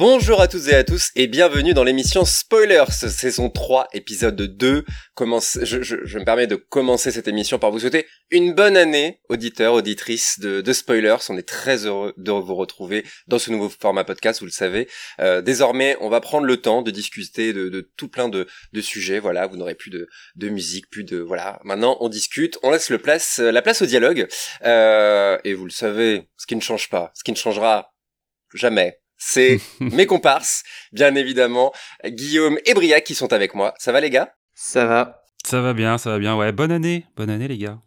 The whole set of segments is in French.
Bonjour à toutes et à tous et bienvenue dans l'émission Spoilers, saison 3, épisode 2. Commence, je, je, je, me permets de commencer cette émission par vous souhaiter une bonne année, auditeurs, auditrices de, de Spoilers. On est très heureux de vous retrouver dans ce nouveau format podcast, vous le savez. Euh, désormais, on va prendre le temps de discuter de, de tout plein de, de, sujets. Voilà, vous n'aurez plus de, musique, plus de... Voilà, maintenant on discute, on laisse le place, la place au dialogue. Euh, et vous le savez, ce qui ne change pas, ce qui ne changera jamais, c'est mes comparses, bien évidemment, Guillaume et Briac qui sont avec moi. Ça va les gars? Ça va. Ça va bien, ça va bien. Ouais, bonne année, bonne année les gars.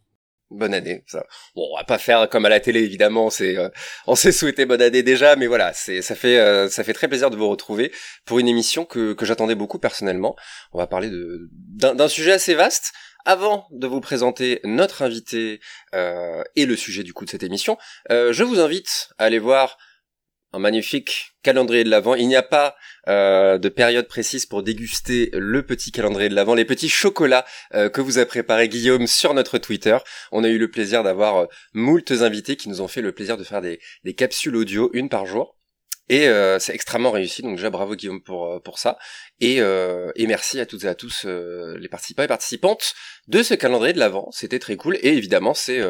Bonne année. Ça. Bon, on va pas faire comme à la télé évidemment. C'est, euh, on s'est souhaité bonne année déjà, mais voilà, c'est, ça fait, euh, ça fait très plaisir de vous retrouver pour une émission que, que j'attendais beaucoup personnellement. On va parler de d'un, sujet assez vaste. Avant de vous présenter notre invité euh, et le sujet du coup de cette émission, je vous invite à aller voir un magnifique calendrier de l'Avent. Il n'y a pas euh, de période précise pour déguster le petit calendrier de l'Avent, les petits chocolats euh, que vous a préparé Guillaume sur notre Twitter. On a eu le plaisir d'avoir euh, moultes invités qui nous ont fait le plaisir de faire des, des capsules audio, une par jour. Et euh, c'est extrêmement réussi, donc déjà bravo Guillaume pour pour ça. Et, et merci à toutes et à tous les participants et participantes de ce calendrier de l'Avent. C'était très cool et évidemment c'est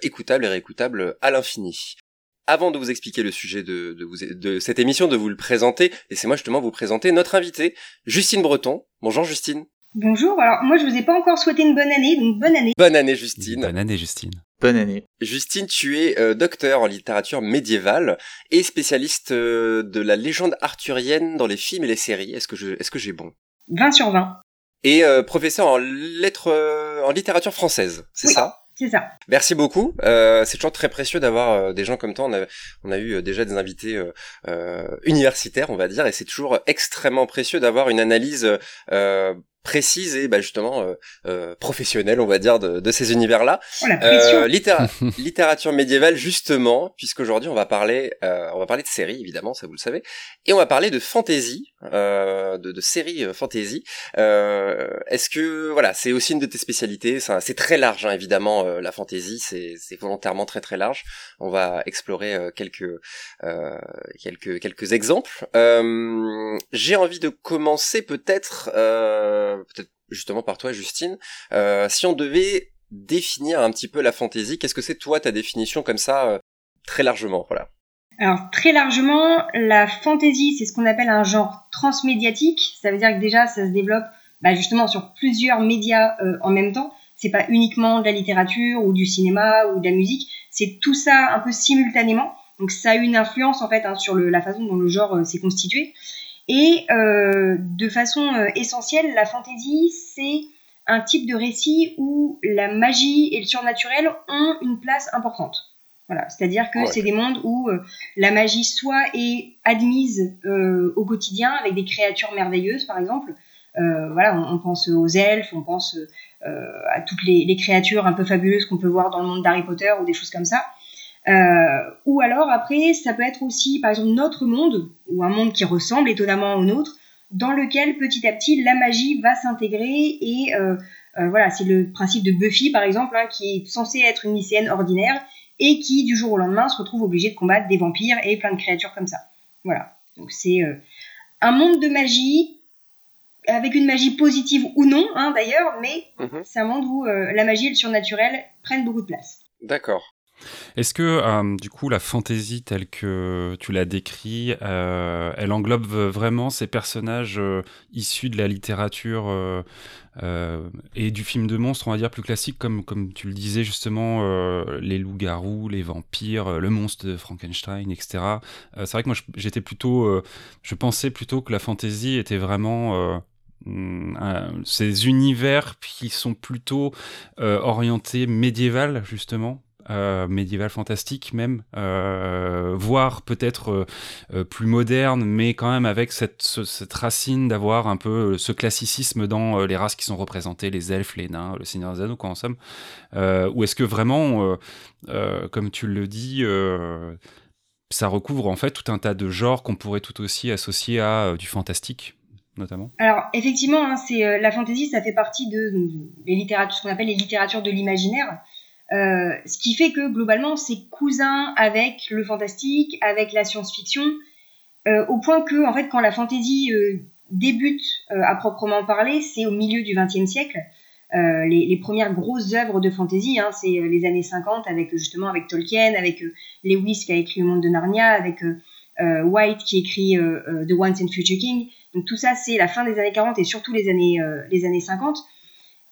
écoutable et réécoutable à l'infini avant de vous expliquer le sujet de, de, cette émission, de vous le présenter, et c'est moi justement vous présenter notre invitée, Justine Breton. Bonjour Justine. Bonjour, alors moi je vous ai pas encore souhaité une bonne année, donc bonne année. Bonne année Justine. Bonne année Justine. Bonne année. Justine, tu es euh, docteur en littérature médiévale et spécialiste euh, de la légende arthurienne dans les films et les séries. Est-ce que je, est-ce que j'ai bon? 20 sur 20. Et euh, professeur en lettres, en littérature française, c'est ça? Merci beaucoup. Euh, c'est toujours très précieux d'avoir euh, des gens comme toi. On a, eu euh, déjà des invités universitaires, on va dire, et c'est toujours extrêmement précieux d'avoir une analyse précise et bah, justement euh, euh, professionnelle, on va dire, de, de ces univers-là. Oh, euh, littérature médiévale, justement, puisqu'aujourd'hui on va parler, euh, on va parler de séries, évidemment, ça vous le savez, et on va parler de fantasy, euh, de, de séries euh, fantasy. Est-ce que voilà, c'est aussi une de tes spécialités? C'est très large, hein, évidemment, la fantasy, c'est volontairement très très large. On va explorer quelques quelques quelques exemples. J'ai envie de commencer peut-être. Euh, peut-être justement par toi, Justine. Euh, si on devait définir un petit peu la fantaisie, qu'est-ce que c'est toi ta définition comme ça, euh, très largement, voilà. Alors très largement, la fantaisie, c'est ce qu'on appelle un genre transmédiatique. Ça veut dire que déjà, ça se développe bah, justement sur plusieurs médias en même temps. C'est pas uniquement de la littérature ou du cinéma ou de la musique. C'est tout ça un peu simultanément. Donc ça a une influence en fait hein, sur la façon dont le genre s'est constitué. Et euh, de façon euh, essentielle, la fantaisie, c'est un type de récit où la magie et le surnaturel ont une place importante. Voilà, c'est-à-dire que c'est des mondes où euh, la magie soit est admise au quotidien avec des créatures merveilleuses, par exemple. voilà, on, pense aux elfes, on pense à toutes les, les, créatures un peu fabuleuses qu'on peut voir dans le monde d'Harry Potter ou des choses comme ça. Euh, ou alors après, ça peut être aussi par exemple notre monde, ou un monde qui ressemble étonnamment au nôtre, dans lequel petit à petit la magie va s'intégrer et euh, euh, voilà, c'est le principe de Buffy par exemple, hein, qui est censée être une lycéenne ordinaire et qui du jour au lendemain se retrouve obligée de combattre des vampires et plein de créatures comme ça. Voilà, donc c'est un monde de magie avec une magie positive ou non hein, d'ailleurs, mais mhm. c'est un monde où la magie et le surnaturel prennent beaucoup de place. D'accord. Est-ce que, euh, du coup, la fantaisie telle que tu l'as décrit, euh, elle englobe vraiment ces personnages euh, issus de la littérature et du film de monstres, on va dire, plus classique, comme, tu le disais justement, les loups-garous, les vampires, le monstre de Frankenstein, etc. C'est vrai que moi, j'étais plutôt... je pensais plutôt que la fantaisie était vraiment... ces univers qui sont plutôt orientés médiéval justement euh, médiéval fantastique même, euh, voire peut-être euh, euh, plus moderne, mais quand même avec cette, cette racine d'avoir un peu ce classicisme dans les races qui sont représentées, les elfes, les nains, le Seigneur des Anneaux, quoi en somme. ou est-ce que vraiment, comme tu le dis, ça recouvre en fait tout un tas de genres qu'on pourrait tout aussi associer à du fantastique Notamment? Alors effectivement, hein, c'est la fantaisie, ça fait partie de, les ce qu'on appelle les littératures de l'imaginaire. Euh, ce qui fait que globalement, c'est cousin avec le fantastique, avec la science-fiction. au point que, en fait, quand la fantasy débute à proprement parler, c'est au milieu du XXe siècle. les, premières grosses œuvres de fantasy, hein, c'est les années 50 avec justement avec Tolkien, avec Lewis qui a écrit Le Monde de Narnia, avec White qui écrit The Once and Future King. Donc tout ça, c'est la fin des années 40 et surtout les années, les années 50.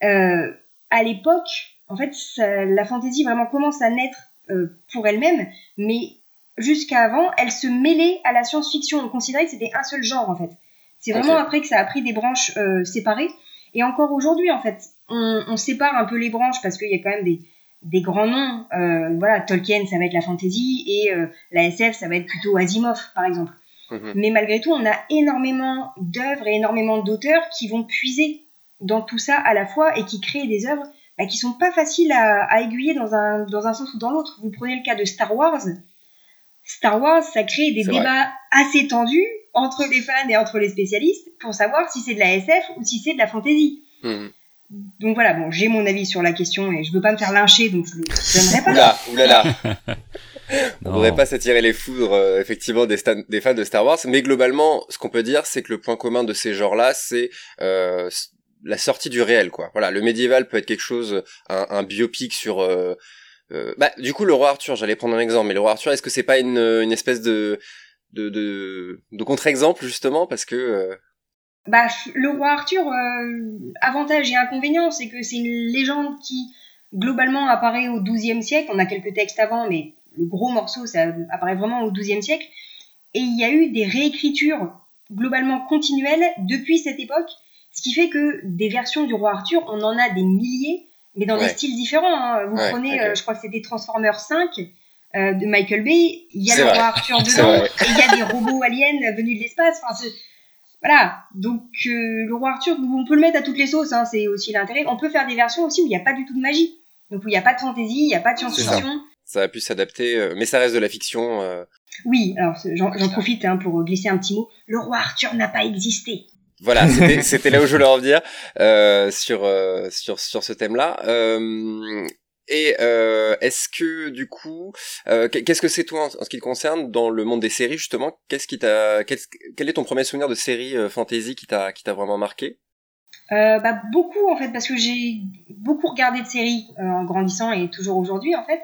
à l'époque, en fait, la fantaisie vraiment commence à naître euh, pour elle-même, mais jusqu'à avant, elle se mêlait à la science-fiction. On considérait que c'était un seul genre, en fait. C'est vraiment après que ça a pris des branches euh, séparées. Et encore aujourd'hui, en fait, on, sépare un peu les branches parce qu'il y a quand même des, grands noms. Euh, voilà, Tolkien, ça va être la fantasy, et la SF, ça va être plutôt Asimov, par exemple. Mhm. Mais malgré tout, on a énormément d'œuvres et énormément d'auteurs qui vont puiser dans tout ça à la fois et qui créent des œuvres bah, qui sont pas faciles à, aiguiller dans un, dans un sens ou dans l'autre. Vous prenez le cas de Star Wars. Star Wars, ça crée des débats assez tendus entre les fans et entre les spécialistes pour savoir si c'est de la SF ou si c'est de la fantasy. Hmm. Donc voilà, bon, j'ai mon avis sur la question et je veux pas me faire lyncher, donc je ne donnerai pas. Oula, oulala. On ne voudrait pas s'attirer les foudres, euh, effectivement, des, des, fans de Star Wars, mais globalement, ce qu'on peut dire, c'est que le point commun de ces genres-là, c'est euh, la sortie du réel, quoi. Voilà, le médiéval peut être quelque chose, un, biopic sur. Euh, euh, bah, du coup, le roi Arthur, j'allais prendre un exemple, mais le roi Arthur, est-ce que c'est pas une, une espèce de de, de, de contre-exemple justement parce que euh, bah, le roi Arthur, avantage et inconvénient, c'est que c'est une légende qui globalement apparaît au XIIe siècle. On a quelques textes avant, mais le gros morceau, ça apparaît vraiment au XIIe siècle. Et il y a eu des réécritures globalement continuelles depuis cette époque ce qui fait que des versions du roi Arthur, on en a des milliers, mais dans des styles différents. Hein. Vous prenez, euh, je crois que c'était Transformers 5 euh, de Michael Bay, il y a le roi Arthur dedans, et il y a des robots aliens venus de l'espace. Enfin, voilà, donc euh, le roi Arthur, on peut le mettre à toutes les sauces, hein, c'est aussi l'intérêt. On peut faire des versions aussi où il n'y a pas du tout de magie, donc où il n'y a pas de fantaisie, il n'y a pas de science-fiction. Ça a pu s'adapter, mais ça reste de la fiction. Oui, alors j'en profite hein, pour glisser un petit mot. Le roi Arthur n'a pas existé. Voilà, c'était là où je voulais en venir euh, sur, euh, sur, sur ce thème-là. Euh, et euh, est-ce que du coup, euh, qu'est-ce que c'est toi en, ce qui te concerne dans le monde des séries justement? Qu'est-ce qui t'a, quel, est ton premier souvenir de série euh, fantasy qui t'a qui t'a vraiment marqué? Bah, beaucoup en fait parce que j'ai beaucoup regardé de séries en grandissant et toujours aujourd'hui en fait.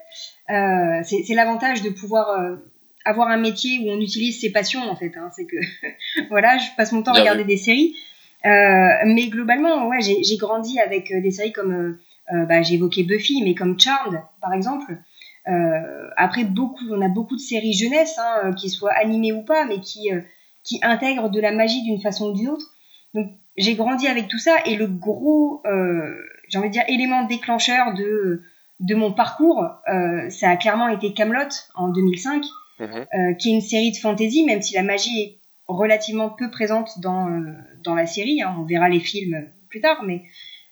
c'est l'avantage de pouvoir avoir un métier où on utilise ses passions en fait. Hein. c'est que voilà, je passe mon temps à regarder des séries. Euh, mais globalement, ouais, j'ai grandi avec euh, des séries comme, euh, bah, j'ai évoqué Buffy, mais comme Charmed par exemple. après, beaucoup, on a beaucoup de séries jeunesse, hein, qui soient animées ou pas, mais qui, qui intègrent de la magie d'une façon ou d'une autre. Donc, j'ai grandi avec tout ça et le gros, j'ai envie de dire, élément déclencheur de, de mon parcours, ça a clairement été Camelot en 2005. Mhm. Euh, qui est une série de fantasy, même si la magie est relativement peu présente dans, euh, dans la série. Hein. on verra les films plus tard, mais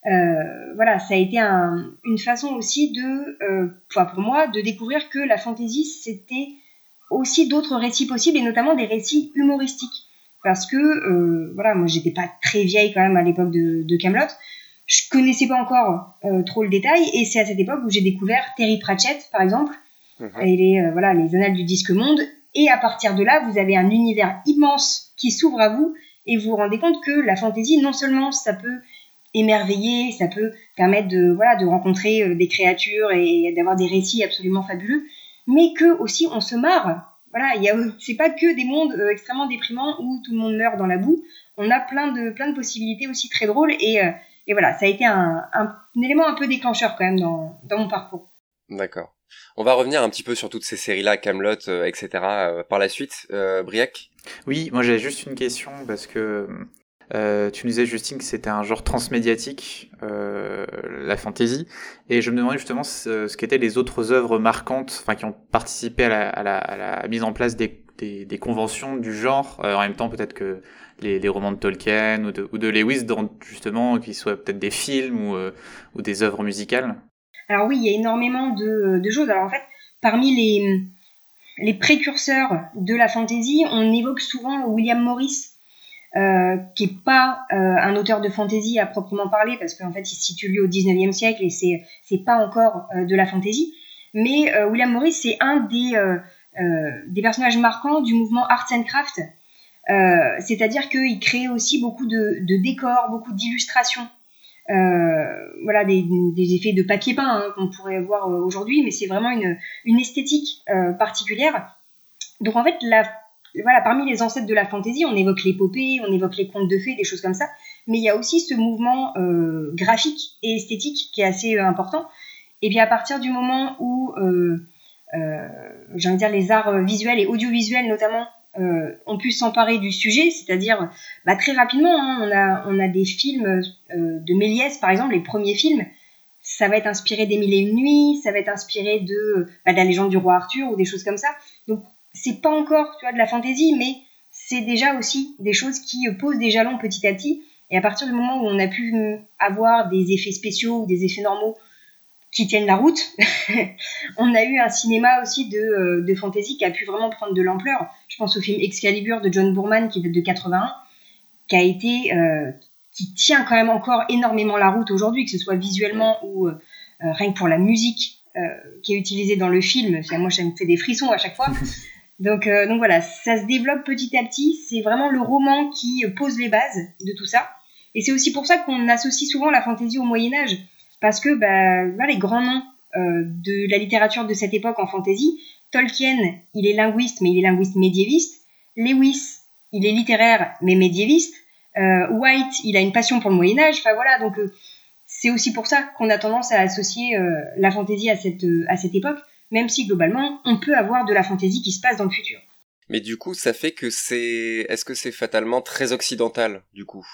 euh, voilà, ça a été une façon aussi de, pour moi, de découvrir que la fantasy, c'était aussi d'autres récits possibles, et notamment des récits humoristiques. Parce que, voilà, moi, j'étais pas très vieille quand même à l'époque de, de Camelot. Je connaissais pas encore trop le détail, et c'est à cette époque où j'ai découvert Terry Pratchett, par exemple, Mhm. et les, euh, voilà, les annales du disque monde. Et à partir de là, vous avez un univers immense qui s'ouvre à vous et vous vous rendez compte que la fantaisie, non seulement ça peut émerveiller, ça peut permettre de, voilà, de rencontrer euh, des créatures et d'avoir des récits absolument fabuleux, mais que aussi on se marre. Voilà, il y a, c'est pas que des mondes euh, extrêmement déprimants où tout le monde meurt dans la boue. On a plein de, plein de possibilités aussi très drôles et, et voilà, ça a été un, un, élément un peu déclencheur quand même dans, dans mon parcours. D'accord. On va revenir un petit peu sur toutes ces séries-là, Camelot, euh, etc. Euh, par la suite. Euh, Briac? Oui, moi j'ai juste une question parce que tu nous disais Justine que c'était un genre transmédiatique, la fantasy, et je me demandais justement ce, qu'étaient les autres œuvres marquantes, enfin qui ont participé à la, mise en place des, conventions du genre, en même temps peut-être que les, romans de Tolkien ou de, Lewis, justement, qui soient peut-être des films ou, ou des œuvres musicales. Alors oui, il y a énormément de, choses. Alors en fait, parmi les, les précurseurs de la fantasy, on évoque souvent William Morris, euh, qui est pas euh, un auteur de fantasy à proprement parler, parce qu'en fait, il se situe lui au 19e siècle et c'est, c'est pas encore euh, de la fantasy. Mais William Morris, c'est un des, des personnages marquants du mouvement Arts and Craft, Euh, c'est-à-dire qu'il crée aussi beaucoup de, de décors, beaucoup d'illustrations. Euh, voilà, des, des, effets de papier peint hein, qu'on pourrait voir aujourd'hui, mais c'est vraiment une, une esthétique euh, particulière. Donc en fait, la, voilà, parmi les ancêtres de la fantaisie, on évoque l'épopée, on évoque les contes de fées, des choses comme ça, mais il y a aussi ce mouvement euh, graphique et esthétique qui est assez euh, important. Et puis à partir du moment où, euh, euh j'ai envie de dire, les arts visuels et audiovisuels notamment euh, ont pu s'emparer du sujet, c'est-à-dire bah, très rapidement, hein, on, a, on des films euh, de Méliès, par exemple, les premiers films, ça va être inspiré des Mille et Une Nuits, ça va être inspiré de, bah, de la légende du roi Arthur ou des choses comme ça. Donc c'est pas encore tu de la fantaisie, mais c'est déjà aussi des choses qui posent des jalons petit à petit. Et à partir du moment où on a pu avoir des effets spéciaux ou des effets normaux qui tiennent la route. on a eu un cinéma aussi de, euh, de fantasy qui a pu vraiment prendre de l'ampleur. Je pense au film Excalibur de John Boorman qui date de 81, qui a été, euh, qui tient quand même encore énormément la route aujourd'hui, que ce soit visuellement ou euh, rien que pour la musique qui est utilisée dans le film. Moi, ça me fait des frissons à chaque fois. Donc, donc voilà, ça se développe petit à petit. C'est vraiment le roman qui pose les bases de tout ça. Et c'est aussi pour ça qu'on associe souvent la fantaisie au Moyen Âge parce que bah, les grands noms euh, de la littérature de cette époque en fantasy, Tolkien, il est linguiste, mais il est linguiste médiéviste. Lewis, il est littéraire, mais médiéviste. Euh, White, il a une passion pour le Moyen Âge. Enfin voilà, donc euh, c'est aussi pour ça qu'on a tendance à associer la fantaisie à cette, à cette époque, même si globalement, on peut avoir de la fantaisie qui se passe dans le futur. Mais du coup, ça fait que c'est... Est-ce que c'est fatalement très occidental, du coup?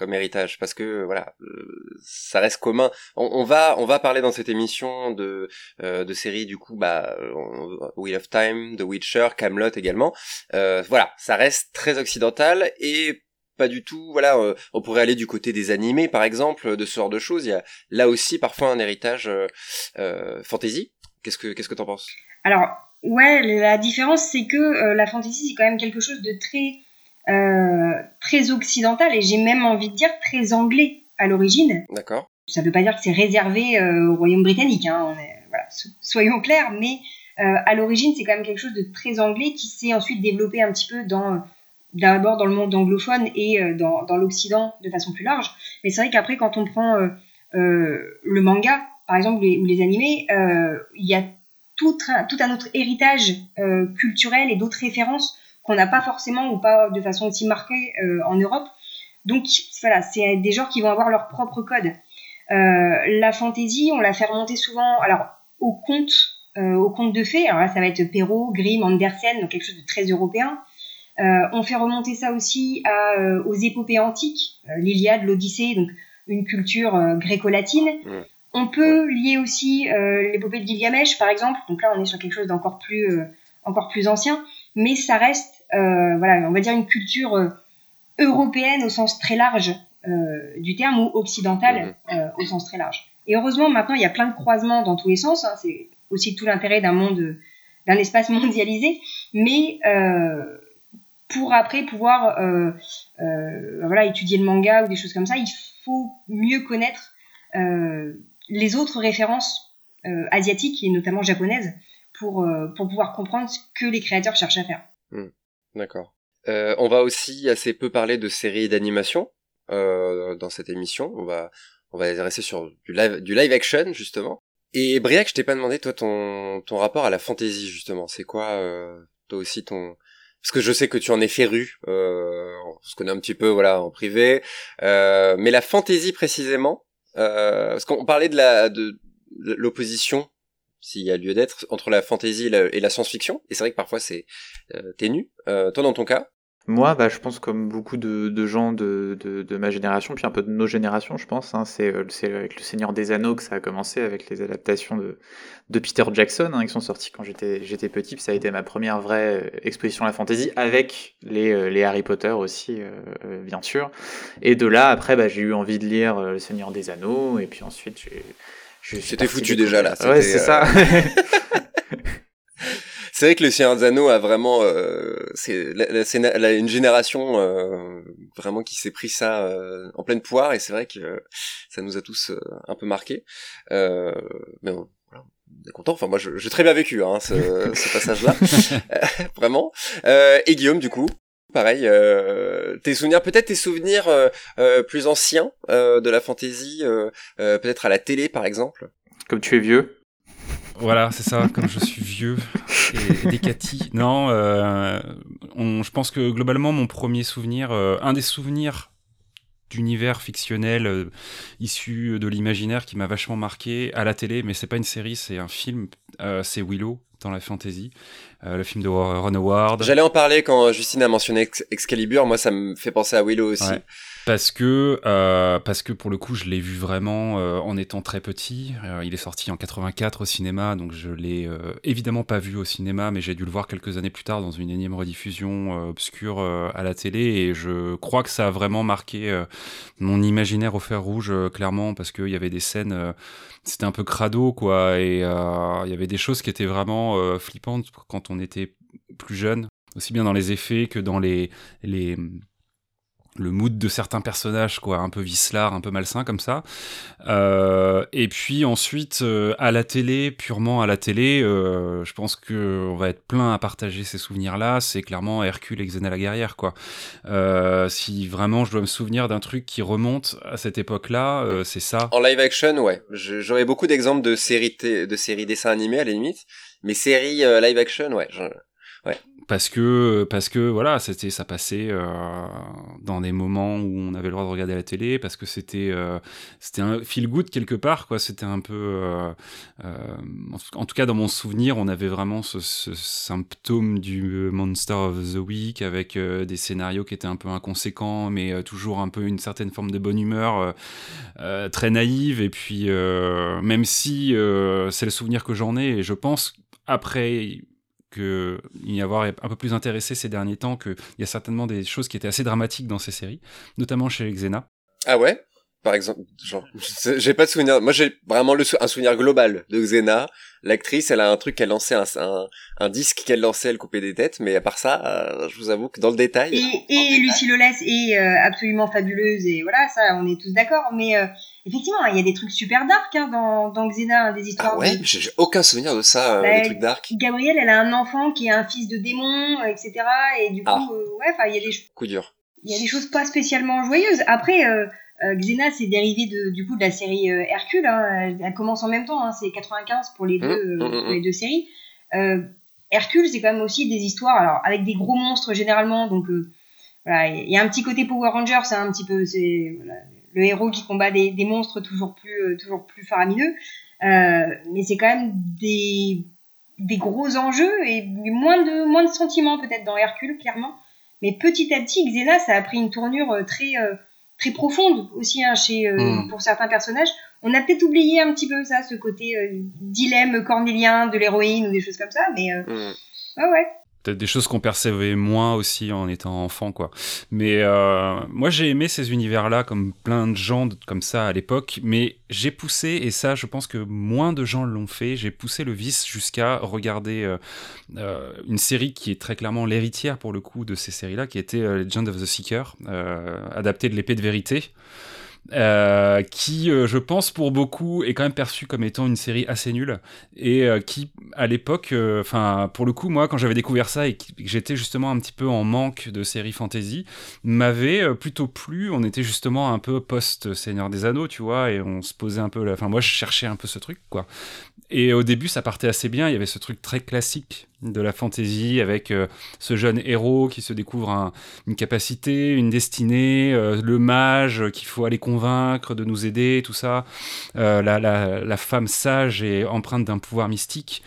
Comme héritage parce que voilà euh, ça reste commun. On, va on va parler dans cette émission de euh, de séries du coup bah Wheel of Time The Witcher Camelot également. Euh, voilà ça reste très occidental et pas du tout voilà on pourrait aller du côté des animés par exemple de ce genre de choses. Il y a là aussi parfois un héritage fantasy. Qu'est-ce que qu'est-ce que t'en penses? Alors ouais la différence c'est que la fantasy c'est quand même quelque chose de très euh, très occidental et j'ai même envie de dire très anglais à l'origine. D'accord. Ça ne veut pas dire que c'est réservé euh, au Royaume britannique, hein, voilà, soyons clairs, mais euh, à l'origine c'est quand même quelque chose de très anglais qui s'est ensuite développé un petit peu dans d'abord dans le monde anglophone et dans, dans l'Occident de façon plus large. Mais c'est vrai qu'après quand on prend le manga par exemple ou les animés, il y a tout un, tout un autre héritage culturel et d'autres références qu'on n'a pas forcément ou pas de façon aussi marquée euh, en Europe. Donc voilà, c'est des genres qui vont avoir leur propre code. Euh, la fantaisie, on la fait remonter souvent alors au conte, euh, au conte de fées. Alors là, ça va être Perrault, Grimm, Andersen, donc quelque chose de très européen. on fait remonter ça aussi à, aux épopées antiques, l'Iliade, l'Odyssée, donc une culture gréco-latine. Mmh. On peut lier aussi l'épopée de Gilgamesh, par exemple. Donc là, on est sur quelque chose d'encore plus, encore plus ancien mais ça reste, euh, voilà, on va dire une culture euh, européenne au sens très large euh, du terme ou occidentale au sens très large. Et heureusement, maintenant, il y a plein de croisements dans tous les sens. Hein, c'est aussi tout l'intérêt d'un monde, d'un espace mondialisé. Mais pour après pouvoir voilà, étudier le manga ou des choses comme ça, il faut mieux connaître les autres références asiatiques et notamment japonaises pour, euh, pour pouvoir comprendre ce que les créateurs cherchent à faire. Hmm. D'accord. Euh, on va aussi assez peu parler de séries d'animation euh, dans cette émission. On va on va rester sur du live du live action justement. Et Briac, je t'ai pas demandé toi ton ton rapport à la fantasy justement. C'est quoi euh, toi aussi ton parce que je sais que tu en es féru, euh, on se connaît un petit peu voilà en privé, euh, mais la fantasy précisément, parce qu'on parlait de la de l'opposition s'il y a lieu d'être, entre la fantasy et la, science-fiction. Et c'est vrai que parfois c'est euh, ténu. Euh, toi, dans ton cas? Moi, bah, je pense comme beaucoup de, gens de, de, ma génération, puis un peu de nos générations, je pense. Hein, c'est, euh, c'est avec le Seigneur des Anneaux que ça a commencé, avec les adaptations de, de Peter Jackson, hein, qui sont sorties quand j'étais, j'étais petit. Ça a été ma première vraie euh, exposition à la fantasy, avec les, les Harry Potter aussi, bien sûr. Et de là, après, bah, j'ai eu envie de lire Le Seigneur des Anneaux, et puis ensuite j'ai c'était foutu déjà là. Ouais, c'est ça. Euh, c'est vrai que le Seigneur Zano a vraiment, euh, c'est une génération euh, vraiment qui s'est pris ça euh, en pleine poire et c'est vrai que ça nous a tous euh, un peu marqué. Euh, mais bon, voilà, on est content. Enfin moi, j'ai très bien vécu hein, ce, ce passage-là, vraiment. et Guillaume, du coup, Pareil, euh, tes souvenirs, peut-être tes souvenirs euh, euh, plus anciens de la fantasy, peut-être à la télé par exemple. Comme tu es vieux. Voilà, c'est ça, comme je suis vieux et décati. Non, on, je pense que globalement, mon premier souvenir, un des souvenirs d'univers fictionnel issu de l'imaginaire qui m'a vachement marqué à la télé, mais c'est pas une série, c'est un film, c'est Willow dans la fantasy, euh, le film de Ron Howard. J'allais en parler quand Justine a mentionné Excalibur, moi ça me fait penser à Willow aussi. Parce que, euh, parce que pour le coup, je l'ai vu vraiment euh, en étant très petit. Euh, il est sorti en 84 au cinéma, donc je l'ai évidemment pas vu au cinéma, mais j'ai dû le voir quelques années plus tard dans une énième rediffusion obscure à la télé. Et je crois que ça a vraiment marqué mon imaginaire au fer rouge, clairement, parce qu'il y avait des scènes c'était un peu crado quoi et il y avait des choses qui étaient vraiment flippantes quand on était plus jeune aussi bien dans les effets que dans les les le mood de certains personnages, quoi, un peu vicelard, un peu malsain comme ça. Euh, et puis ensuite, euh, à la télé, purement à la télé, euh, je pense qu'on va être plein à partager ces souvenirs-là. C'est clairement Hercule et Xena la guerrière, quoi. si vraiment je dois me souvenir d'un truc qui remonte à cette époque-là, c'est ça. En live action, ouais. J'aurais beaucoup d'exemples de séries, de séries dessins animés à la limite, mais séries live action, ouais. Parce que parce que voilà c'était ça passait euh, dans des moments où on avait le droit de regarder la télé parce que c'était euh, c'était un feel good quelque part quoi. C'était un peu euh, en tout cas dans mon souvenir on avait vraiment ce, symptôme du monster of the week avec des scénarios qui étaient un peu inconséquents mais toujours un peu une certaine forme de bonne humeur très naïve. Et puis même si c'est le souvenir que j'en ai et je pense après qu'il y avoir un peu plus intéressé ces derniers temps, qu'il y a certainement des choses qui étaient assez dramatiques dans ces séries, notamment chez Xena. Ah ouais? Par exemple, genre, j'ai pas de souvenir. Moi, j'ai vraiment le un souvenir global de Xena. L'actrice, elle a un truc qu'elle lançait, un, un, un disque qu'elle lançait, elle coupait des têtes. Mais à part ça, euh, je vous avoue que dans le détail. Et, et Lucie Lolès est euh, absolument fabuleuse et voilà, ça, on est tous d'accord. Mais euh, effectivement, il y a des trucs super dark hein, dans, dans Xena, des histoires. Ah ouais, j'ai aucun souvenir de ça, bah, des trucs dark. Gabrielle, elle a un enfant qui est un fils de démon, etc. Et du coup, ah. ouais, enfin, il y a des. Coup dur. Il y a des choses pas spécialement joyeuses. Après. Euh, Xena, c'est dérivé de, du coup de la série euh, Hercule. Hein. Elle, commence en même temps. Hein. C'est 95 pour les mmh, deux, mmh, euh, mmh, les deux séries. Hercule, c'est quand même aussi des histoires, alors avec des gros monstres généralement. Donc voilà, il y a un petit côté Power Rangers, c'est un petit peu, c'est le héros qui combat des, des monstres toujours plus, toujours plus faramineux. mais c'est quand même des, des gros enjeux et moins de, moins de sentiments peut-être dans Hercule, clairement. Mais petit à petit, Xena, ça a pris une tournure très très profonde aussi hein, chez euh, hmm. pour certains personnages. On a peut-être oublié un petit peu ça, ce côté euh, dilemme cornélien de l'héroïne ou des choses comme ça, mais euh, hmm. ouais ouais peut-être des choses qu'on percevait moins aussi en étant enfant quoi. Mais moi j'ai aimé ces univers là comme plein de gens comme ça à l'époque mais j'ai poussé et ça je pense que moins de gens l'ont fait j'ai poussé le vice jusqu'à regarder une série qui est très clairement l'héritière pour le coup de ces séries là qui était Legend of the Seeker adaptée de l'épée de vérité euh, qui, euh, je pense, pour beaucoup, est quand même perçu comme étant une série assez nulle, et euh, qui, à l'époque, enfin, pour le coup, moi, quand j'avais découvert ça et que j'étais justement un petit peu en manque de séries fantasy, m'avait plutôt plu. On était justement un peu post-Seigneur des Anneaux, tu vois, et on se posait un peu, enfin, moi, je cherchais un peu ce truc, quoi. Et au début, ça partait assez bien. Il y avait ce truc très classique de la fantaisie avec euh, ce jeune héros qui se découvre une capacité, une destinée, euh, le mage qu'il faut aller convaincre de nous aider, tout ça. Euh, la, femme sage et empreinte d'un pouvoir mystique.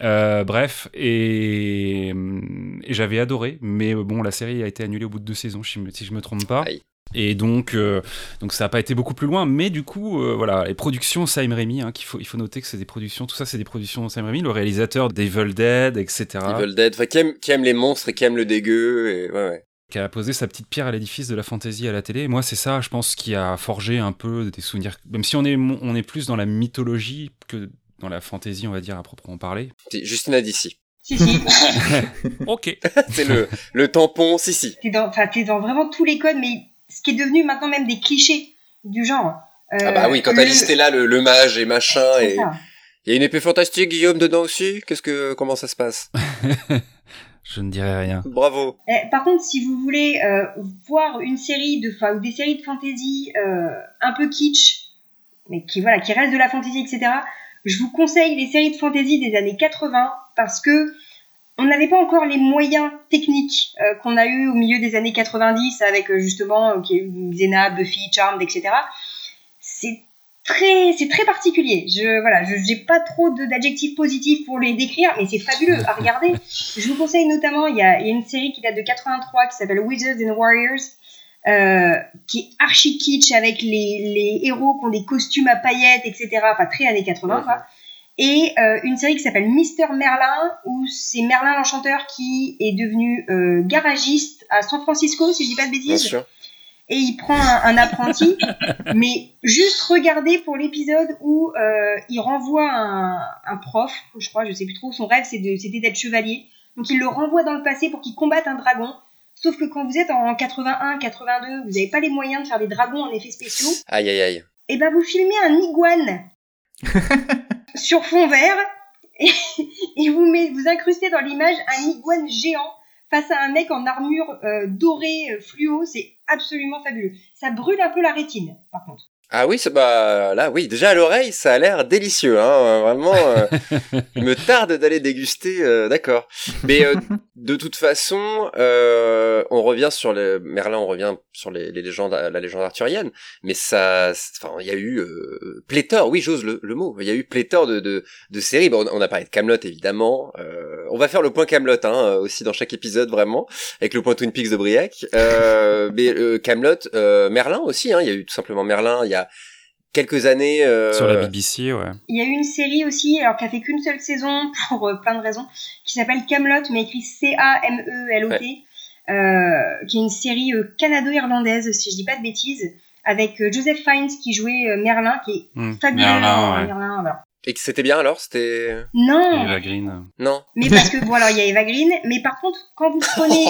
bref, et, j'avais adoré, mais bon, la série a été annulée au bout de deux saisons, si je me trompe pas. Et donc, euh, donc ça n'a pas été beaucoup plus loin, mais du coup, euh, voilà, les productions Sam Raimi, hein, qu'il faut, il faut noter que c'est des productions, tout ça, c'est des productions Sam Raimi, le réalisateur d'Evil Dead, etc. Evil Dead, qui aime, qui aime les monstres et qui aime le dégueu, et ouais, ouais. Qui a posé sa petite pierre à l'édifice de la fantasy à la télé. moi, c'est ça, je pense, qui a forgé un peu des souvenirs, même si on est, on est plus dans la mythologie que dans la fantasy, on va dire, à proprement parler. Justina d'ici. Si, si. ok. c'est le, le tampon, si, si. T'es dans, es dans vraiment tous les codes, mais ce qui est devenu maintenant même des clichés du genre. Euh, ah bah oui, quand t'as listé là le, le, mage et machin et il y a une épée fantastique, Guillaume dedans aussi? Qu'est-ce que comment ça se passe? Je ne dirai rien. Bravo. Eh, par contre, si vous voulez euh, voir une série de, ou des séries de fantasy euh, un peu kitsch, mais qui voilà, qui restent de la fantasy, etc. Je vous conseille les séries de fantasy des années 80 parce que on n'avait pas encore les moyens techniques euh, qu'on a eu au milieu des années 90 avec euh, justement euh, Xena, Buffy, Charmed, etc. C'est très, c'est très particulier. Je voilà, pas trop d'adjectifs positifs pour les décrire, mais c'est fabuleux à regarder. Je vous conseille notamment, il y a, une série qui date de 83 qui s'appelle Wizards and Warriors, euh, qui est archi kitsch avec les, héros qui ont des costumes à paillettes, etc. Enfin, très années 80, quoi. Et euh, une série qui s'appelle Mister Merlin, où c'est Merlin l'enchanteur qui est devenu euh, garagiste à San Francisco, si je dis pas de Bien bêtises sûr. et il prend un, un apprenti, mais juste regardez pour l'épisode où euh, il renvoie un, un prof, je crois, je sais plus trop, son rêve c'est de- c'était d'être chevalier, donc il le renvoie dans le passé pour qu'il combatte un dragon, sauf que quand vous êtes en 81, 82, vous n'avez pas les moyens de faire des dragons en effets spéciaux, Aïe, aïe, aïe. et ben vous filmez un iguane sur fond vert, et, vous, met, vous incrustez dans l'image un iguane géant face à un mec en armure euh, dorée euh, fluo, c'est absolument fabuleux. Ça brûle un peu la rétine, par contre. Ah oui, c'est bah là, oui. Déjà à l'oreille, ça a l'air délicieux, hein. Vraiment, euh, il me tarde d'aller déguster. euh, D'accord. Mais euh, de toute façon, euh, on revient sur le Merlin, on revient sur les, les légendes, la légende arthurienne. Mais ça, enfin, il y a eu euh, pléthore. Oui, j'ose le, le mot. Il y a eu pléthore de de, de séries. Bon, on, a parlé de Camelot évidemment. Euh, on va faire le point Camelot hein, aussi dans chaque épisode vraiment, avec le point Twin Peaks de Briac. Euh, mais euh, Camelot, euh, Merlin aussi. Hein, il y a eu tout simplement Merlin. Il y a quelques années. euh, Sur la BBC, ouais. Il y a eu une série aussi, alors qui a fait qu'une seule saison pour euh, plein de raisons, qui s'appelle Camelot, mais écrit C-A-M-E-L-O-T, euh, qui est une série euh, canado-irlandaise, si je dis pas de bêtises, avec euh, Joseph Fiennes qui jouait euh, Merlin, qui est Hmm, fabuleux. Merlin, ouais. Merlin, voilà. Et que c'était bien alors C'était Non, Eva Green. non. mais parce que bon alors il y a Eva Green, mais par contre quand vous prenez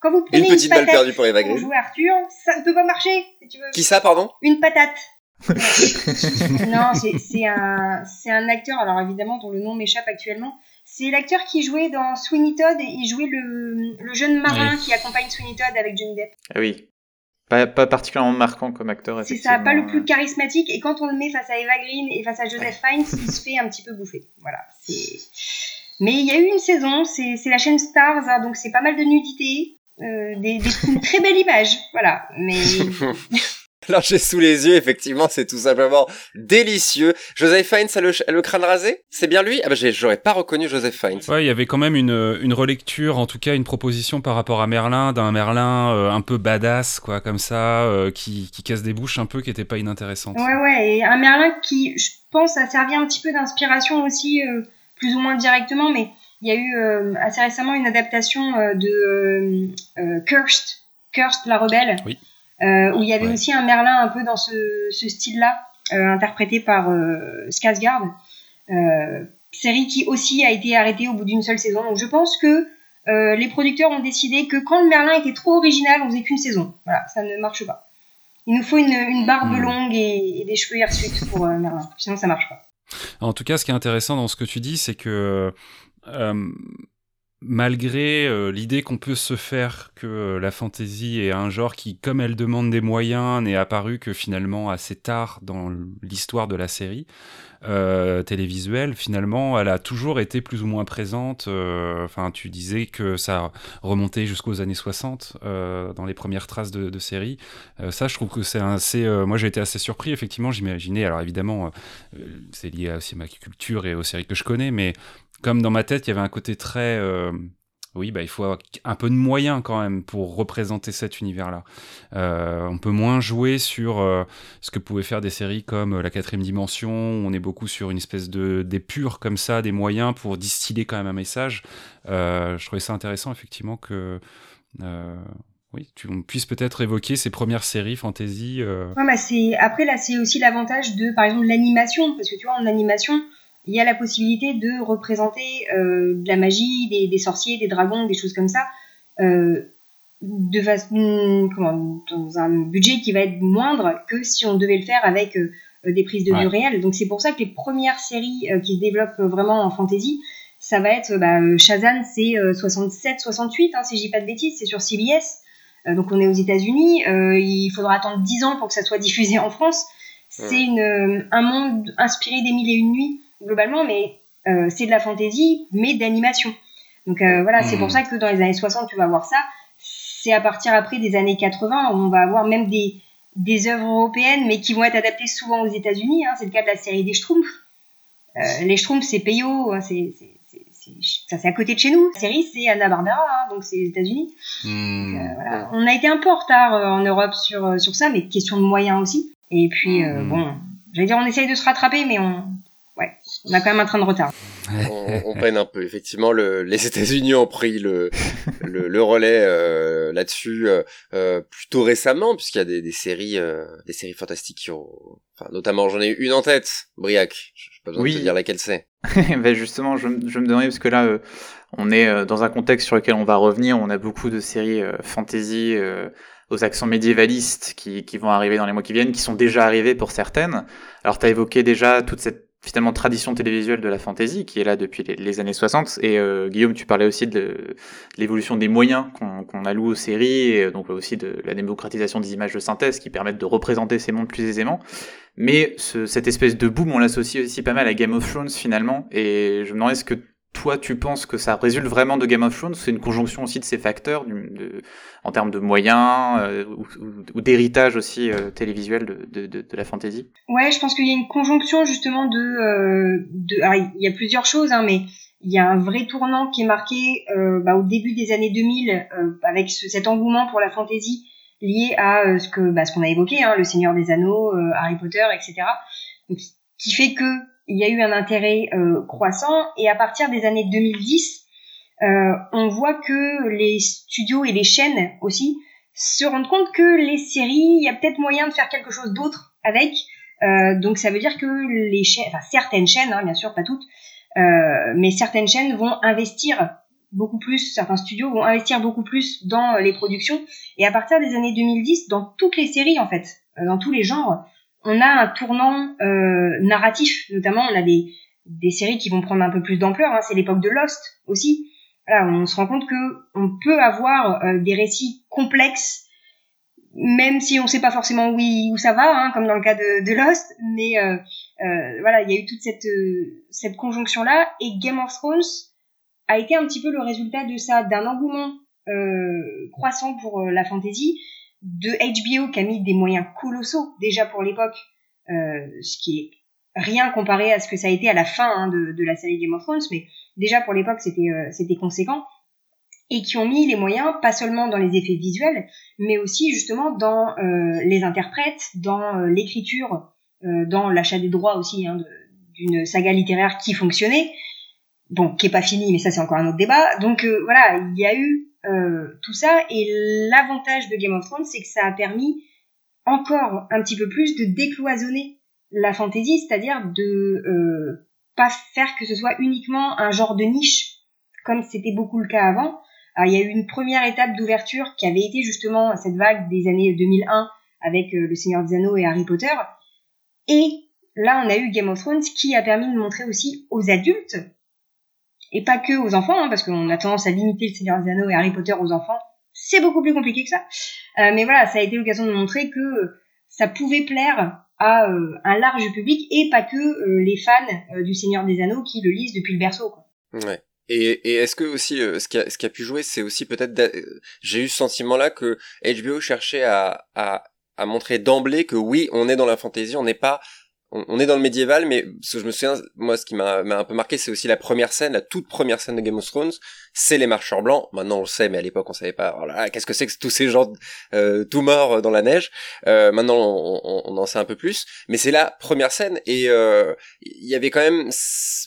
quand vous prenez Une petite balle patate perdue pour Eva pour Green. jouer Arthur, ça ne peut pas marcher. Si tu veux. Qui ça, pardon? Une patate. non, c'est un c'est un acteur alors évidemment dont le nom m'échappe actuellement. C'est l'acteur qui jouait dans Sweeney Todd et il jouait le, le jeune marin qui accompagne Sweeney Todd avec Johnny Depp. Ah oui. Pas, pas particulièrement marquant comme acteur, C'est ça, pas le plus charismatique et quand on le met face à Eva Green et face à Joseph Fiennes, il se fait un petit peu bouffer. Voilà. Mais il y a eu une saison, c'est c'est la chaîne Stars, hein, donc c'est pas mal de nudité, euh, des, des- une très belle image, voilà. Mais Alors j'ai sous les yeux, effectivement, c'est tout simplement délicieux. Joseph Fiennes a le, a le crâne rasé? C'est bien lui? Ah j'ai- j'aurais pas reconnu Joseph Fiennes. Ouais, il y avait quand même une, une relecture, en tout cas une proposition par rapport à Merlin, d'un Merlin euh, un peu badass, quoi, comme ça, euh, qui, qui casse des bouches un peu, qui était pas inintéressante. Ouais, ouais, et un Merlin qui, je pense, a servi un petit peu d'inspiration aussi, euh, plus ou moins directement, mais il y a eu euh, assez récemment une adaptation euh, de euh, Cursed, Cursed la rebelle, Oui. où il y avait Ouais. aussi un Merlin un peu dans ce, ce style-là, interprété par Skarsgård, série qui aussi a été arrêtée au bout d'une seule saison. Donc je pense que euh, les producteurs ont décidé que quand le Merlin était trop original, on faisait qu'une saison. Voilà, ça ne marche pas. Il nous faut une, une barbe Hmm. longue et, et des cheveux hirsutes pour euh, Merlin. Sinon, ça marche pas. En tout cas, ce qui est intéressant dans ce que tu dis, c'est que malgré euh, l'idée qu'on peut se faire que euh, la fantasy est un genre qui, comme elle demande des moyens, n'est apparu que finalement assez tard dans l'histoire de la série euh, télévisuelle, finalement, elle a toujours été plus ou moins présente. euh, Enfin, tu disais que ça remontait jusqu'aux années 60 euh, dans les premières traces de, de série. Euh, ça, je trouve que c'est assez. euh, moi, j'ai été assez surpris. Effectivement, j'imaginais. Alors évidemment, euh, c'est lié aussi à ma culture et aux séries que je connais, mais comme dans ma tête, il y avait un côté très. euh, oui, bah, il faut avoir un peu de moyens quand même pour représenter cet univers-là. Euh, on peut moins jouer sur euh, ce que pouvaient faire des séries comme La Quatrième Dimension. On est beaucoup sur une espèce de d'épure comme ça, des moyens pour distiller quand même un message. Je trouvais ça intéressant effectivement que oui, tu on puisse peut-être évoquer ces premières séries fantasy. Ouais, bah. Après, là, c'est aussi l'avantage de, par exemple, l'animation. Parce que tu vois, en animation, il y a la possibilité de représenter euh, de la magie, des, des sorciers, des dragons, des choses comme ça, euh, de façon, comment, dans un budget qui va être moindre que si on devait le faire avec euh, des prises de Ouais. vue réelles. Donc c'est pour ça que les premières séries qui se développent vraiment en fantasy, ça va être bah, Shazam, c'est 67, 68, hein, si je dis pas de bêtises, c'est sur CBS. donc on est aux États-Unis. il faudra attendre 10 ans pour que ça soit diffusé en France. C'est un monde inspiré des mille et une nuits globalement, mais c'est de la fantaisie, mais d'animation. Donc voilà, c'est pour hmm. ça que dans les années 60, tu vas voir ça. C'est à partir après des années 80 où on va avoir même des, des œuvres européennes, mais qui vont être adaptées souvent aux États-Unis. Hein. C'est le cas de la série des Schtroumpfs. Euh, les Schtroumpfs, c'est Peyo, hein, c'est ça c'est à côté de chez nous. La série, c'est Anna Barbara, hein, donc c'est les États-Unis. Euh, voilà. On a été un peu en retard euh, en Europe sur, euh, sur ça, mais question de moyens aussi. Et puis, hmm. bon, j'allais dire, on essaye de se rattraper, mais on, on a quand même un train de retard. on, on peine un peu. Effectivement, le, les États-Unis ont pris le, le, le, relais euh, là-dessus euh, euh, plutôt récemment, puisqu'il y a des, des séries, euh, des séries fantastiques qui ont, enfin, notamment, j'en ai une en tête, Briac. Je pas besoin de te dire laquelle c'est. ben justement, je, je me demandais parce que là, on est dans un contexte sur lequel on va revenir. On a beaucoup de séries fantasy aux accents médiévalistes qui, qui, vont arriver dans les mois qui viennent, qui sont déjà arrivées pour certaines. Alors, tu as évoqué déjà toute cette finalement tradition télévisuelle de la fantasy qui est là depuis les, années 60 et euh, Guillaume tu parlais aussi de, l'évolution des moyens qu'on alloue aux séries et donc aussi de la démocratisation des images de synthèse qui permettent de représenter ces mondes plus aisément. Mais cette espèce de boom on l'associe aussi pas mal à Game of Thrones finalement. Et je me demandais ce que toi, tu penses que ça résulte vraiment de Game of Thrones? C'est une conjonction aussi de ces facteurs en termes de moyens euh, ou, d'héritage aussi euh, télévisuel de, la fantasy Ouais, je pense qu'il y a une conjonction justement de... Euh, il y a plusieurs choses, hein, mais il y a un vrai tournant qui est marqué bah, au début des années 2000 avec cet engouement pour la fantasy lié à ce que bah, ce qu'on a évoqué, hein, le Seigneur des Anneaux, Harry Potter, etc. Qui fait que il y a eu un intérêt euh, croissant et à partir des années 2010, euh, on voit que les studios et les chaînes aussi se rendent compte que les séries, il y a peut-être moyen de faire quelque chose d'autre avec. Euh, donc ça veut dire que les chaînes, enfin certaines chaînes, hein, bien sûr pas toutes, euh, mais certaines chaînes vont investir beaucoup plus, certains studios vont investir beaucoup plus dans les productions. Et à partir des années 2010, dans toutes les séries en fait, dans tous les genres, on a un tournant euh, narratif, notamment on a des, des séries qui vont prendre un peu plus d'ampleur, hein, c'est l'époque de Lost aussi. Voilà, on se rend compte que on peut avoir euh, des récits complexes, même si on sait pas forcément où, où ça va, hein, comme dans le cas de, de Lost, mais euh, euh voilà, il y a eu toute cette, euh, cette conjonction-là, et Game of Thrones a été un petit peu le résultat de ça, d'un engouement croissant pour la fantasy, de HBO qui a mis des moyens colossaux déjà pour l'époque, euh, ce qui est rien comparé à ce que ça a été à la fin hein, de, de, la série Game of Thrones, mais déjà pour l'époque c'était euh, c'était conséquent et qui ont mis les moyens pas seulement dans les effets visuels, mais aussi justement dans euh, les interprètes, dans euh, l'écriture, euh, dans l'achat des droits aussi hein, d'une saga littéraire qui fonctionnait, bon qui est pas finie, mais ça c'est encore un autre débat. Donc voilà, il y a eu euh, tout ça. Et l'avantage de Game of Thrones, c'est que ça a permis encore un petit peu plus de décloisonner la fantasy, c'est-à-dire de euh, pas faire que ce soit uniquement un genre de niche, comme c'était beaucoup le cas avant. il y a eu une première étape d'ouverture qui avait été justement cette vague des années 2001 avec euh, Le Seigneur des Anneaux et Harry Potter. Et là, on a eu Game of Thrones qui a permis de montrer aussi aux adultes et pas que aux enfants, hein, parce qu'on a tendance à limiter le Seigneur des Anneaux et Harry Potter aux enfants. C'est beaucoup plus compliqué que ça. Euh, mais voilà, ça a été l'occasion de montrer que ça pouvait plaire à euh, un large public et pas que euh, les fans du Seigneur des Anneaux qui le lisent depuis le berceau. Quoi. Ouais. Et, est-ce que aussi ce qui a, pu jouer, c'est aussi peut-être j'ai eu ce sentiment-là que HBO cherchait à, à, montrer d'emblée que oui, on est dans la fantasy, on n'est pas on, est dans le médiéval, mais ce que je me souviens, moi, ce qui m'a un peu marqué, c'est aussi la première scène, la toute première scène de Game of Thrones, c'est les marcheurs blancs. Maintenant, on le sait, mais à l'époque, on savait pas. Voilà, oh qu'est-ce que c'est que tous ces gens euh, tout morts euh, dans la neige euh, Maintenant, on, on, en sait un peu plus, mais c'est la première scène, et euh, il y avait quand même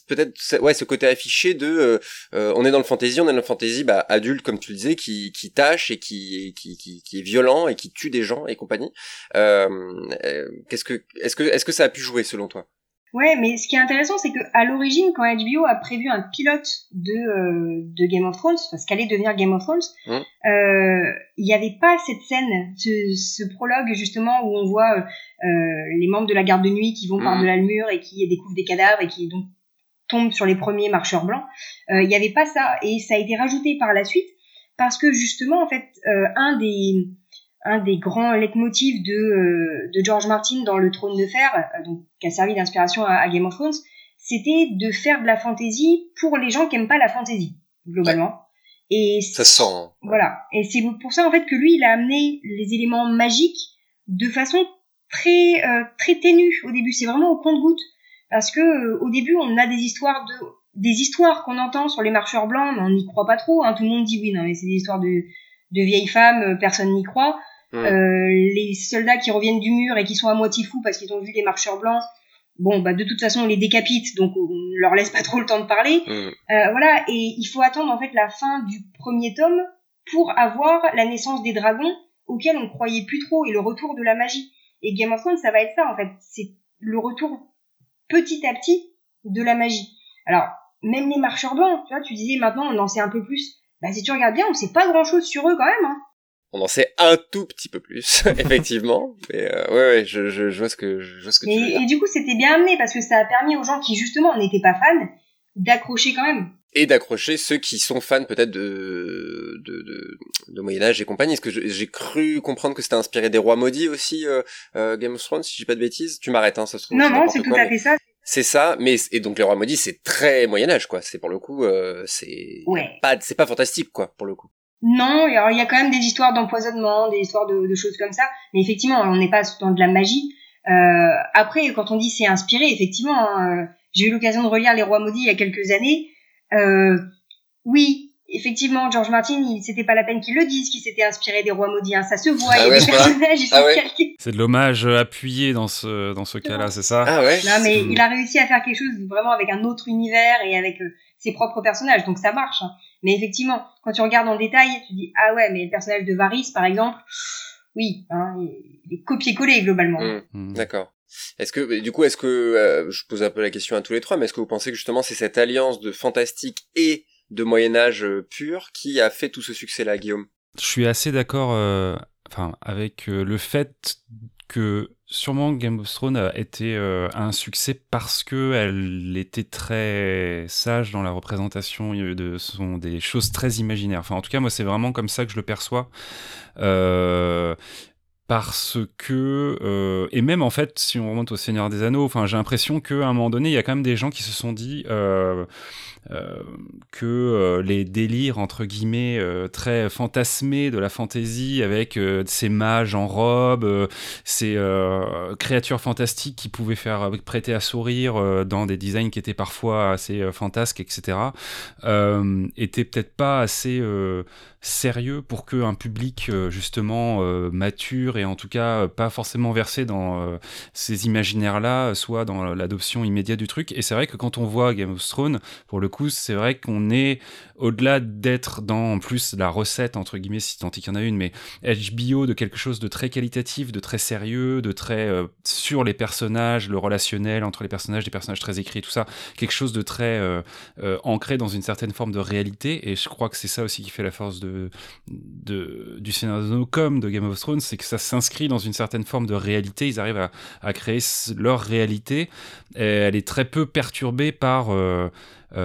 peut-être ouais ce côté affiché de on est dans le fantasy, on est dans le fantasy bah, adulte, comme tu le disais, qui, qui tâche et qui, qui, qui, qui est violent et qui tue des gens et compagnie. qu'est-ce que est-ce que est-ce que ça a pu jouer selon toi? Ouais, mais ce qui est intéressant, c'est que à l'origine, quand HBO a prévu un pilote de, euh, de Game of Thrones, parce qu'allait devenir Game of Thrones, mmh. euh, il n'y avait pas cette scène, ce, prologue justement où on voit euh, les membres de la garde de nuit qui vont par de la mur et qui découvrent des cadavres et qui donc tombe sur les premiers marcheurs blancs. Il n'y avait pas ça et ça a été rajouté par la suite parce que justement en fait un des un des grands leitmotifs de, de George Martin dans Le Trône de Fer, donc, qui a servi d'inspiration à, Game of Thrones, c'était de faire de la fantasy pour les gens qui aiment pas la fantasy globalement. Et ça sent. Hein. Voilà. Et c'est pour ça en fait que lui, il a amené les éléments magiques de façon très euh, très ténue au début. C'est vraiment au compte-goutte parce que euh, au début, on a des histoires de des histoires qu'on entend sur les marcheurs blancs, mais on n'y croit pas trop. Hein. Tout le monde dit oui, non, mais c'est des histoires de de vieilles femmes, euh, personne n'y croit. Euh, les soldats qui reviennent du mur et qui sont à moitié fous parce qu'ils ont vu des marcheurs blancs, bon, bah, de toute façon, on les décapite, donc on leur laisse pas trop le temps de parler. Mm. Euh, voilà, et il faut attendre en fait la fin du premier tome pour avoir la naissance des dragons auxquels on croyait plus trop et le retour de la magie. Et Game of Thrones, ça va être ça en fait, c'est le retour petit à petit de la magie. Alors, même les marcheurs blancs, tu vois, tu disais maintenant on en sait un peu plus. Bah si tu regardes bien, on sait pas grand chose sur eux quand même. Hein on en sait un tout petit peu plus, effectivement. Mais euh, ouais, ouais, je, je, je, vois ce que je vois ce que tu veux dire. Et du coup, c'était bien amené parce que ça a permis aux gens qui justement n'étaient pas fans d'accrocher quand même. Et d'accrocher ceux qui sont fans peut-être de, de, de, de Moyen Âge et compagnie. Est-ce que j'ai cru comprendre que c'était inspiré des rois maudits aussi, euh, euh, Game of Thrones, si je dis pas de bêtises? Tu m'arrêtes, hein, ça se trouve. Non, non, c'est tout à fait ça. C'est ça, mais et donc les rois maudits, c'est très Moyen Âge, quoi. C'est pour le coup, euh, c'est ouais. pas, c'est pas fantastique, quoi, pour le coup. Non, alors il y a quand même des histoires d'empoisonnement, des histoires de, de, choses comme ça, mais effectivement, on n'est pas dans de la magie. Euh, après, quand on dit c'est inspiré, effectivement, hein, euh, j'ai eu l'occasion de relire Les Rois Maudits il y a quelques années. Euh, oui, effectivement, George Martin, c'était pas la peine qu'il le dise, qu'il s'était inspiré des Rois Maudits. Hein, ça se voit, il y a ah des personnages, ils sont ah calqués. C'est de l'hommage appuyé dans ce dans ce cas-là, c'est ça? Ah ouais. Non, mais il a réussi à faire quelque chose vraiment avec un autre univers et avec euh, ses propres personnages, donc ça marche. Hein. Mais effectivement, quand tu regardes en détail, tu dis ah ouais, mais le personnage de Varys, par exemple, oui, hein, il est copié-collé globalement. Mmh. Mmh. D'accord. Est-ce que du coup, est-ce que euh, je pose un peu la question à tous les trois, mais est-ce que vous pensez que justement c'est cette alliance de fantastique et de Moyen Âge euh, pur qui a fait tout ce succès-là, Guillaume? Je suis assez d'accord, euh, enfin, avec le fait que sûrement Game of Thrones a été euh, un succès parce que elle était très sage dans la représentation de son des choses très imaginaires. Enfin, en tout cas, moi, c'est vraiment comme ça que je le perçois. Euh, parce que euh, et même en fait si on remonte au Seigneur des Anneaux enfin j'ai l'impression qu'à un moment donné il y a quand même des gens qui se sont dit que euh, les délires entre guillemets euh, très fantasmés de la fantaisie avec ces mages en robe, ces créatures fantastiques qui pouvaient faire prêter à sourire dans des designs qui étaient parfois assez fantasques, etc., étaient peut-être pas assez sérieux pour qu'un public justement mature et en tout cas pas forcément versé dans ces imaginaires-là soit dans l'adoption immédiate du truc. Et c'est vrai que quand on voit Game of Thrones, pour le coup, c'est vrai qu'on est au-delà d'être dans plus la recette entre guillemets si tant qu'il y en a une, mais HBO de quelque chose de très qualitatif, de très sérieux, de très euh, sur les personnages, le relationnel entre les personnages, des personnages très écrits, tout ça, quelque chose de très euh, euh, ancré dans une certaine forme de réalité. Et je crois que c'est ça aussi qui fait la force de, de du scénario comme de Game of Thrones, c'est que ça s'inscrit dans une certaine forme de réalité. Ils arrivent à, créer leur réalité. Elle est très peu perturbée par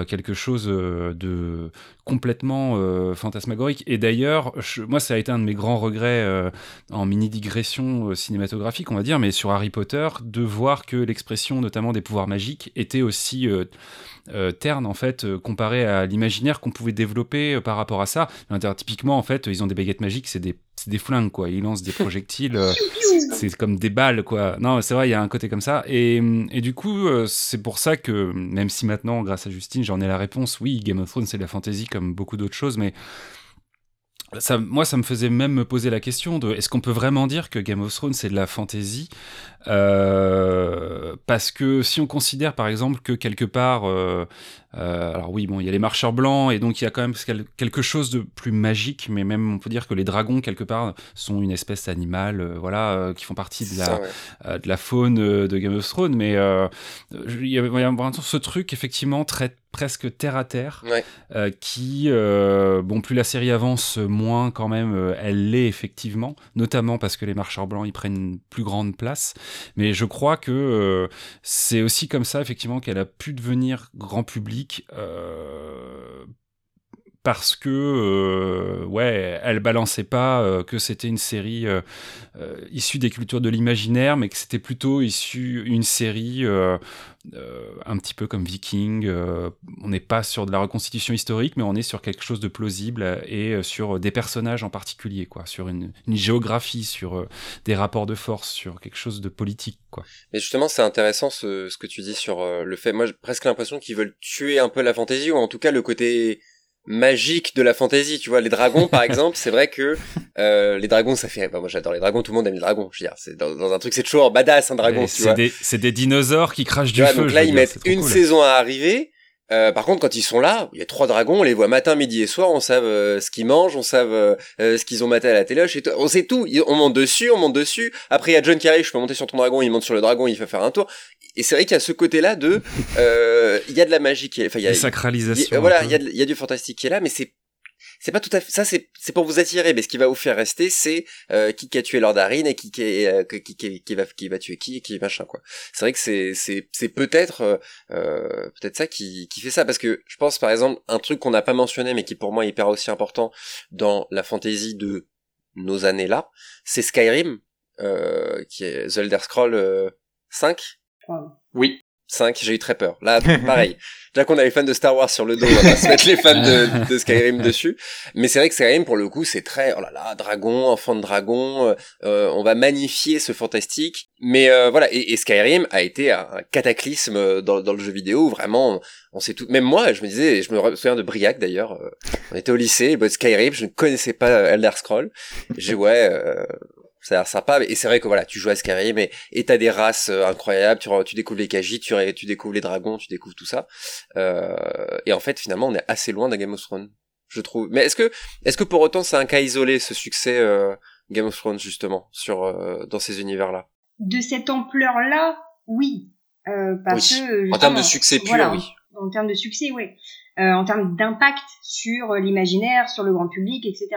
quelque chose euh, de complètement euh, fantasmagorique. Et d'ailleurs, moi, ça a été un de mes grands regrets en mini digression cinématographique, on va dire, mais sur Harry Potter, de voir que l'expression, notamment des pouvoirs magiques, était aussi euh, terne en fait euh, comparé à l'imaginaire qu'on pouvait développer euh, par rapport à ça. typiquement en fait ils ont des baguettes magiques, c'est des des flingues quoi. Ils lancent des projectiles, c'est comme des balles quoi. Non c'est vrai il y a un côté comme ça et, et du coup c'est pour ça que même si maintenant grâce à Justine j'en ai la réponse, oui Game of Thrones c'est de la fantasy comme beaucoup d'autres choses mais ça, moi, ça me faisait même me poser la question de est-ce qu'on peut vraiment dire que Game of Thrones c'est de la fantasy euh, Parce que si on considère par exemple que quelque part, euh, euh, alors oui, bon, il y a les marcheurs blancs et donc il y a quand même quelque chose de plus magique, mais même on peut dire que les dragons quelque part sont une espèce animale, voilà, qui font partie de la, de la faune de Game of Thrones. Mais il y a, a ce truc effectivement très presque terre à terre, Ouais. euh, qui, euh, bon, plus la série avance, moins quand même, euh, elle l'est effectivement, notamment parce que les marcheurs blancs, ils prennent une plus grande place. Mais je crois que euh, c'est aussi comme ça, effectivement, qu'elle a pu devenir grand public. euh, parce que euh, ouais, elle balançait pas euh, que c'était une série euh, issue des cultures de l'imaginaire, mais que c'était plutôt issu une série un petit peu comme Viking. on n'est pas sur de la reconstitution historique, mais on est sur quelque chose de plausible et sur des personnages en particulier, quoi, sur une, géographie, sur des rapports de force, sur quelque chose de politique, quoi. Mais justement, c'est intéressant ce, ce que tu dis sur le fait. Moi, j'ai presque l'impression qu'ils veulent tuer un peu la fantaisie, ou en tout cas le côté magique de la fantaisie. Tu vois, les dragons, par exemple, c'est vrai que euh, les dragons, ça fait. bah, moi, j'adore les dragons. Tout le monde aime les dragons. Je veux dire, c'est dans, dans un truc, c'est toujours badass un dragon. C'est des, c'est des dinosaures qui crachent du vois, feu. donc là, ils mettent une cool. saison à arriver. Euh, par contre, quand ils sont là, il y a trois dragons, on les voit matin, midi et soir, on sait euh, ce qu'ils mangent, on sait euh, euh, ce qu'ils ont maté à la téloche, et tout. on sait tout. On monte dessus, on monte dessus. Après, il y a John qui arrive, je peux monter sur ton dragon, il monte sur le dragon, il fait faire un tour. Et c'est vrai qu'il y a ce côté-là de, euh, il y a de la magie qui est, enfin, il y a, Une y sacralisation. a- voilà, il y a, de- il y a du fantastique qui est là, mais c'est c'est pas tout à fait ça c'est c'est pour vous attirer mais ce qui va vous faire rester c'est euh, qui qui a tué Lord Arryn et qui qui, est, euh, qui, qui, qui va qui va tuer qui et qui machin quoi. C'est vrai que c'est c'est c'est peut-être euh, euh, peut-être ça qui qui fait ça parce que je pense par exemple un truc qu'on n'a pas mentionné mais qui pour moi est hyper aussi important dans la fantasy de nos années là c'est Skyrim euh, qui est The Elder Scroll euh, 5 Oui. 5, j'ai eu très peur. Là, pareil. Déjà qu'on a les fans de Star Wars sur le dos, on va pas se mettre les fans de, de Skyrim dessus. Mais c'est vrai que Skyrim, pour le coup, c'est très, oh là là, dragon, enfant de dragon, euh, euh, on va magnifier ce fantastique. Mais euh, voilà, et, et Skyrim a été un cataclysme dans, dans le jeu vidéo, vraiment, on sait tout. Même moi, je me disais, je me souviens de Briac d'ailleurs, euh, on était au lycée, bah, Skyrim, je ne connaissais pas euh, Elder Scroll. J'ai ouais, euh, ça a l'air sympa, et c'est vrai que voilà, tu joues à Skyrim et et t'as des races euh, incroyables, tu, tu découvres les Khajiit, tu, tu découvres les dragons, tu découvres tout ça. Euh, et en fait, finalement, on est assez loin d'un Game of Thrones, je trouve. Mais est-ce que, est-ce que pour autant c'est un cas isolé ce succès euh, Game of Thrones justement sur euh, dans ces univers-là? De cette ampleur-là, oui. Euh, parce Oui. que, En termes de succès pur, voilà, oui. En, termes de succès, oui. Euh, en termes d'impact sur l'imaginaire, sur le grand public, etc.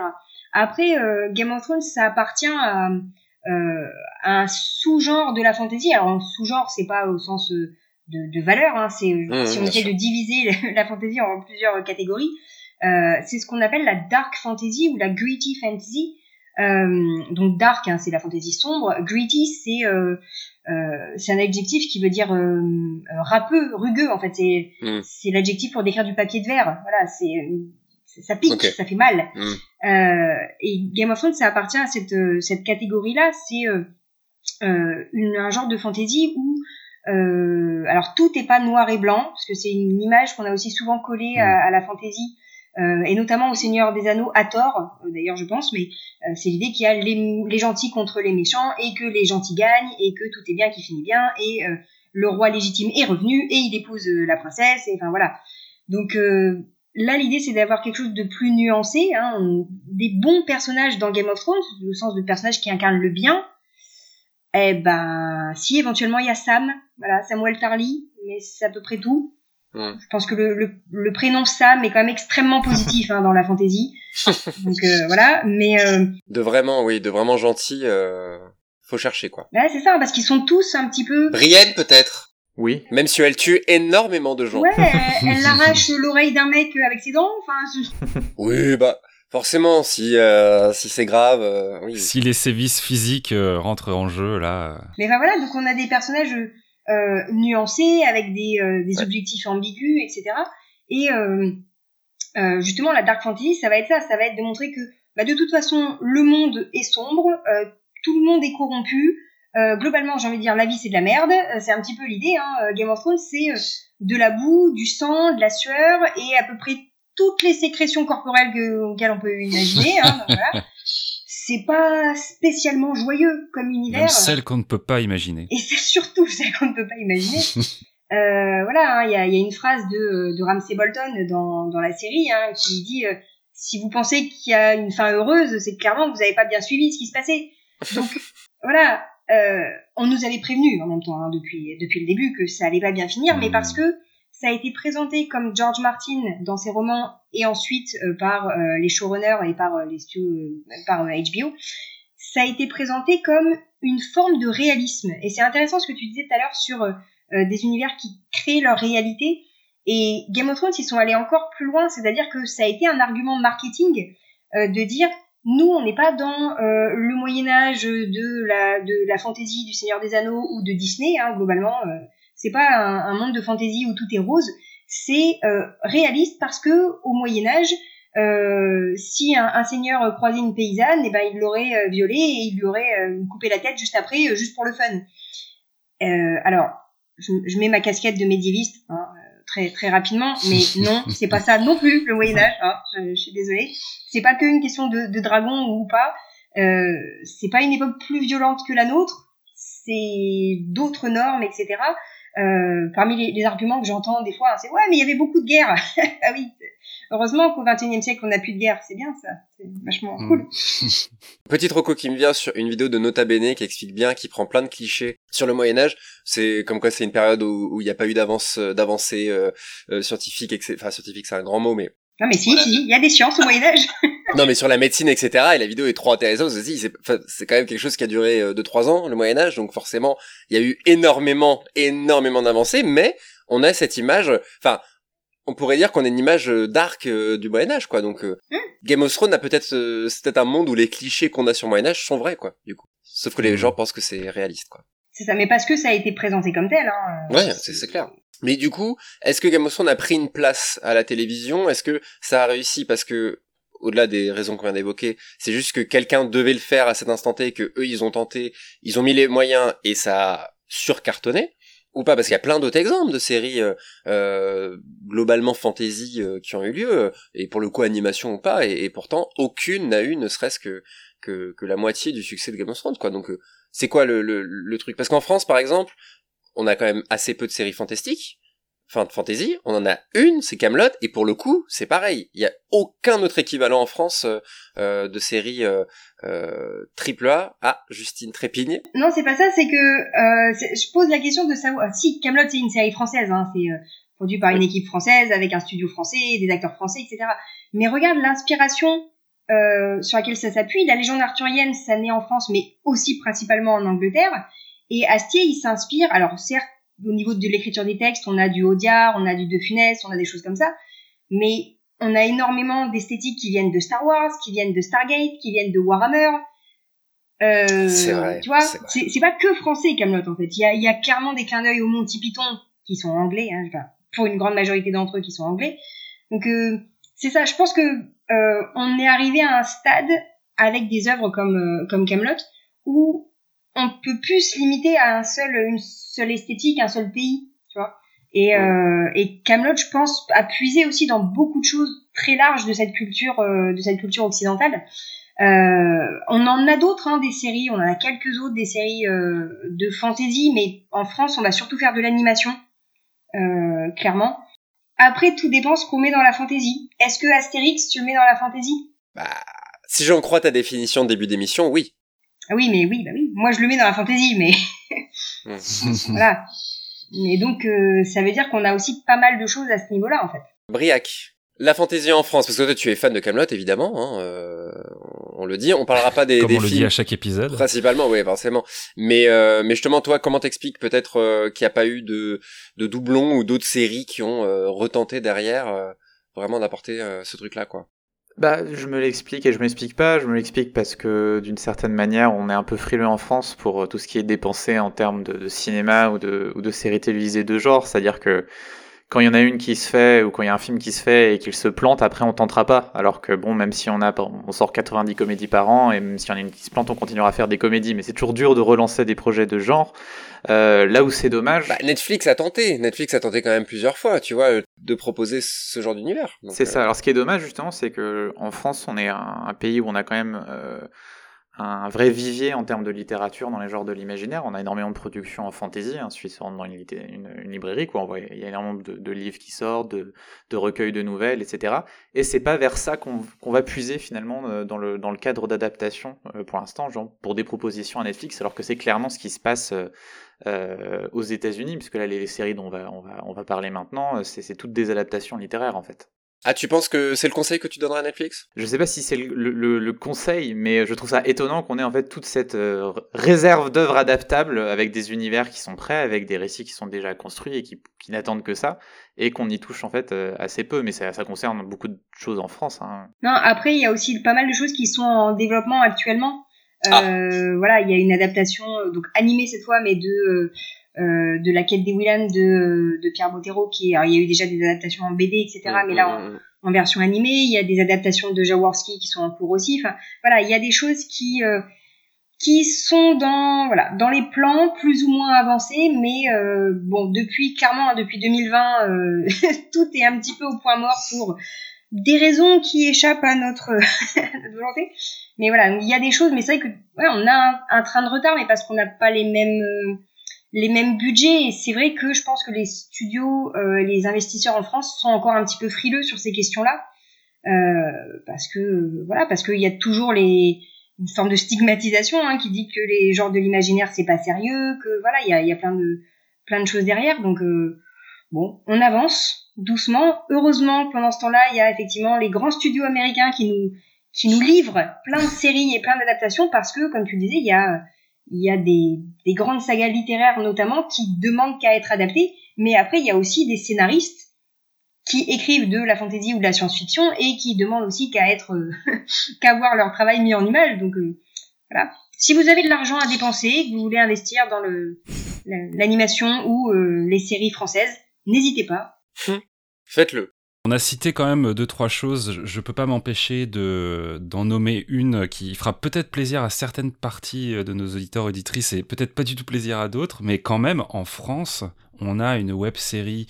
Après, euh, Game of Thrones, ça appartient à, euh, à un sous-genre de la fantasy. Alors, un sous-genre, c'est pas au sens euh, de, de valeur, hein, c'est Mmh, si on essaie de diviser la fantasy en plusieurs catégories, euh, c'est ce qu'on appelle la dark fantasy ou la gritty fantasy. Euh, donc dark, hein, c'est la fantasy sombre. Gritty, c'est euh, euh, c'est un adjectif qui veut dire râpeux, rugueux. En fait, c'est Mm. c'est l'adjectif pour décrire du papier de verre. Voilà, c'est ça pique, ça fait mal. Mm. Euh, et Game of Thrones, ça appartient à cette euh, cette catégorie-là. C'est euh, une, un genre de fantasy où euh, alors tout est pas noir et blanc parce que c'est une image qu'on a aussi souvent collée à, à la fantasy euh, et notamment au Seigneur des Anneaux à tort euh, d'ailleurs je pense mais euh, c'est l'idée qu'il y a les, les gentils contre les méchants et que les gentils gagnent et que tout est bien qui finit bien et euh, le roi légitime est revenu et il épouse la princesse et enfin voilà donc euh, là l'idée c'est d'avoir quelque chose de plus nuancé hein, des bons personnages dans Game of Thrones au sens de personnages qui incarnent le bien eh ben si éventuellement il y a Sam voilà Samuel Tarly mais c'est à peu près tout. Je pense que le, le, le prénom Sam est quand même extrêmement positif hein, dans la fantasy. Donc euh, voilà mais euh, De vraiment, oui, de vraiment gentil, euh, faut chercher quoi. là c'est ça parce qu'ils sont tous un petit peu Brienne peut-être, Oui. même si elle tue énormément de gens. ouais elle, elle arrache l'oreille d'un mec avec ses dents enfin je- Oui, bah forcément, si euh, si c'est grave, euh, oui. Si les sévices physiques euh, rentrent en jeu, là. euh, Mais voilà, donc on a des personnages euh, nuancés avec des, euh, des Ouais. objectifs ambigus, etc. Et euh, euh, justement, la dark fantasy, ça va être ça, ça va être de montrer que bah, de toute façon, le monde est sombre, euh, tout le monde est corrompu. Euh, globalement, j'ai envie de dire, la vie c'est de la merde. Euh, c'est un petit peu l'idée. Hein. Euh, Game of Thrones, c'est euh, de la boue, du sang, de la sueur et à peu près toutes les sécrétions corporelles que, auxquelles on peut imaginer. Hein, donc voilà. C'est pas spécialement joyeux comme univers. Même celle qu'on ne peut pas imaginer. Et c'est surtout celle qu'on ne peut pas imaginer. Euh, voilà, hein, il y, a, il y a une phrase de, de Ramsay Bolton dans, dans la série hein, qui dit euh, si vous pensez qu'il y a une fin heureuse, c'est que clairement vous n'avez pas bien suivi ce qui se passait. Donc voilà, euh, on nous avait prévenu en même temps hein, depuis depuis le début que ça allait pas bien finir, mais Mhm. parce que ça a été présenté comme George Martin dans ses romans et ensuite par les showrunners et par les par HBO, ça a été présenté comme une forme de réalisme. Et c'est intéressant ce que tu disais tout à l'heure sur des univers qui créent leur réalité. Et Game of Thrones, ils sont allés encore plus loin, c'est-à-dire que ça a été un argument marketing de dire nous, on n'est pas dans euh, le Moyen Âge de la de la fantaisie du Seigneur des Anneaux ou de Disney. Hein, globalement, euh, c'est pas un, monde de fantaisie où tout est rose. C'est euh, réaliste parce que au Moyen Âge, si un, seigneur croisait une paysanne, eh ben il l'aurait violée et il lui aurait coupé la tête juste après, juste pour le fun. alors, je, je, mets ma casquette de médiéviste. Hein, très très rapidement, mais non, c'est pas ça non plus le Moyen Âge. Hein, je, je, suis désolée. C'est pas qu'une question de, de dragon ou pas. Euh, c'est pas une époque plus violente que la nôtre. C'est d'autres normes, etc. Euh, parmi les, les, arguments que j'entends des fois, c'est ouais, mais il y avait beaucoup de guerres. ah oui, heureusement qu'au XXIe siècle, on n'a plus de guerre. C'est bien ça. C'est vachement mm. cool. Petite reco qui me vient sur une vidéo de Nota Bene qui explique bien, qui prend plein de clichés sur le Moyen Âge. C'est comme quoi c'est une période où il n'y a pas eu d'avance, euh, d'avancée euh, euh, scientifique, enfin scientifique, c'est un grand mot, mais non mais si, si, il y a des sciences au Moyen Âge. non mais sur la médecine, etc. Et la vidéo est trop intéressante aussi. C'est quand même quelque chose qui a duré 2-3 ans, le Moyen Âge. Donc forcément, il y a eu énormément, énormément d'avancées. Mais on a cette image, enfin, on pourrait dire qu'on a une image dark du Moyen Âge, quoi. Donc hmm. Game of Thrones a peut-être, c'est peut-être un monde où les clichés qu'on a sur le Moyen Âge sont vrais, quoi. Du coup, sauf que les hmm. gens pensent que c'est réaliste, quoi. C'est ça, mais parce que ça a été présenté comme tel. Hein. Ouais, c'est clair. Mais du coup, est-ce que Game of Thrones a pris une place à la télévision? Est-ce que ça a réussi parce que au-delà des raisons qu'on vient d'évoquer, c'est juste que quelqu'un devait le faire à cet instant T, que eux ils ont tenté, ils ont mis les moyens et ça a surcartonné ou pas? Parce qu'il y a plein d'autres exemples de séries euh, euh globalement fantasy euh, qui ont eu lieu et pour le coup animation ou pas et, pourtant aucune n'a eu ne serait-ce que, que, la moitié du succès de Game of Thrones quoi. Donc c'est quoi le, le, le truc? Parce qu'en France par exemple on a quand même assez peu de séries fantastiques, enfin de fantasy, on en a une, c'est Camelot, et pour le coup, c'est pareil. Il y a aucun autre équivalent en France euh, euh de série euh, euh, triple A. Ah, Justine Trépigne. Non, c'est pas ça. C'est que euh, je pose la question de savoir. Si Camelot, c'est une série française, hein, c'est produit par une équipe française avec un studio français, des acteurs français, etc. Mais regarde l'inspiration sur laquelle ça s'appuie. La légende arthurienne, ça naît en France, mais aussi principalement en Angleterre. Et Astier, il s'inspire, alors certes, au niveau de l'écriture des textes, on a du Audiard, on a du De Funès, on a des choses comme ça, mais on a énormément d'esthétiques qui viennent de Star Wars, qui viennent de Stargate, qui viennent de Warhammer. Euh, c'est vrai. Tu vois, c'est pas que français Camelot en fait. Il y a, y a clairement des clins d'œil au Monty Python qui sont anglais, hein, pour une grande majorité d'entre eux qui sont anglais. Donc euh, c'est ça. Je pense que euh, on est arrivé à un stade avec des œuvres comme euh, comme Camelot où on peut plus se limiter à un seul, une seule esthétique, un seul pays, tu vois. Et, euh, et Camelot, je pense, a puisé aussi dans beaucoup de choses très larges de cette culture, euh, de cette culture occidentale. Euh, on en a d'autres, hein, des séries. On en a quelques autres, des séries euh, de fantasy, mais en France, on va surtout faire de l'animation, clairement. Après, tout dépend ce qu'on met dans la fantasy. Est-ce que Astérix, tu le mets dans la fantasy? Bah, si j'en crois ta définition de début d'émission, oui. Ah oui, mais oui, bah oui. Moi, je le mets dans la fantaisie, mais voilà. Mais donc, euh, ça veut dire qu'on a aussi pas mal de choses à ce niveau-là, en fait. Briac, la fantaisie en France, parce que toi, tu es fan de Camelot, évidemment. Hein, euh, on le dit, on parlera pas des, Comme des on films. le dit à chaque épisode. Principalement, oui, forcément. Mais, euh, mais justement, toi, comment t'expliques peut-être euh, qu'il n'y a pas eu de, de doublons ou d'autres séries qui ont euh, retenté derrière vraiment d'apporter ce truc-là, quoi? Bah, je me l'explique et je m'explique pas. Je me l'explique parce que d'une certaine manière, on est un peu frileux en France pour euh, tout ce qui est dépensé en termes de, cinéma ou de, ou de séries télévisées de genre. C'est-à-dire que quand il y en a une qui se fait ou quand il y a un film qui se fait et qu'il se plante, après on tentera pas. Alors que bon, même si on a, on sort 90 comédies par an et même si on a une qui se plante, on continuera à faire des comédies. Mais c'est toujours dur de relancer des projets de genre. Euh, là où c'est dommage. Bah, Netflix a tenté. Netflix a tenté quand même plusieurs fois, tu vois, de proposer ce genre d'univers. C'est ça. Euh, Alors ce qui est dommage justement, c'est que en France, on est un, pays où on a quand même euh, un vrai vivier en termes de littérature dans les genres de l'imaginaire. On a énormément de productions en fantasy. Hein, suffit de dans une, librairie, quoi. il y a énormément de, livres qui sortent, de, recueils de nouvelles, etc. Et c'est pas vers ça qu'on va puiser finalement euh, dans le, cadre d'adaptation euh, pour l'instant, genre pour des propositions à Netflix, alors que c'est clairement ce qui se passe euh, aux États-Unis, puisque là les, séries dont on va, on va parler maintenant, c'est toutes des adaptations littéraires en fait. Ah, tu penses que c'est le conseil que tu donneras à Netflix? Je sais pas si c'est le, conseil, mais je trouve ça étonnant qu'on ait en fait toute cette euh, réserve d'œuvres adaptables avec des univers qui sont prêts, avec des récits qui sont déjà construits et qui, n'attendent que ça, et qu'on y touche en fait euh, assez peu. Mais ça, ça, concerne beaucoup de choses en France. Hein. Non, après il y a aussi pas mal de choses qui sont en développement actuellement. Ah. Euh, voilà, il y a une adaptation donc animée cette fois, mais de euh, de la quête des Willan de, de Pierre Bottero, qui alors, il y a eu déjà des adaptations en BD, etc. Mm, mais là, mm, mm. en, version animée, il y a des adaptations de Jaworski qui sont en cours aussi. Enfin, voilà, il y a des choses qui euh, qui sont dans voilà dans les plans plus ou moins avancés, mais euh, bon, depuis clairement, hein, depuis 2020, tout est un petit peu au point mort pour des raisons qui échappent à notre, notre volonté. Mais voilà, il y a des choses, mais c'est vrai que ouais, on a un, un, train de retard, mais parce qu'on n'a pas les mêmes les mêmes budgets. Et c'est vrai que je pense que les studios, euh, les investisseurs en France sont encore un petit peu frileux sur ces questions-là. Euh, parce que voilà, parce qu'il y a toujours les une forme de stigmatisation hein, qui dit que les genres de l'imaginaire c'est pas sérieux, que voilà, il y a, y a plein de plein de choses derrière. Donc euh, bon, on avance doucement. Heureusement, pendant ce temps-là, il y a effectivement les grands studios américains qui nous qui nous livrent plein de séries et plein d'adaptations parce que, comme tu le disais, il y a il y a des, des, grandes sagas littéraires notamment qui demandent qu'à être adaptées, mais après il y a aussi des scénaristes qui écrivent de la fantasy ou de la science-fiction et qui demandent aussi qu'à être qu'à voir leur travail mis en image. Donc euh, voilà. Si vous avez de l'argent à dépenser, que vous voulez investir dans le l'animation ou euh, les séries françaises, n'hésitez pas. Faites-le. On a cité quand même deux trois choses. Je peux pas m'empêcher de d'en nommer une qui fera peut-être plaisir à certaines parties de nos auditeurs auditrices et peut-être pas du tout plaisir à d'autres, mais quand même en France, on a une web série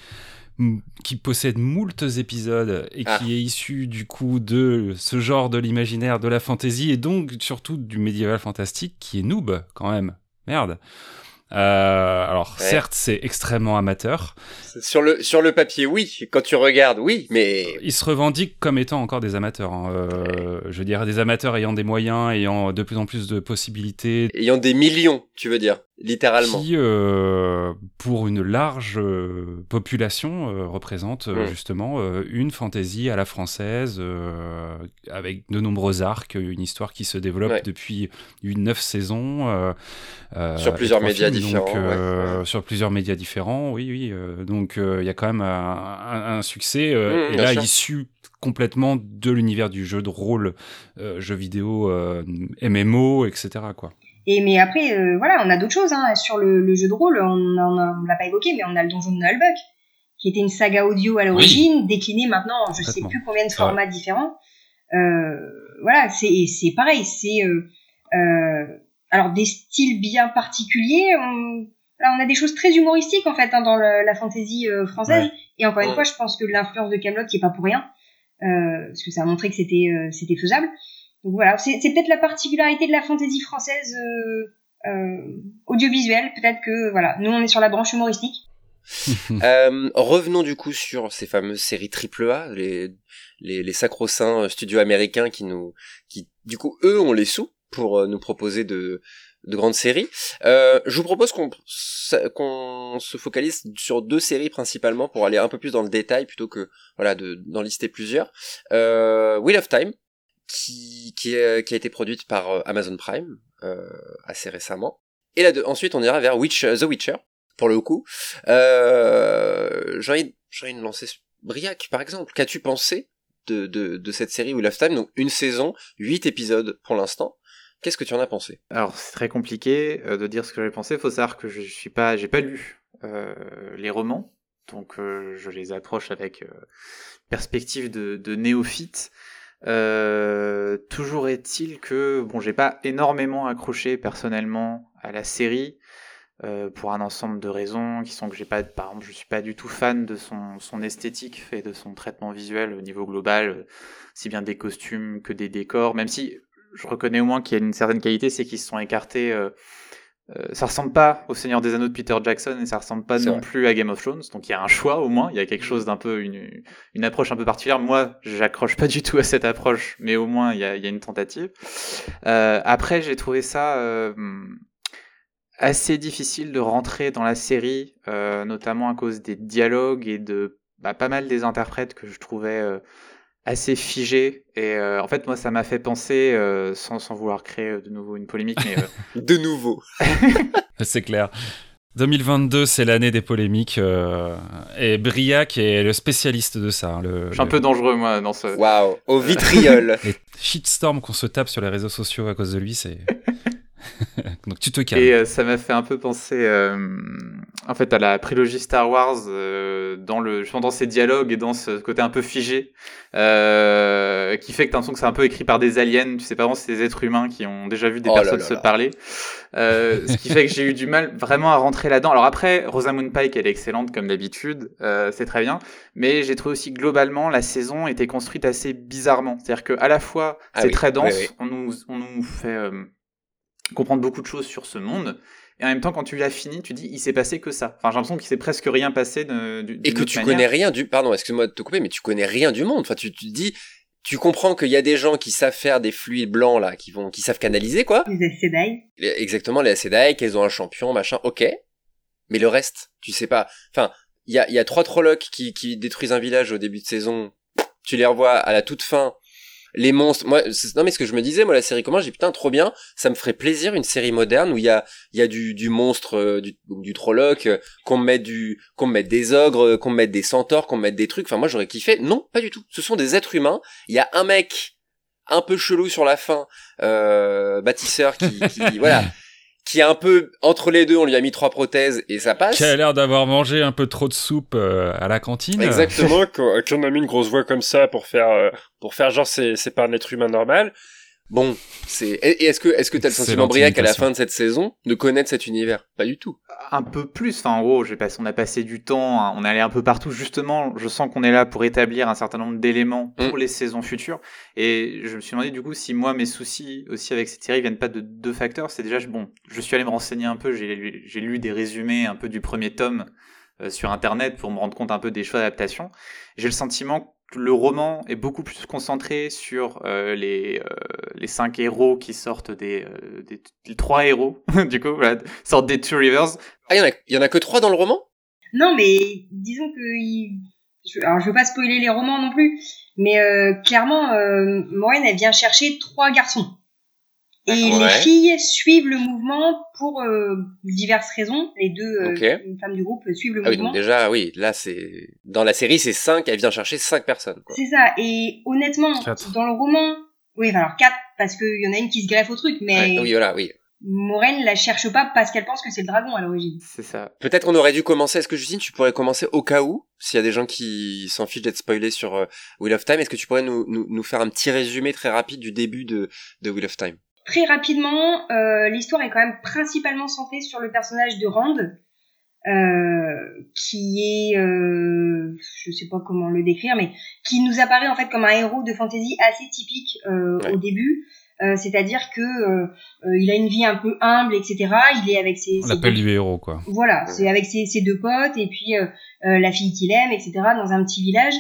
qui possède moultes épisodes et qui ah. est issue du coup de ce genre de l'imaginaire, de la fantasy et donc surtout du médiéval fantastique qui est Noob quand même. Merde. Euh, alors certes, c'est extrêmement amateur. Sur le sur le papier, oui. Quand tu regardes, oui, mais ils se revendiquent comme étant encore des amateurs. Hein. Euh, je veux dire des amateurs ayant des moyens, ayant de plus en plus de possibilités, ayant des millions, tu veux dire littéralement. Qui, euh, pour une large euh, population, euh, représente euh, mm. justement une fantaisie à la française, avec de nombreux arcs, une histoire qui se développe depuis une neuf saisons. sur plusieurs médias différents. Sur plusieurs médias différents, oui, oui. donc il y a quand même un, succès, mm, et là, issu complètement de l'univers du jeu de rôle, jeu vidéo, MMO, etc. quoi. Et mais après, euh, voilà, on a d'autres choses hein. sur le, le, jeu de rôle. On, on, l'a pas évoqué, mais on a le donjon de Nullbuck, qui était une saga audio à l'origine, déclinée maintenant, je sais plus combien de formats différents. Euh, voilà, c'est c'est pareil, c'est euh, euh, alors des styles bien particuliers. On, on a des choses très humoristiques en fait hein, dans la fantasy euh, française. Et encore une fois, je pense que l'influence de Camelot qui est pas pour rien, parce que ça a montré que c'était c'était faisable. Donc voilà, c'est peut-être la particularité de la fantaisie française euh, euh, audiovisuelle. Peut-être que voilà, nous on est sur la branche humoristique. euh, revenons du coup sur ces fameuses séries AAA, les les, les sacro-saints studios américains qui nous, qui du coup eux ont les sous pour euh, nous proposer de de grandes séries. Euh, je vous propose qu'on qu'on se focalise sur deux séries principalement pour aller un peu plus dans le détail plutôt que voilà de d'en lister plusieurs. Euh, Wheel of Time, qui, qui, a été produite par euh, Amazon Prime euh, assez récemment. Et là, de, ensuite, on ira vers The Witcher, pour le coup. Euh, J'ai envie, de lancer Briac, par exemple. Qu'as-tu pensé de, de, de, cette série Wheel of Time? Donc, une saison, huit épisodes pour l'instant. Qu'est-ce que tu en as pensé? Alors, c'est très compliqué euh, de dire ce que j'ai pensé. Faut savoir que je suis pas, j'ai pas lu euh, les romans, donc euh, je les approche avec perspective de néophyte. Euh, toujours est-il que bon, j'ai pas énormément accroché personnellement à la série euh, pour un ensemble de raisons qui sont que j'ai pas, par exemple, je suis pas du tout fan de son, son esthétique et de son traitement visuel au niveau global, si bien des costumes que des décors, même si je reconnais au moins qu'il y a une certaine qualité, c'est qu'ils se sont écartés. Euh, euh, ça ressemble pas au Seigneur des Anneaux de Peter Jackson et ça ressemble pas non plus à Game of Thrones. Donc il y a un choix au moins, il y a quelque chose d'un peu une, une approche un peu particulière. Moi, j'accroche pas du tout à cette approche, mais au moins il y a, y a une tentative. Euh, après, j'ai trouvé ça euh, assez difficile de rentrer dans la série, notamment à cause des dialogues et de bah, pas mal des interprètes que je trouvais assez figé et euh, en fait moi ça m'a fait penser euh, sans, sans vouloir créer de nouveau une polémique mais de nouveau. C'est clair. 2022 c'est l'année des polémiques et Briac est le spécialiste de ça hein, le, je suis un peu dangereux moi dans ce waouh au vitriol. Les shitstorms qu'on se tape sur les réseaux sociaux à cause de lui c'est Donc tu te calmes. Et euh, ça m'a fait un peu penser euh, en fait à la prélogie Star Wars euh, dans le dans ces dialogues et dans ce côté un peu figé euh, qui fait que t'as l'impression que c'est un peu écrit par des aliens, tu sais pas vraiment c'est des êtres humains qui ont déjà vu des Oh là personnes là se parler. Euh, ce qui fait que j'ai eu du mal vraiment à rentrer là-dedans. Alors après Rosamund Pike elle est excellente comme d'habitude, euh, c'est très bien, mais j'ai trouvé aussi que globalement la saison était construite assez bizarrement. C'est-à-dire que à la fois Ah c'est oui, très dense, oui, oui. on nous on nous fait euh, comprendre beaucoup de choses sur ce monde. Et en même temps, quand tu l'as fini, tu dis, il s'est passé que ça. Enfin, j'ai l'impression qu'il s'est presque rien passé de, du- et que tu manière. connais rien du pardon excuse-moi de te couper mais tu connais rien du monde enfin tu tu te dis tu comprends qu'il y a des gens qui savent faire des fluides blancs là qui vont qui savent canaliser quoi Les Sedai. Exactement les Sedai qu'elles ont un champion machin ok mais le reste tu sais pas enfin il y a il y a trois Trollocs qui qui détruisent un village au début de saison tu les revois à la toute fin les monstres moi non mais ce que je me disais moi la série comment j'ai putain trop bien. Ça me ferait plaisir une série moderne où il y a il y a du du monstre euh, du du Trolloc euh, qu'on me mette du qu'on me mette des ogres euh, qu'on me mette des centaures qu'on me mette des trucs. Enfin moi j'aurais kiffé. Non pas du tout. Ce sont des êtres humains. Il y a un mec un peu chelou sur la fin euh, bâtisseur qui, qui voilà qui est un peu entre les deux on lui a mis trois prothèses et ça passe Qui a l'air d'avoir mangé un peu trop de soupe euh, à la cantine. exactement Qu'on qu'on a mis une grosse voix comme ça pour faire, euh, pour faire genre c'est, c'est pas un être humain normal. Bon c'est et est-ce que est-ce que t'as le sentiment Briac à la fin de cette saison de connaître cet univers? Pas du tout Un peu plus. Enfin, en gros, j'ai passé, on a passé du temps, hein, on est allé un peu partout. Justement, je sens qu'on est là pour établir un certain nombre d'éléments pour Mm. les saisons futures. Et je me suis demandé, du coup, si moi, mes soucis aussi avec cette série viennent pas de deux facteurs. C'est déjà, bon, je suis allé me renseigner un peu, j'ai lu, j'ai lu des résumés un peu du premier tome euh, sur Internet pour me rendre compte un peu des choix d'adaptation. J'ai le sentiment le roman est beaucoup plus concentré sur euh, les, euh, les cinq héros qui sortent des, euh, des, les trois héros, du coup, voilà, sortent des Two Rivers. ah il y en a il y en a que trois dans le roman? Non, mais disons que il... je... alors je veux pas spoiler les romans non plus, mais euh, clairement, euh, Moraine elle vient chercher trois garçons et Ouais. les filles suivent le mouvement pour euh, diverses raisons. Les deux euh, femmes du groupe suivent le ah oui mouvement. donc déjà oui là c'est dans la série c'est cinq elle vient chercher cinq personnes quoi. C'est ça. Et honnêtement, Quatre. dans le roman, oui, enfin, alors quatre parce qu'il y en a une qui se greffe au truc, mais Ouais, oui voilà oui Moraine la cherche pas parce qu'elle pense que c'est le dragon à l'origine. C'est ça. Peut-être on aurait dû commencer. Est-ce que Justine, tu pourrais commencer au cas où, s'il y a des gens qui s'en fichent d'être spoilés sur euh, Wheel of Time, est-ce que tu pourrais nous, nous, nous faire un petit résumé très rapide du début de, de Wheel of Time? Très rapidement, euh, l'histoire est quand même principalement centrée sur le personnage de Rand, euh, qui est, euh, je sais pas comment le décrire, mais qui nous apparaît en fait comme un héros de fantasy assez typique euh, Ouais. au début. Euh, C'est-à-dire que euh, euh, il a une vie un peu humble, etc. Il est avec ses, On l'appelle deux- du héros, quoi. voilà, c'est avec ses, ses deux potes et puis euh, euh, la fille qu'il aime, etc. Dans un petit village.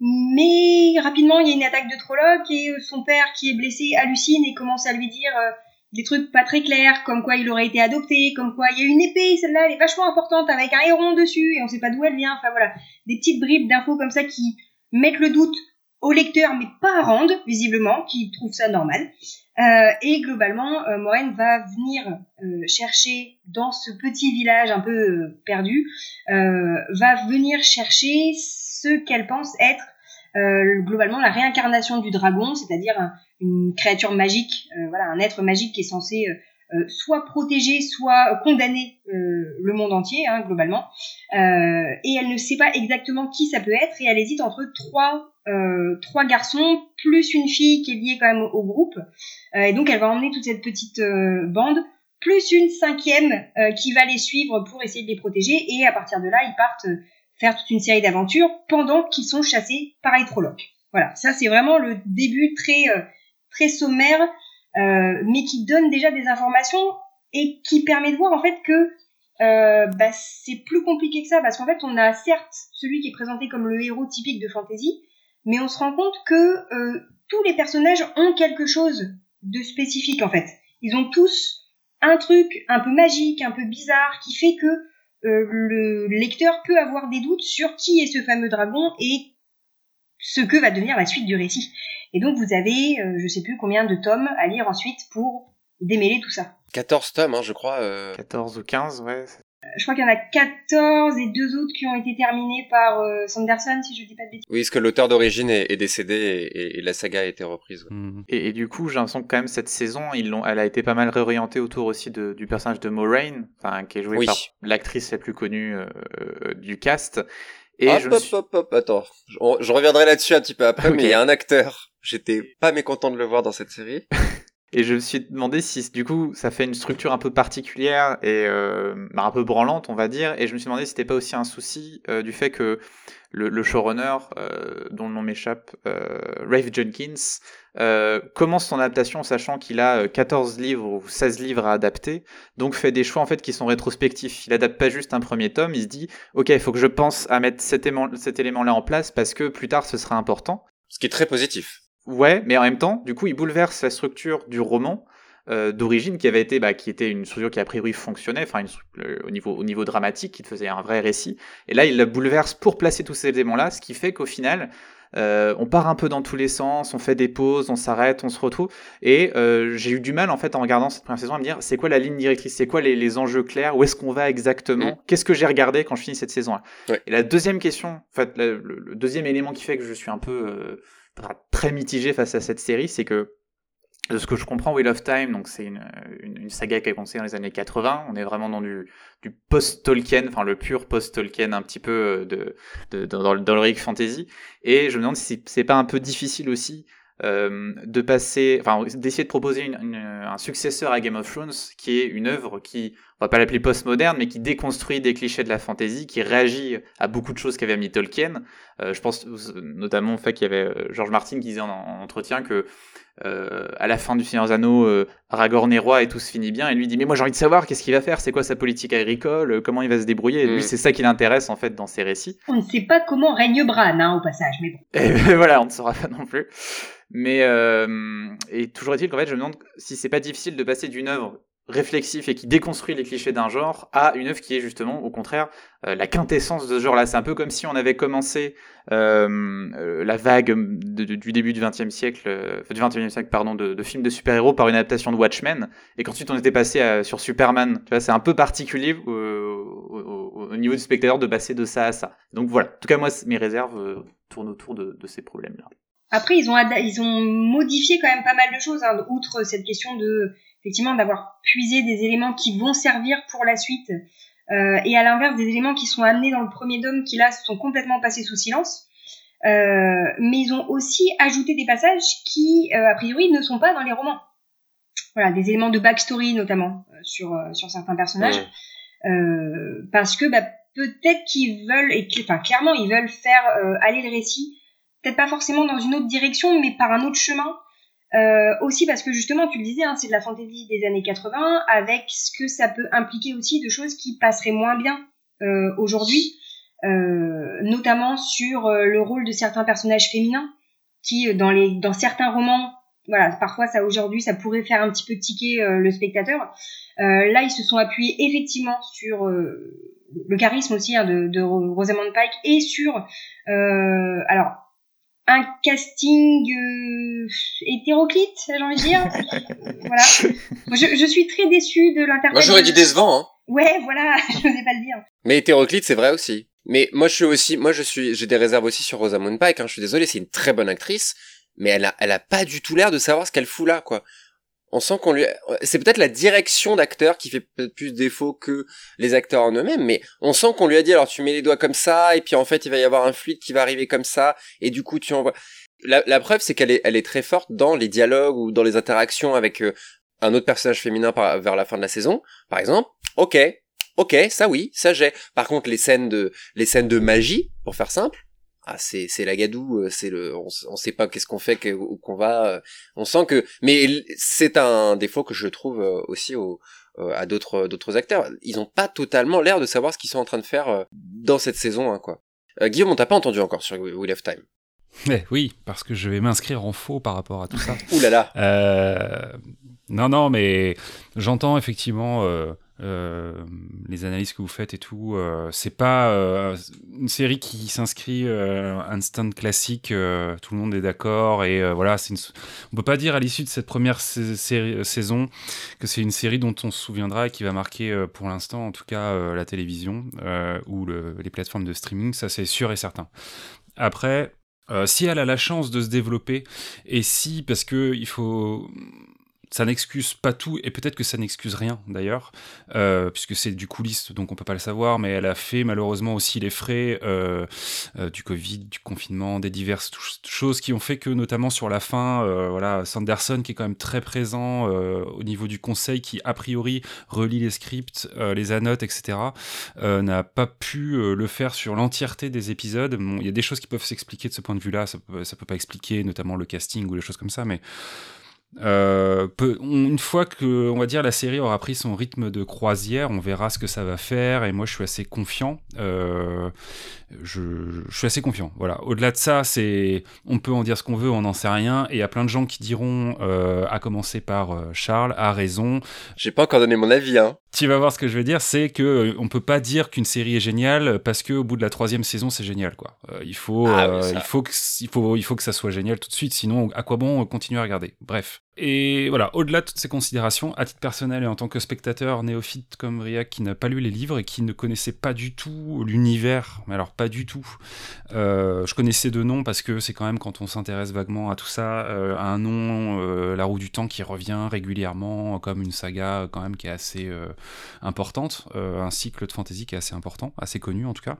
Mais rapidement, il y a une attaque de Trolloc et euh, son père qui est blessé hallucine et commence à lui dire euh, des trucs pas très clairs, comme quoi il aurait été adopté, comme quoi il y a une épée, celle-là elle est vachement importante avec un héron dessus et on sait pas d'où elle vient. Enfin voilà, des petites bribes d'infos comme ça qui mettent le doute au lecteur, mais pas à Rand, visiblement, qui trouve ça normal. Euh, et globalement, euh, Moraine va venir euh, chercher dans ce petit village un peu euh, perdu, euh, va venir chercher ce qu'elle pense être euh, globalement la réincarnation du dragon, c'est-à-dire un- une créature magique, euh, voilà, un être magique qui est censé euh, soit protéger, soit condamner le monde entier, hein, globalement. Et elle ne sait pas exactement qui ça peut être, et elle hésite entre trois trois garçons plus une fille qui est liée quand même au, groupe. Et donc elle va emmener toute cette petite bande plus une cinquième qui va les suivre pour essayer de les protéger. Et à partir de là, ils partent faire toute une série d'aventures pendant qu'ils sont chassés par les Trollocs. Voilà, ça c'est vraiment le début très euh, très sommaire, euh, mais qui donne déjà des informations et qui permet de voir en fait que euh, bah, c'est plus compliqué que ça parce qu'en fait on a certes celui qui est présenté comme le héros typique de fantasy, mais on se rend compte que euh, tous les personnages ont quelque chose de spécifique en fait. Ils ont tous un truc un peu magique, un peu bizarre qui fait que le lecteur peut avoir des doutes sur qui est ce fameux dragon et ce que va devenir la suite du récit. Et donc vous avez, euh, je sais plus combien de tomes à lire ensuite pour démêler tout ça. 14 tomes, hein, je crois. Euh... 14 ou 15, ouais. Je crois qu'il y en a 14 et deux autres qui ont été terminés par euh, Sanderson, si je dis pas de bêtises. Oui, parce que l'auteur d'origine est, est, décédé et, et, la saga a été reprise. Ouais. Mmh. Et, et, du coup, j'ai l'impression que quand même cette saison, ils l'ont, elle a été pas mal réorientée autour aussi de, du personnage de Moraine, enfin, qui est joué oui. par l'actrice la plus connue euh, du cast. Et hop, je hop, suis... hop, hop, attends. Je, je reviendrai là-dessus un petit peu après, okay. mais il y a un acteur. J'étais pas mécontent de le voir dans cette série. Et je me suis demandé si du coup ça fait une structure un peu particulière et euh, bah, un peu branlante, on va dire. Et je me suis demandé si c'était pas aussi un souci euh, du fait que le, showrunner, euh, dont le nom m'échappe, Rafe Jenkins, commence son adaptation en sachant qu'il a 14 livres ou 16 livres à adapter, donc fait des choix en fait qui sont rétrospectifs. Il adapte pas juste un premier tome, il se dit ok, il faut que je pense à mettre cet élément-là en place parce que plus tard ce sera important. Ce qui est très positif. Ouais, mais en même temps, du coup, il bouleverse la structure du roman euh, d'origine qui avait été, bah, qui était une structure qui a priori fonctionnait, enfin, au niveau au niveau dramatique, qui faisait un vrai récit. Et là, il la bouleverse pour placer tous ces éléments-là, ce qui fait qu'au final, euh, on part un peu dans tous les sens, on fait des pauses, on s'arrête, on se retrouve. Et euh, j'ai eu du mal, en fait, en regardant cette première saison, à me dire, c'est quoi la ligne directrice, c'est quoi les, les, enjeux clairs, où est-ce qu'on va exactement, mmh. qu'est-ce que j'ai regardé quand je finis cette saison-là? Ouais. Et la deuxième question, en fait, le, le, deuxième élément qui fait que je suis un peu euh, très mitigé face à cette série, c'est que de ce que je comprends, Wheel of Time, donc c'est une, une, saga qui a commencé dans les années 80. On est vraiment dans du, du post-Tolkien, enfin le pur post-Tolkien, un petit peu de, de, dans, dans le fantasy. Et je me demande si c'est pas un peu difficile aussi euh, de passer, enfin d'essayer de proposer un successeur à Game of Thrones, qui est une œuvre qui, on va pas l'appeler post-moderne, mais qui déconstruit des clichés de la fantasy, qui réagit à beaucoup de choses qu'avait mis Tolkien. Euh, je pense notamment au fait qu'il y avait George Martin qui disait en, en entretien que euh, à la fin du Seigneur des Anneaux, euh, Aragorn est roi et tout se finit bien. Et lui dit mais moi j'ai envie de savoir qu'est-ce qu'il va faire, c'est quoi sa politique agricole, euh, comment il va se débrouiller? Et lui mm. c'est ça qui l'intéresse en fait dans ses récits. On ne sait pas comment règne Bran hein, au passage, mais bon. Et ben, voilà, on ne saura pas non plus. Mais euh, et toujours est-il qu'en fait je me demande si c'est pas difficile de passer d'une œuvre réflexif et qui déconstruit les clichés d'un genre à une œuvre qui est justement au contraire euh, la quintessence de ce genre-là. C'est un peu comme si on avait commencé euh, euh, la vague du début du XXe siècle, du XXe siècle pardon, de, films de super-héros par une adaptation de Watchmen et qu'ensuite on était passé sur Superman. Tu vois, c'est un peu particulier au, au, au, niveau du spectateur de passer de ça à ça. Donc voilà. En tout cas, moi, mes réserves tournent autour de, de ces problèmes-là. Après, ils ont, ils ont modifié quand même pas mal de choses, hein, outre cette question de effectivement d'avoir puisé des éléments qui vont servir pour la suite euh, et à l'inverse des éléments qui sont amenés dans le premier dôme qui là sont complètement passés sous silence. Euh, mais ils ont aussi ajouté des passages qui euh, a priori ne sont pas dans les romans. Voilà des éléments de backstory notamment euh, sur euh, sur certains personnages. Ouais. parce que bah, peut-être qu'ils veulent et enfin clairement ils veulent faire aller le récit. Peut-être pas forcément dans une autre direction mais par un autre chemin euh, aussi parce que justement, tu le disais, hein, c'est de la fantaisie des années 80, avec ce que ça peut impliquer aussi de choses qui passeraient moins bien euh, aujourd'hui, euh, notamment sur euh, le rôle de certains personnages féminins, qui euh, dans les dans certains romans, voilà, parfois ça aujourd'hui, ça pourrait faire un petit peu tiquer euh, le spectateur. là, ils se sont appuyés effectivement sur le charisme aussi hein, de, de Rosamund Pike et sur alors un casting euh, hétéroclite, j'ai envie de dire. voilà. Je, je, suis très déçue de l'interprète. Moi, j'aurais dit décevant. Hein. Ouais, voilà, je n'osais pas le dire. Mais hétéroclite, c'est vrai aussi. Mais moi, je suis aussi, moi, je suis, j'ai des réserves aussi sur Rosamund Pike. Hein. Je suis désolé, c'est une très bonne actrice, mais elle a, elle a pas du tout l'air de savoir ce qu'elle fout là, quoi on sent qu'on lui c'est peut-être la direction d'acteur qui fait peut-être plus défaut que les acteurs en eux-mêmes mais on sent qu'on lui a dit alors tu mets les doigts comme ça et puis en fait il va y avoir un fluide qui va arriver comme ça et du coup tu envoies. La, la preuve c'est qu'elle est elle est très forte dans les dialogues ou dans les interactions avec euh, un autre personnage féminin vers la fin de la saison. Par exemple OK OK ça oui ça j'ai. Par contre les scènes de les scènes de magie pour faire simple ah, c'est c'est la gadoue, c'est le, on, on sait pas qu'est-ce qu'on fait, où qu'on va. On sent que, mais c'est un défaut que je trouve aussi au, à d'autres d'autres acteurs. Ils ont pas totalement l'air de savoir ce qu'ils sont en train de faire dans cette saison, hein, quoi. Guillaume, on t'a pas entendu encore sur Wheel of Time. Eh oui, parce que je vais m'inscrire en faux par rapport à tout ça. Ouh là là. Euh, non, non, mais j'entends effectivement euh, euh, les analyses que vous faites et tout. c'est pas une série qui s'inscrit instant classique. tout le monde est d'accord et voilà. On peut pas dire à l'issue de cette première saison que c'est une série dont on se souviendra et qui va marquer pour l'instant, en tout cas, la télévision ou les plateformes de streaming. Ça, c'est sûr et certain. Après, euh, si elle a la chance de se développer, et si, parce que il faut ça n'excuse pas tout, et peut-être que ça n'excuse rien d'ailleurs, euh, puisque c'est du coulisse, donc on peut pas le savoir, mais elle a fait malheureusement aussi les frais euh, euh, du Covid, du confinement, des diverses choses qui ont fait que notamment sur la fin, voilà, Sanderson qui est quand même très présent au niveau du conseil, qui a priori relit les scripts, les annotes, etc., n'a pas pu le faire sur l'entièreté des épisodes. Il y a des choses qui peuvent s'expliquer de ce point de vue-là, ça peut, ça peut pas expliquer notamment le casting ou les choses comme ça, mais euh, une fois que, on va dire, la série aura pris son rythme de croisière, on verra ce que ça va faire. Et moi, je suis assez confiant. Euh, je, suis assez confiant. Voilà. Au-delà de ça, c'est, on peut en dire ce qu'on veut, on n'en sait rien. Et il y a plein de gens qui diront, euh, à commencer par euh, Charles, a raison. J'ai pas encore donné mon avis, hein. Tu vas voir ce que je veux dire, c'est que euh, on peut pas dire qu'une série est géniale parce que au bout de la troisième saison, c'est génial, quoi. il faut, ah il faut que, il faut, il faut que ça soit génial tout de suite. Sinon, à quoi bon continuer à regarder? Bref. Et voilà, au-delà de toutes ces considérations, à titre personnel et en tant que spectateur néophyte comme Riak qui n'a pas lu les livres et qui ne connaissait pas du tout l'univers, mais alors pas du tout. Euh, je connaissais deux noms parce que c'est quand même quand on s'intéresse vaguement à tout ça, euh, un nom, euh, La roue du temps qui revient régulièrement comme une saga quand même qui est assez importante, un cycle de fantasy qui est assez important, assez connu en tout cas.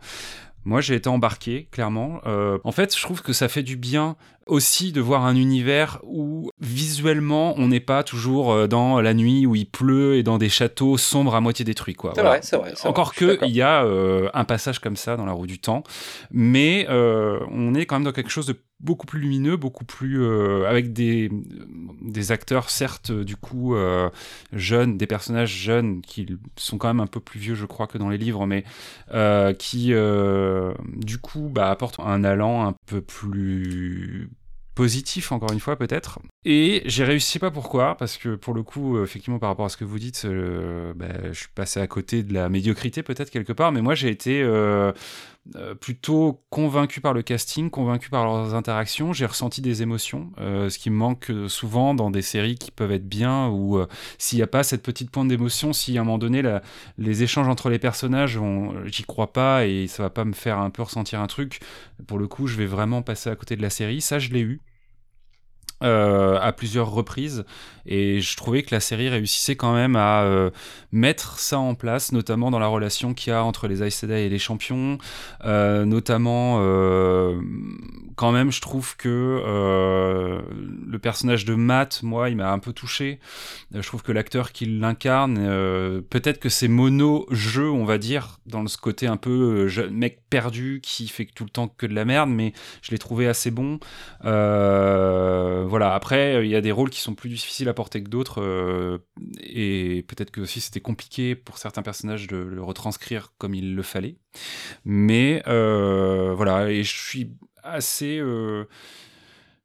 Moi, j'ai été embarqué, clairement. Euh, en fait, je trouve que ça fait du bien aussi de voir un univers où visuellement, on n'est pas toujours euh, dans la nuit où il pleut et dans des châteaux sombres à moitié détruits. Quoi. C'est vrai, c'est vrai. Encore que il y a euh, un passage comme ça dans la roue du temps, mais on est quand même dans quelque chose de beaucoup plus lumineux, beaucoup plus euh, avec des, des acteurs certes du coup euh, jeunes, des personnages jeunes qui sont quand même un peu plus vieux je crois que dans les livres, mais euh, qui du coup bah, apportent un allant un peu plus positif encore une fois peut-être. Et j'ai réussi pas pourquoi parce que pour le coup effectivement par rapport à ce que vous dites bah, je suis passé à côté de la médiocrité peut-être quelque part mais moi j'ai été plutôt convaincu par le casting, convaincu par leurs interactions. J'ai ressenti des émotions, euh, ce qui me manque souvent dans des séries qui peuvent être bien, ou euh, s'il n'y a pas cette petite pointe d'émotion, si à un moment donné les échanges entre les personnages, j'y crois pas et ça va pas me faire un peu ressentir un truc, pour le coup, je vais vraiment passer à côté de la série. Ça, je l'ai eu. Euh, à plusieurs reprises. Et je trouvais que la série réussissait quand même à euh, mettre ça en place, notamment dans la relation qu'il y a entre les Aes Sedai et les champions, euh, notamment quand même je trouve que le personnage de Matt, moi, il m'a un peu touché. je trouve que l'acteur qui l'incarne, peut-être que c'est mono-jeu, on va dire, dans ce côté un peu mec perdu qui fait tout le temps que de la merde, mais je l'ai trouvé assez bon. Euh, voilà. Après, euh, il y a des rôles qui sont plus difficiles à porter que d'autres, euh, et peut-être que aussi c'était compliqué pour certains personnages de le retranscrire comme il le fallait. Mais voilà, et je suis assez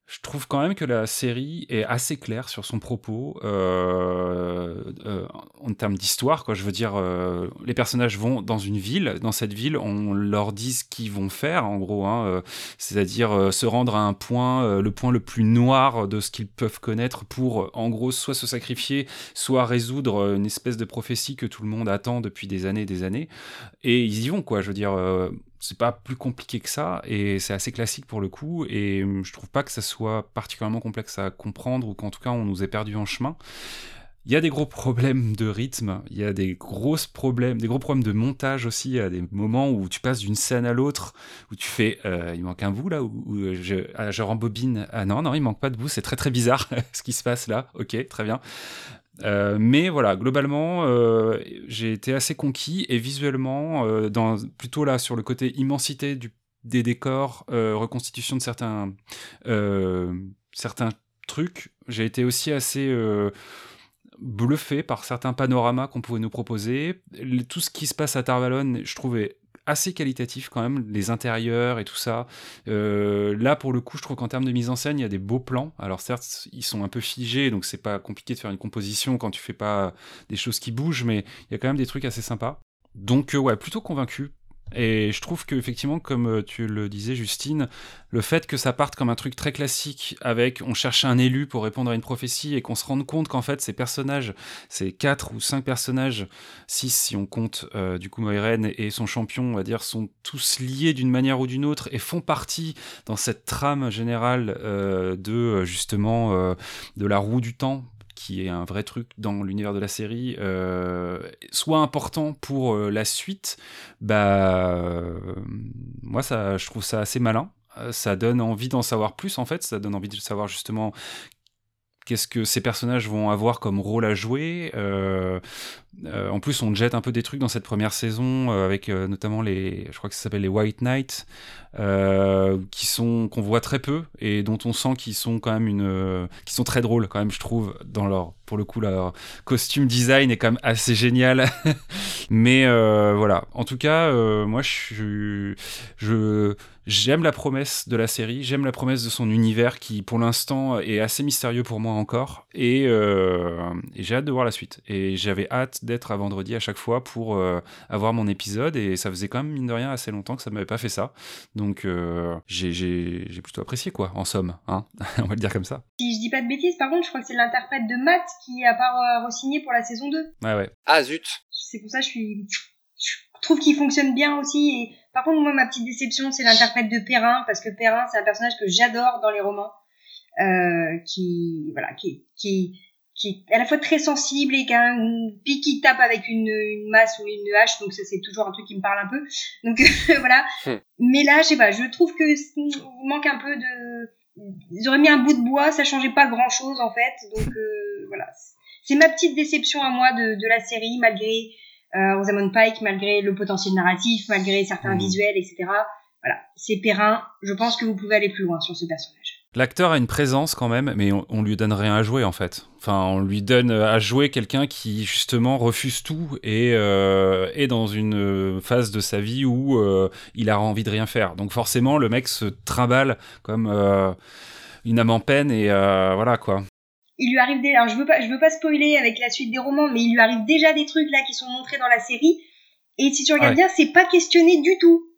je trouve quand même que la série est assez claire sur son propos euh, euh, en termes d'histoire. Je veux dire, euh, les personnages vont dans une ville. Dans cette ville, on leur dit ce qu'ils vont faire, en gros, hein, c'est-à-dire se rendre à un point, le point le plus noir de ce qu'ils peuvent connaître pour, en gros, soit se sacrifier, soit résoudre une espèce de prophétie que tout le monde attend depuis des années et des années. Et ils y vont, quoi. Je veux dire c'est pas plus compliqué que ça et c'est assez classique pour le coup et hum, je trouve pas que ça soit particulièrement complexe à comprendre ou qu'en tout cas on nous ait perdu en chemin. Il y a des gros problèmes de rythme, il y a des gros problèmes, des gros problèmes de montage aussi. Il y a des moments où tu passes d'une scène à l'autre, où tu fais, euh, il manque un bout là, où, je, ah, je rembobine. Ah non, non, il manque pas de bout. C'est très très bizarre ce qui se passe là. Ok, très bien. Euh, mais voilà, globalement, euh, j'ai été assez conquis et visuellement, euh, plutôt là sur le côté immensité des décors, reconstitution de certains certains trucs. J'ai été aussi assez bluffé par certains panoramas qu'on pouvait nous proposer. Tout ce qui se passe à Tarvalon, je trouvais assez qualitatif quand même, les intérieurs et tout ça. Euh, là, pour le coup, je trouve qu'en termes de mise en scène, il y a des beaux plans. Alors certes, ils sont un peu figés, donc c'est pas compliqué de faire une composition quand tu fais pas des choses qui bougent, mais il y a quand même des trucs assez sympas. Donc euh, ouais, plutôt convaincu et je trouve qu'effectivement, comme euh, tu le disais, Justine, le fait que ça parte comme un truc très classique, avec on cherche un élu pour répondre à une prophétie, et qu'on se rende compte qu'en fait, ces personnages, ces quatre ou cinq personnages, six si on compte euh, du coup Moiren et son champion, on va dire, sont tous liés d'une manière ou d'une autre et font partie dans cette trame générale euh, de justement de la roue du temps qui est un vrai truc dans l'univers de la série, euh, soit important pour euh, la suite, bah euh, moi ça, je trouve ça assez malin. Ça donne envie d'en savoir plus en fait, ça donne envie de savoir justement qu'est-ce que ces personnages vont avoir comme rôle à jouer. en plus, on jette un peu des trucs dans cette première saison avec notamment les, je crois que ça s'appelle les White Knights, euh, qui sont qu'on voit très peu et dont on sent qu'ils sont quand même une euh, qui sont très drôles quand même je trouve dans leur pour le coup leur costume design est quand même assez génial mais euh, voilà en tout cas moi je je j'aime la promesse de la série j'aime la promesse de son univers qui pour l'instant est assez mystérieux pour moi encore et, et j'ai hâte de voir la suite et j'avais hâte d'être à vendredi à chaque fois pour avoir mon épisode et ça faisait quand même mine de rien assez longtemps que ça m'avait pas fait ça donc donc euh, j'ai plutôt apprécié quoi, en somme, hein on va le dire comme ça. Si je dis pas de bêtises, par contre, je crois que c'est l'interprète de Matt qui a pas re-signé pour la saison 2. Ouais ouais. Ah zut. C'est pour ça que je suis je trouve qu'il fonctionne bien aussi et par contre moi ma petite déception c'est l'interprète de Perrin parce que Perrin c'est un personnage que j'adore dans les romans euh, qui voilà qui qui qui est à la fois très sensible et qui a un pic qui tape avec une, une masse ou une hache, donc ça c'est toujours un truc qui me parle un peu. Donc voilà. Hmm. Mais là, je sais pas, je trouve que manque un peu de. Ils auraient mis un bout de bois, ça changeait pas grand chose en fait. Donc euh, voilà. C'est ma petite déception à moi de, de la série, malgré euh, Rosamund Pike, malgré le potentiel narratif, malgré certains hmm. visuels, etc. Voilà, c'est Perrin. Je pense que vous pouvez aller plus loin sur ce personnage. L'acteur a une présence quand même, mais on, lui donne rien à jouer en fait. Enfin, on lui donne à jouer quelqu'un qui justement refuse tout et euh, est dans une phase de sa vie où euh, il a envie de rien faire. Donc forcément, le mec se trimballe comme euh, une âme en peine et voilà quoi. Il lui arrive des... Alors je veux pas, je veux pas spoiler avec la suite des romans, mais il lui arrive déjà des trucs là qui sont montrés dans la série. Et si tu regardes bien, c'est pas questionné du tout.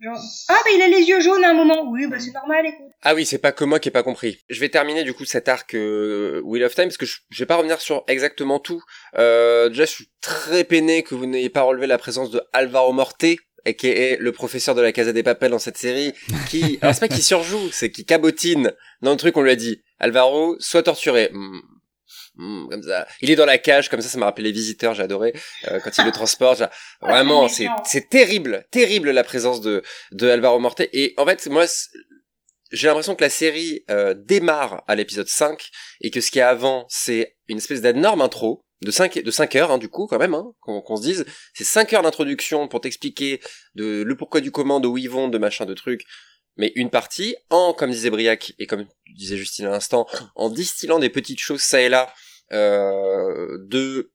Genre, ah bah il a les yeux jaunes à un moment. Oui, bah c'est normal, écoute. Ah oui, c'est pas que moi qui ai pas compris. Je vais terminer du coup cet arc euh, Wheel of Time parce que je, vais pas revenir sur exactement tout. Euh, déjà, je suis très peiné que vous n'ayez pas relevé la présence de Alvaro Morte, qui est le professeur de la Casa des Papels dans cette série, qui, alors c'est pas qui surjoue, c'est qui cabotine dans le truc. On lui a dit, Alvaro, sois torturé. Hmm. Hmm, comme ça. Il est dans la cage, comme ça, ça m'a rappelé les visiteurs, j'ai adoré euh, quand il le transporte. Vraiment, c'est c'est terrible, terrible la présence de de Alvaro Morte. Et en fait, moi, j'ai l'impression que la série euh, démarre à l'épisode 5 et que ce qui est avant, c'est une espèce d'énorme intro de 5 de 5 heures hein, du coup quand même hein, qu'on se dise c'est 5 heures d'introduction pour t'expliquer de le pourquoi du comment de où ils vont de machin de trucs mais une partie en comme disait Briac et comme disait Justine à l'instant en distillant des petites choses ça et là euh, de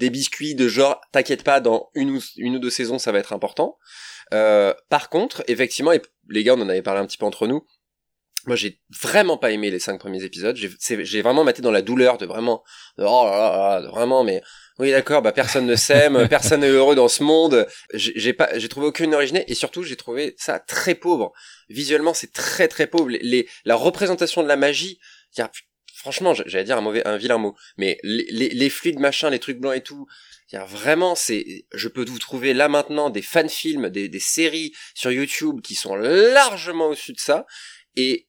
des biscuits de genre t'inquiète pas dans une ou, une ou deux saisons ça va être important. Euh, par contre effectivement et les gars on en avait parlé un petit peu entre nous moi j'ai vraiment pas aimé les cinq premiers épisodes. J'ai vraiment maté dans la douleur de vraiment oh là là, vraiment mais oui d'accord bah personne ne s'aime personne n'est heureux dans ce monde. J'ai pas j'ai trouvé aucune originalité et surtout j'ai trouvé ça très pauvre. Visuellement c'est très très pauvre. Les, la représentation de la magie franchement, j'allais dire un mauvais, un vilain mot, mais les, les, les fluides machin, les trucs blancs et tout, vraiment, c'est, je peux vous trouver là maintenant des fan films, des, des séries sur YouTube qui sont largement au-dessus de ça, et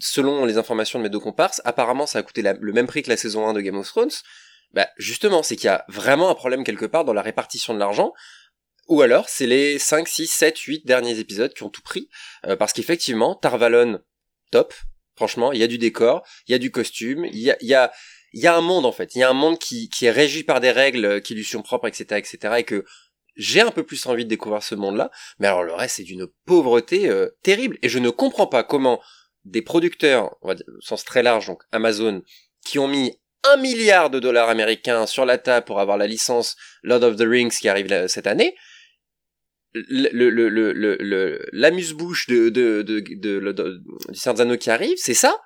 selon les informations de mes deux comparses, apparemment ça a coûté le même prix que la saison 1 de Game of Thrones. Bah justement, c'est qu'il y a vraiment un problème quelque part dans la répartition de l'argent. Ou alors, c'est les 5, 6, 7, 8 derniers épisodes qui ont tout pris. Euh, parce qu'effectivement, Tarvalon, top, Franchement, il y a du décor, il y a du costume, il y a, y a, il y a un monde en fait. Il y a un monde qui, qui est régi par des règles qui lui sont propres, etc., etc. Et que j'ai un peu plus envie de découvrir ce monde-là, mais alors le reste c'est d'une pauvreté euh, terrible et je ne comprends pas comment des producteurs, on va dire, au sens très large, donc Amazon, qui ont mis un milliard de dollars américains sur la table pour avoir la licence Lord of the Rings qui arrive cette année, le, le, le, le, l'amuse-bouche de, de, de, de, du Seigneur qui arrive, c'est ça?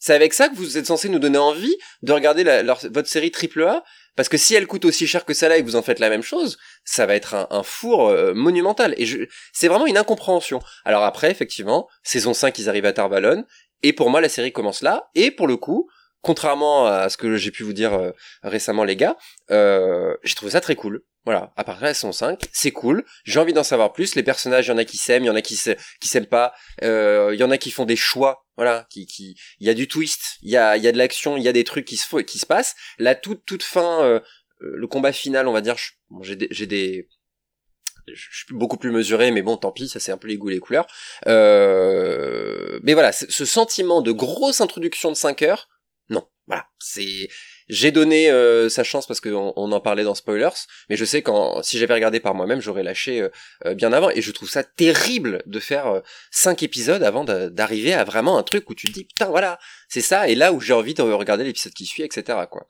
C'est avec ça que vous êtes censé nous donner envie de regarder votre série triple A parce que si elle coûte aussi cher que celle-là et que vous en faites la même chose, ça va être un, four euh, monumental. Et c'est vraiment une incompréhension. Alors après, effectivement, saison 5, ils arrivent à Tarvalon. Et pour moi, la série commence là. Et pour le coup, contrairement à ce que j'ai pu vous dire euh, récemment les gars, euh, j'ai trouvé ça très cool. Voilà, à partir de la saison 5, c'est cool, j'ai envie d'en savoir plus, les personnages, il y en a qui s'aiment, il y en a qui qui s'aiment pas, euh, il y en a qui font des choix, voilà, qui qui il y a du twist, il y a il y a de l'action, il y a des trucs qui se qui se passent. La toute toute fin euh, le combat final, on va dire j'ai des j'ai des je suis beaucoup plus mesuré, mais bon, tant pis, ça c'est un peu les goûts, les couleurs. Euh... Mais voilà, ce sentiment de grosse introduction de 5 heures, voilà, c'est j'ai donné euh, sa chance parce qu'on on en parlait dans spoilers, mais je sais qu'en si j'avais regardé par moi-même, j'aurais lâché euh, euh, bien avant. Et je trouve ça terrible de faire cinq épisodes avant d'arriver à vraiment un truc où tu te dis putain voilà c'est ça. Et là où j'ai envie de regarder l'épisode qui suit, etc. Quoi.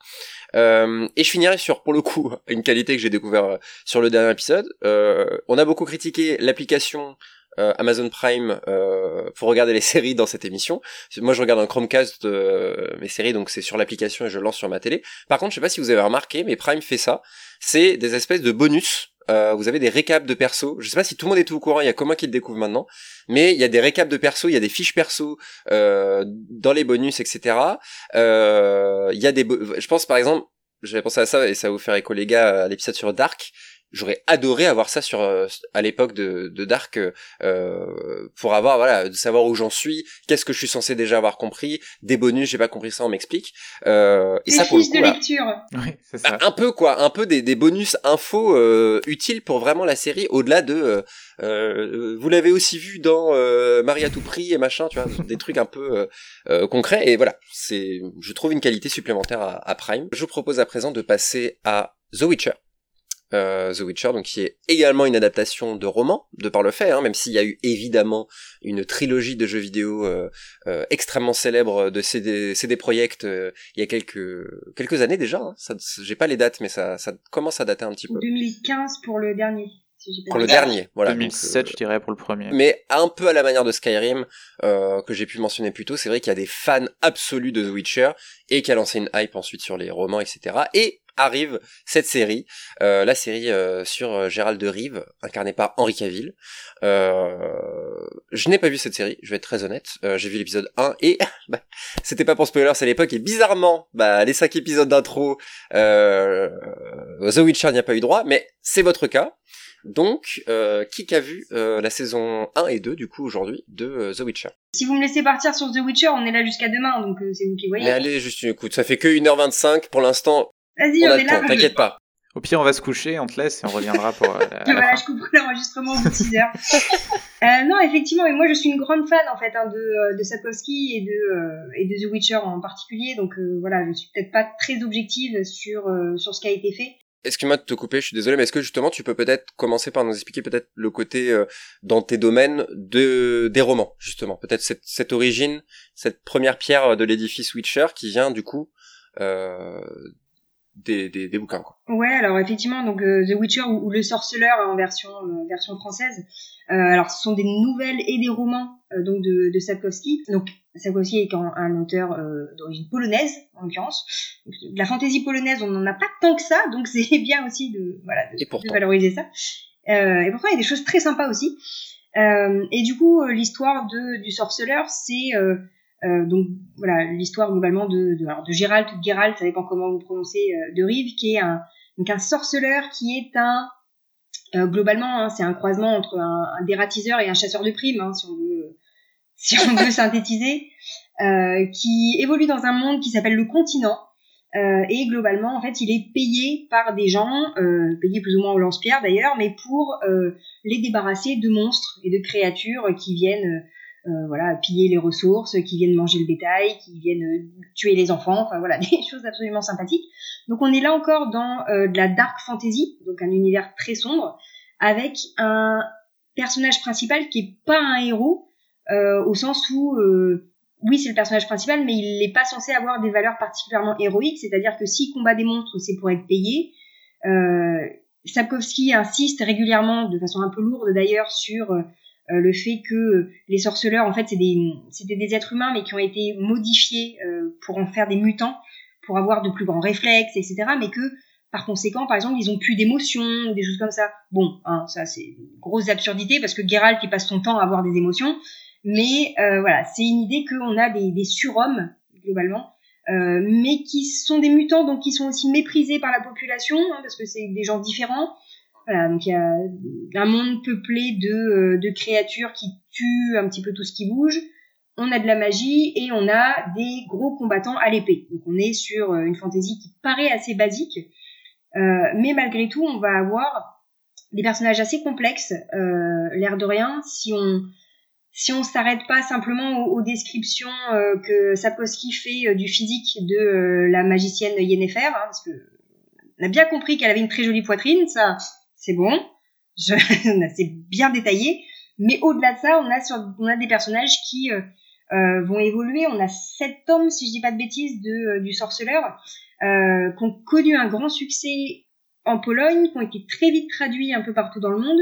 et je finirai sur pour le coup une qualité que j'ai découvert sur le dernier épisode. on a beaucoup critiqué l'application euh, Amazon Prime euh, pour regarder les séries dans cette émission. Moi, je regarde un Chromecast euh, mes séries, donc c'est sur l'application et je lance sur ma télé. Par contre, je sais pas si vous avez remarqué, mais Prime fait ça. C'est des espèces de bonus. Euh, vous avez des récaps de perso. Je sais pas si tout le monde est au courant. Il y a comment qui le découvre maintenant, mais il y a des récaps de perso. Il y a des fiches perso euh, dans les bonus, etc. Euh, il y a des. Je pense par exemple, j'avais pensé à ça et ça va vous faire écho les gars à l'épisode sur Dark j'aurais adoré avoir ça sur euh, à l'époque de, de Dark euh, pour avoir voilà de savoir où j'en suis qu'est-ce que je suis censé déjà avoir compris des bonus j'ai pas compris ça on m'explique. Euh, et ça pour le coup, de lecture. Oui, c'est ça. Bah, un peu quoi un peu des, des bonus infos euh, utiles pour vraiment la série au-delà de euh, euh vous l'avez aussi vu dans Marie à tout prix et machin tu vois des trucs un peu concrets. Et voilà c'est je trouve une qualité supplémentaire à, à Prime. Je vous propose à présent de passer à The Witcher euh, The Witcher, donc qui est également une adaptation de roman, de par le fait, hein, même s'il y a eu évidemment une trilogie de jeux vidéo euh, euh, extrêmement célèbre de CD, CD Projekt il y a quelques quelques années déjà. Hein. Ça, j'ai pas les dates, mais ça, ça commence à dater un petit peu. 2015 pour le dernier. pour le dernier, voilà. 2007, je dirais, pour le premier. Mais un peu à la manière de Skyrim, que j'ai pu mentionner plus tôt, c'est vrai qu'il y a des fans absolus de The Witcher, et qui a lancé une hype ensuite sur les romans, etc. Et arrive cette série, euh, la série euh, sur euh, Gérald de Rive, incarné par Henri Cavill. je n'ai pas vu cette série, je vais être très honnête. J'ai vu l'épisode 1 et bah, c'était pas pour spoilers à l'époque et bizarrement, bah, les 5 épisodes d'intro, The Witcher n'y a pas eu droit, mais c'est votre cas. Donc, qui a vu la saison 1 et 2 du coup aujourd'hui de The Witcher? Si vous me laissez partir sur The Witcher, on est là jusqu'à demain, donc c'est vous qui voyez. Mais allez, juste une écoute, ça fait que 1h25 pour l'instant. Vas-y, on, est là. T'inquiète pas. Au pire, on va se coucher, on te laisse et on reviendra pour. Euh, la, voilà, je coupe l'enregistrement au bout de 6 heures. euh, non, effectivement, mais moi je suis une grande fan en fait hein, de, euh, de Sapkowski et de, euh, et de The Witcher en particulier, donc euh, voilà, je suis peut-être pas très objective sur, sur ce qui a été fait. Excuse-moi de te couper, je suis désolé, mais est-ce que justement tu peux peut-être commencer par nous expliquer peut-être le côté dans tes domaines de des romans, justement, peut-être cette, cette origine, cette première pierre de l'édifice Witcher qui vient du coup euh, des, des, des, bouquins. Quoi. Ouais, alors effectivement, donc euh, The Witcher ou, Le Sorceleur en version euh, version française. Euh, alors, ce sont des nouvelles et des romans donc de, de Sapkowski. Donc, Sapkowski est un, un auteur d'origine polonaise en l'occurrence. La fantaisie polonaise, on n'en a pas tant que ça, donc c'est bien aussi de voilà de, valoriser ça. et pourtant, il y a des choses très sympas aussi. et du coup, l'histoire de du Sorceleur, c'est euh, donc voilà l'histoire globalement de, de, alors de Gérald ou de Gérald, ça dépend comment vous prononcez, euh, de Rive, qui est un, donc un sorceleur qui est un euh, globalement hein, c'est un croisement entre un, un, dératiseur et un chasseur de primes, hein, si on veut si on veut synthétiser, qui évolue dans un monde qui s'appelle le continent. et globalement, en fait, il est payé par des gens, payé plus ou moins au lance-pierre d'ailleurs, mais pour les débarrasser de monstres et de créatures qui viennent voilà, piller les ressources, qui viennent manger le bétail, qui viennent tuer les enfants, enfin voilà, des choses absolument sympathiques. Donc on est là encore dans de la dark fantasy, donc un univers très sombre, avec un personnage principal qui est pas un héros, au sens où oui, c'est le personnage principal, mais il n'est pas censé avoir des valeurs particulièrement héroïques, c'est-à-dire que s'il combat des monstres, c'est pour être payé. Euh, Sapkowski insiste régulièrement, de façon un peu lourde d'ailleurs, sur euh, le fait que les sorceleurs, en fait, c'était des, êtres humains, mais qui ont été modifiés euh, pour en faire des mutants, pour avoir de plus grands réflexes, etc., mais que par conséquent, par exemple, ils ont plus d'émotions des choses comme ça. Bon, hein, ça c'est une grosse absurdité parce que Geralt qui passe son temps à avoir des émotions, mais euh, voilà, c'est une idée qu'on a des, des surhommes, globalement, euh, mais qui sont des mutants, donc qui sont aussi méprisés par la population, hein, parce que c'est des gens différents. Voilà, donc il y a un monde peuplé de, euh, de créatures qui tuent un petit peu tout ce qui bouge. On a de la magie et on a des gros combattants à l'épée. Donc on est sur une fantaisie qui paraît assez basique, euh, mais malgré tout, on va avoir des personnages assez complexes, euh, l'air de rien. Si on si on s'arrête pas simplement aux, descriptions euh, que Sapkowski fait euh, du physique de euh, la magicienne Yennefer, hein, parce que on a bien compris qu'elle avait une très jolie poitrine, ça c'est bon, c'est bien détaillé, mais au-delà de ça, on a, sur, on a des personnages qui vont évoluer. On a sept tomes, si je dis pas de bêtises, de, du sorceleur, qui ont connu un grand succès en Pologne, qui ont été très vite traduits un peu partout dans le monde,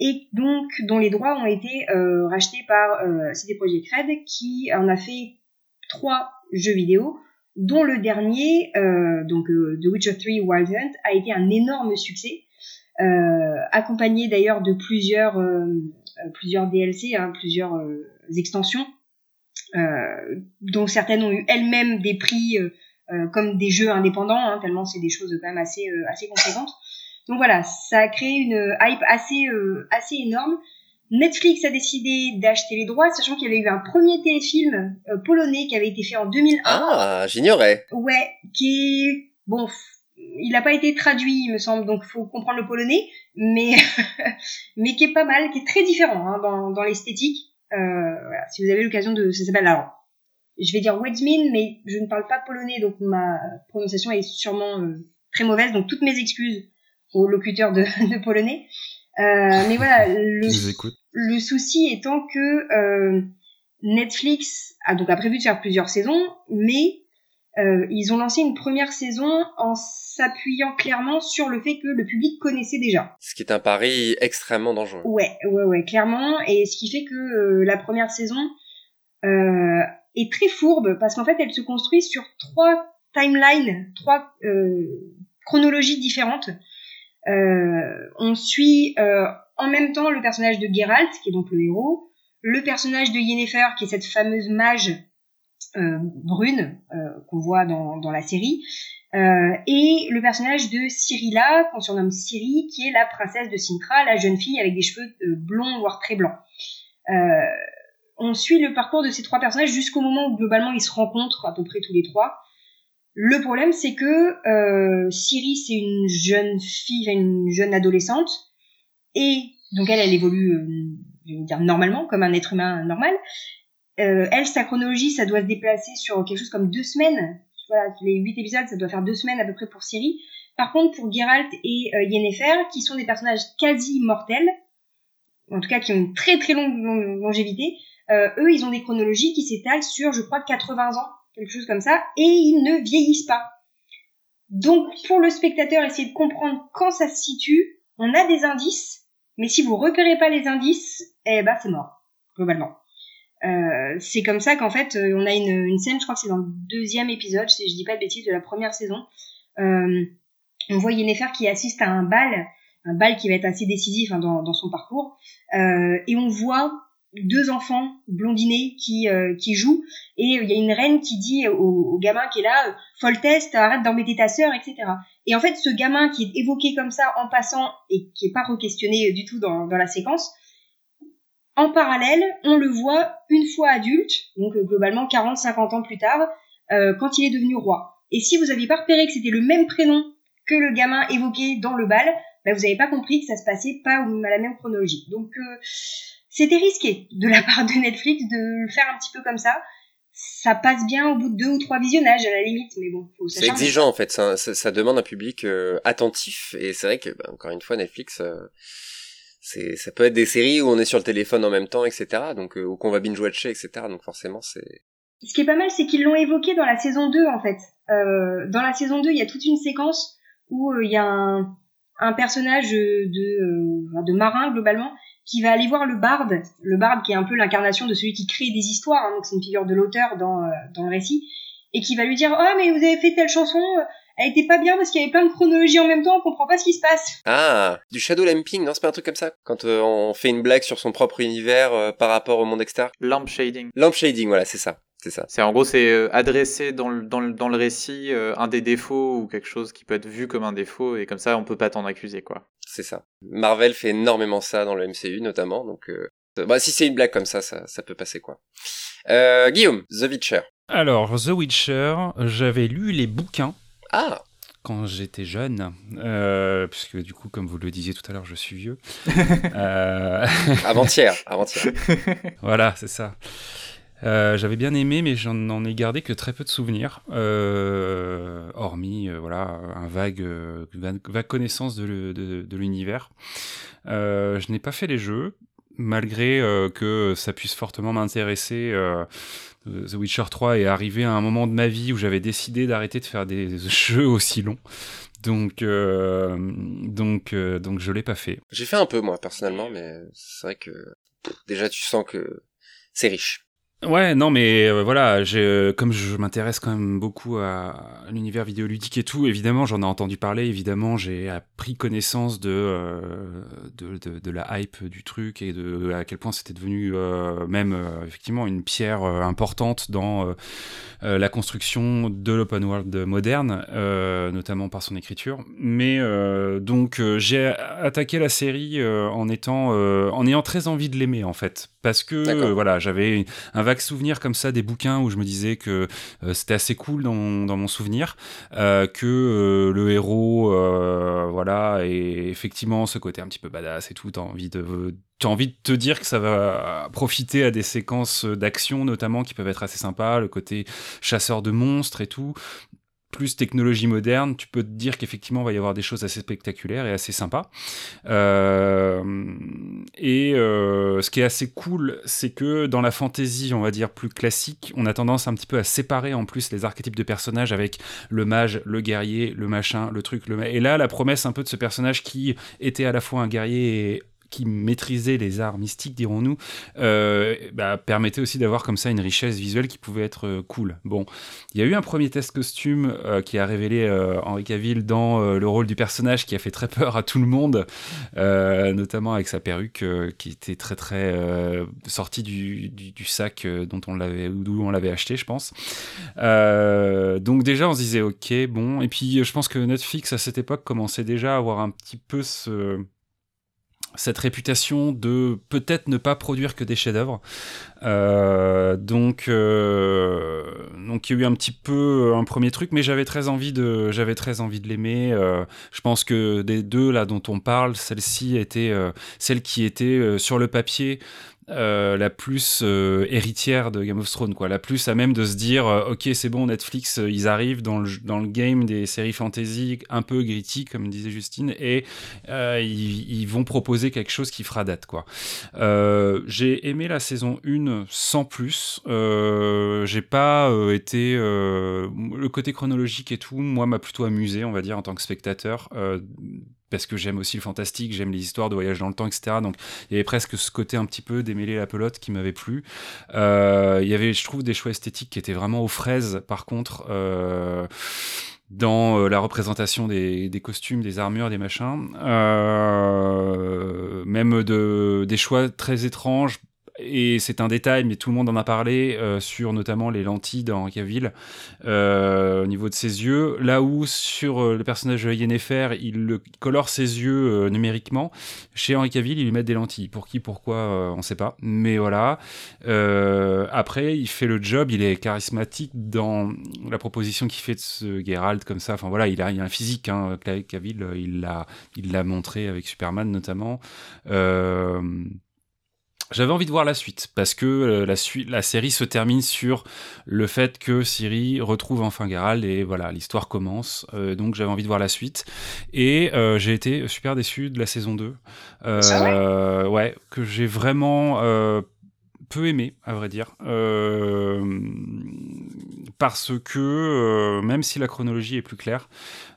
et donc dont les droits ont été euh, rachetés par euh, CD Projekt Red qui en a fait trois jeux vidéo dont le dernier, euh, donc euh, The Witcher 3 Wild Hunt, a été un énorme succès, euh, accompagné d'ailleurs de plusieurs, plusieurs DLC, hein, plusieurs extensions, dont certaines ont eu elles-mêmes des prix comme des jeux indépendants, hein, tellement c'est des choses quand même assez, assez conséquentes. Donc voilà, ça a créé une hype assez, euh, assez énorme. Netflix a décidé d'acheter les droits, sachant qu'il y avait eu un premier téléfilm euh, polonais qui avait été fait en 2001. Ah, j'ignorais. Ouais, qui est bon, il n'a pas été traduit, il me semble, donc faut comprendre le polonais, mais mais qui est pas mal, qui est très différent hein, dans, dans l'esthétique. Euh, voilà, si vous avez l'occasion de, ça s'appelle alors, je vais dire Wedsmin, mais je ne parle pas polonais, donc ma prononciation est sûrement euh, très mauvaise, donc toutes mes excuses au locuteur de, de polonais. Euh, mais voilà, le, le, souci étant que Netflix a donc a prévu de faire plusieurs saisons, mais euh, ils ont lancé une première saison en s'appuyant clairement sur le fait que le public connaissait déjà. Ce qui est un pari extrêmement dangereux. Ouais, ouais, ouais, clairement. Et ce qui fait que euh, la première saison euh, est très fourbe parce qu'en fait, elle se construit sur trois timelines, trois euh, chronologies différentes. Euh, on suit euh, en même temps le personnage de Geralt, qui est donc le héros, le personnage de Yennefer, qui est cette fameuse mage brune qu'on voit dans, la série, et le personnage de Cyrilla, qu'on surnomme Ciri, qui est la princesse de Sintra, la jeune fille avec des cheveux blonds, voire très blancs. on suit le parcours de ces trois personnages jusqu'au moment où globalement ils se rencontrent à peu près tous les trois. Le problème, c'est que euh, Siri, c'est une jeune fille, une jeune adolescente, et donc elle, elle évolue, euh, je vais dire normalement, comme un être humain normal. Euh, elle, sa chronologie, ça doit se déplacer sur quelque chose comme deux semaines. Voilà, les huit épisodes, ça doit faire deux semaines à peu près pour Siri. Par contre, pour Geralt et euh, Yennefer, qui sont des personnages quasi mortels, en tout cas qui ont une très très longue longévité, euh, eux, ils ont des chronologies qui s'étalent sur, je crois, 80 ans quelque chose comme ça, et ils ne vieillissent pas. Donc pour le spectateur, essayer de comprendre quand ça se situe, on a des indices, mais si vous repérez pas les indices, eh ben c'est mort, globalement. Euh, c'est comme ça qu'en fait, euh, on a une, une, scène, je crois que c'est dans le deuxième épisode, si je dis pas de bêtises, de la première saison. Euh, on voit Yennefer qui assiste à un bal, un bal qui va être assez décisif hein, dans, dans, son parcours, euh, et on voit deux enfants blondinés qui euh, qui jouent. Et il y a une reine qui dit au, gamin qui est là Foltest arrête d'embêter ta sœur etc et en fait ce gamin qui est évoqué comme ça en passant et qui est pas re-questionné du tout dans, dans la séquence en parallèle on le voit une fois adulte donc euh, globalement 40-50 ans plus tard quand il est devenu roi. Et si vous aviez pas repéré que c'était le même prénom que le gamin évoqué dans le bal bah, vous avez pas compris que ça se passait pas à la même chronologie. Donc c'était risqué de la part de Netflix de le faire un petit peu comme ça. Ça passe bien au bout de deux ou trois visionnages à la limite, mais bon, faut C'est exigeant en fait, ça, ça, demande un public euh, attentif. Et c'est vrai que bah, encore une fois Netflix, euh, ça peut être des séries où on est sur le téléphone en même temps, etc. Donc euh, ou qu'on va binge watcher, etc. Donc forcément c'est. Ce qui est pas mal, c'est qu'ils l'ont évoqué dans la saison 2 en fait. dans la saison 2, il y a toute une séquence où il y a un, un personnage de, de marin globalement qui va aller voir le barde, le barde qui est un peu l'incarnation de celui qui crée des histoires, hein, donc c'est une figure de l'auteur dans, euh, dans le récit, et qui va lui dire oh mais vous avez fait telle chanson, elle était pas bien parce qu'il y avait plein de chronologies en même temps, on comprend pas ce qui se passe. Ah, du shadow lamping, non c'est pas un truc comme ça? Quand euh, on fait une blague sur son propre univers euh, par rapport au monde extérieur? Lamp shading. Lamp shading, voilà, c'est ça. C'est ça. C'est en gros, c'est adresser dans le, dans le, dans le récit un des défauts ou quelque chose qui peut être vu comme un défaut et comme ça on peut pas t'en accuser quoi c'est ça. Marvel fait énormément ça dans le MCU notamment, donc euh, bah, si c'est une blague comme ça, ça, ça peut passer quoi. Euh, Guillaume, The Witcher. Alors, The Witcher, j'avais lu les bouquins. Ah quand j'étais jeune, euh, puisque du coup, comme vous le disiez tout à l'heure, je suis vieux. avant-hier, avant-hier. voilà, c'est ça. Euh, j'avais bien aimé, mais j'en ai gardé que très peu de souvenirs, euh, hormis euh, voilà un vague, vague connaissance de, de, l'univers. je n'ai pas fait les jeux, malgré que ça puisse fortement m'intéresser. The Witcher 3 est arrivé à un moment de ma vie où j'avais décidé d'arrêter de faire des jeux aussi longs. Donc, donc, donc je l'ai pas fait. J'ai fait un peu moi personnellement, mais c'est vrai que déjà tu sens que c'est riche. Ouais, non, mais euh, voilà, euh, comme je m'intéresse quand même beaucoup à, l'univers vidéoludique et tout, évidemment, j'en ai entendu parler, évidemment, j'ai pris connaissance de, euh, de, de, de, la hype du truc et de à quel point c'était devenu même effectivement une pierre importante dans la construction de l'open world moderne, notamment par son écriture. Mais donc j'ai attaqué la série en étant en ayant très envie de l'aimer en fait, parce que voilà, j'avais un vague souvenir comme ça des bouquins où je me disais que euh, c'était assez cool dans mon, souvenir, euh, que euh, le héros, voilà, et effectivement ce côté un petit peu badass et tout, t'as envie de tu envie de te dire que ça va profiter à des séquences d'action notamment qui peuvent être assez sympas, le côté chasseur de monstres et tout plus technologie moderne, tu peux te dire qu'effectivement, il va y avoir des choses assez spectaculaires et assez sympas. Euh, et euh, ce qui est assez cool, c'est que dans la fantasy, on va dire plus classique, on a tendance un petit peu à séparer en plus les archétypes de personnages avec le mage, le guerrier, le machin, le truc, le... Et là, la promesse un peu de ce personnage qui était à la fois un guerrier et qui maîtrisait les arts mystiques, dirons-nous, euh, bah, permettait aussi d'avoir comme ça une richesse visuelle qui pouvait être euh, cool. Bon, il y a eu un premier test costume euh, qui a révélé Henri Cavill dans le rôle du personnage qui a fait très peur à tout le monde, notamment avec sa perruque qui était très très sortie du, du, sac dont on l'avait d'où on l'avait acheté, je pense. donc déjà on se disait ok bon et puis je pense que Netflix à cette époque commençait déjà à avoir un petit peu ce cette réputation de peut-être ne pas produire que des chefs-d'œuvre. Euh, donc, euh, donc il y a eu un petit peu un premier truc, mais j'avais très envie de, j'avais très envie de l'aimer. Euh, je pense que des deux là dont on parle, celle-ci était celle qui était sur le papier euh, la plus euh, héritière de Game of Thrones, quoi, la plus à même de se dire, euh, ok, c'est bon, Netflix, ils arrivent dans le, dans le game des séries fantasy un peu gritty, comme disait Justine, et ils, vont proposer quelque chose qui fera date, quoi. j'ai aimé la saison 1 sans plus. j'ai pas été le côté chronologique et tout, moi m'a plutôt amusé, on va dire, en tant que spectateur parce que j'aime aussi le fantastique, j'aime les histoires de voyage dans le temps, etc. Donc il y avait presque ce côté un petit peu démêler la pelote qui m'avait plu. Euh, il y avait, je trouve, des choix esthétiques qui étaient vraiment aux fraises, par contre. Euh, dans euh, la représentation des, costumes, des armures, des machins, même de, des choix très étranges et c'est un détail, mais tout le monde en a parlé euh, sur notamment les lentilles d'Henri Cavill euh, au niveau de ses yeux. Là où sur euh, le personnage de Yennefer, il le colore ses yeux numériquement, chez Henri Cavill, il lui met des lentilles. Pour qui, pourquoi, on ne sait pas. Mais voilà. après, il fait le job, il est charismatique dans la proposition qu'il fait de ce Geralt comme ça. Enfin voilà, il a, il a un physique. Hein, Cavill, il l'a, il l'a montré avec Superman notamment. Euh, j'avais envie de voir la suite parce que euh, la, série se termine sur le fait que Ciri retrouve enfin Geralt et voilà, l'histoire commence. Euh, donc j'avais envie de voir la suite. Et euh, j'ai été super déçu de la saison 2. Ah ouais, que j'ai vraiment peu aimé, à vrai dire. parce que, même si la chronologie est plus claire,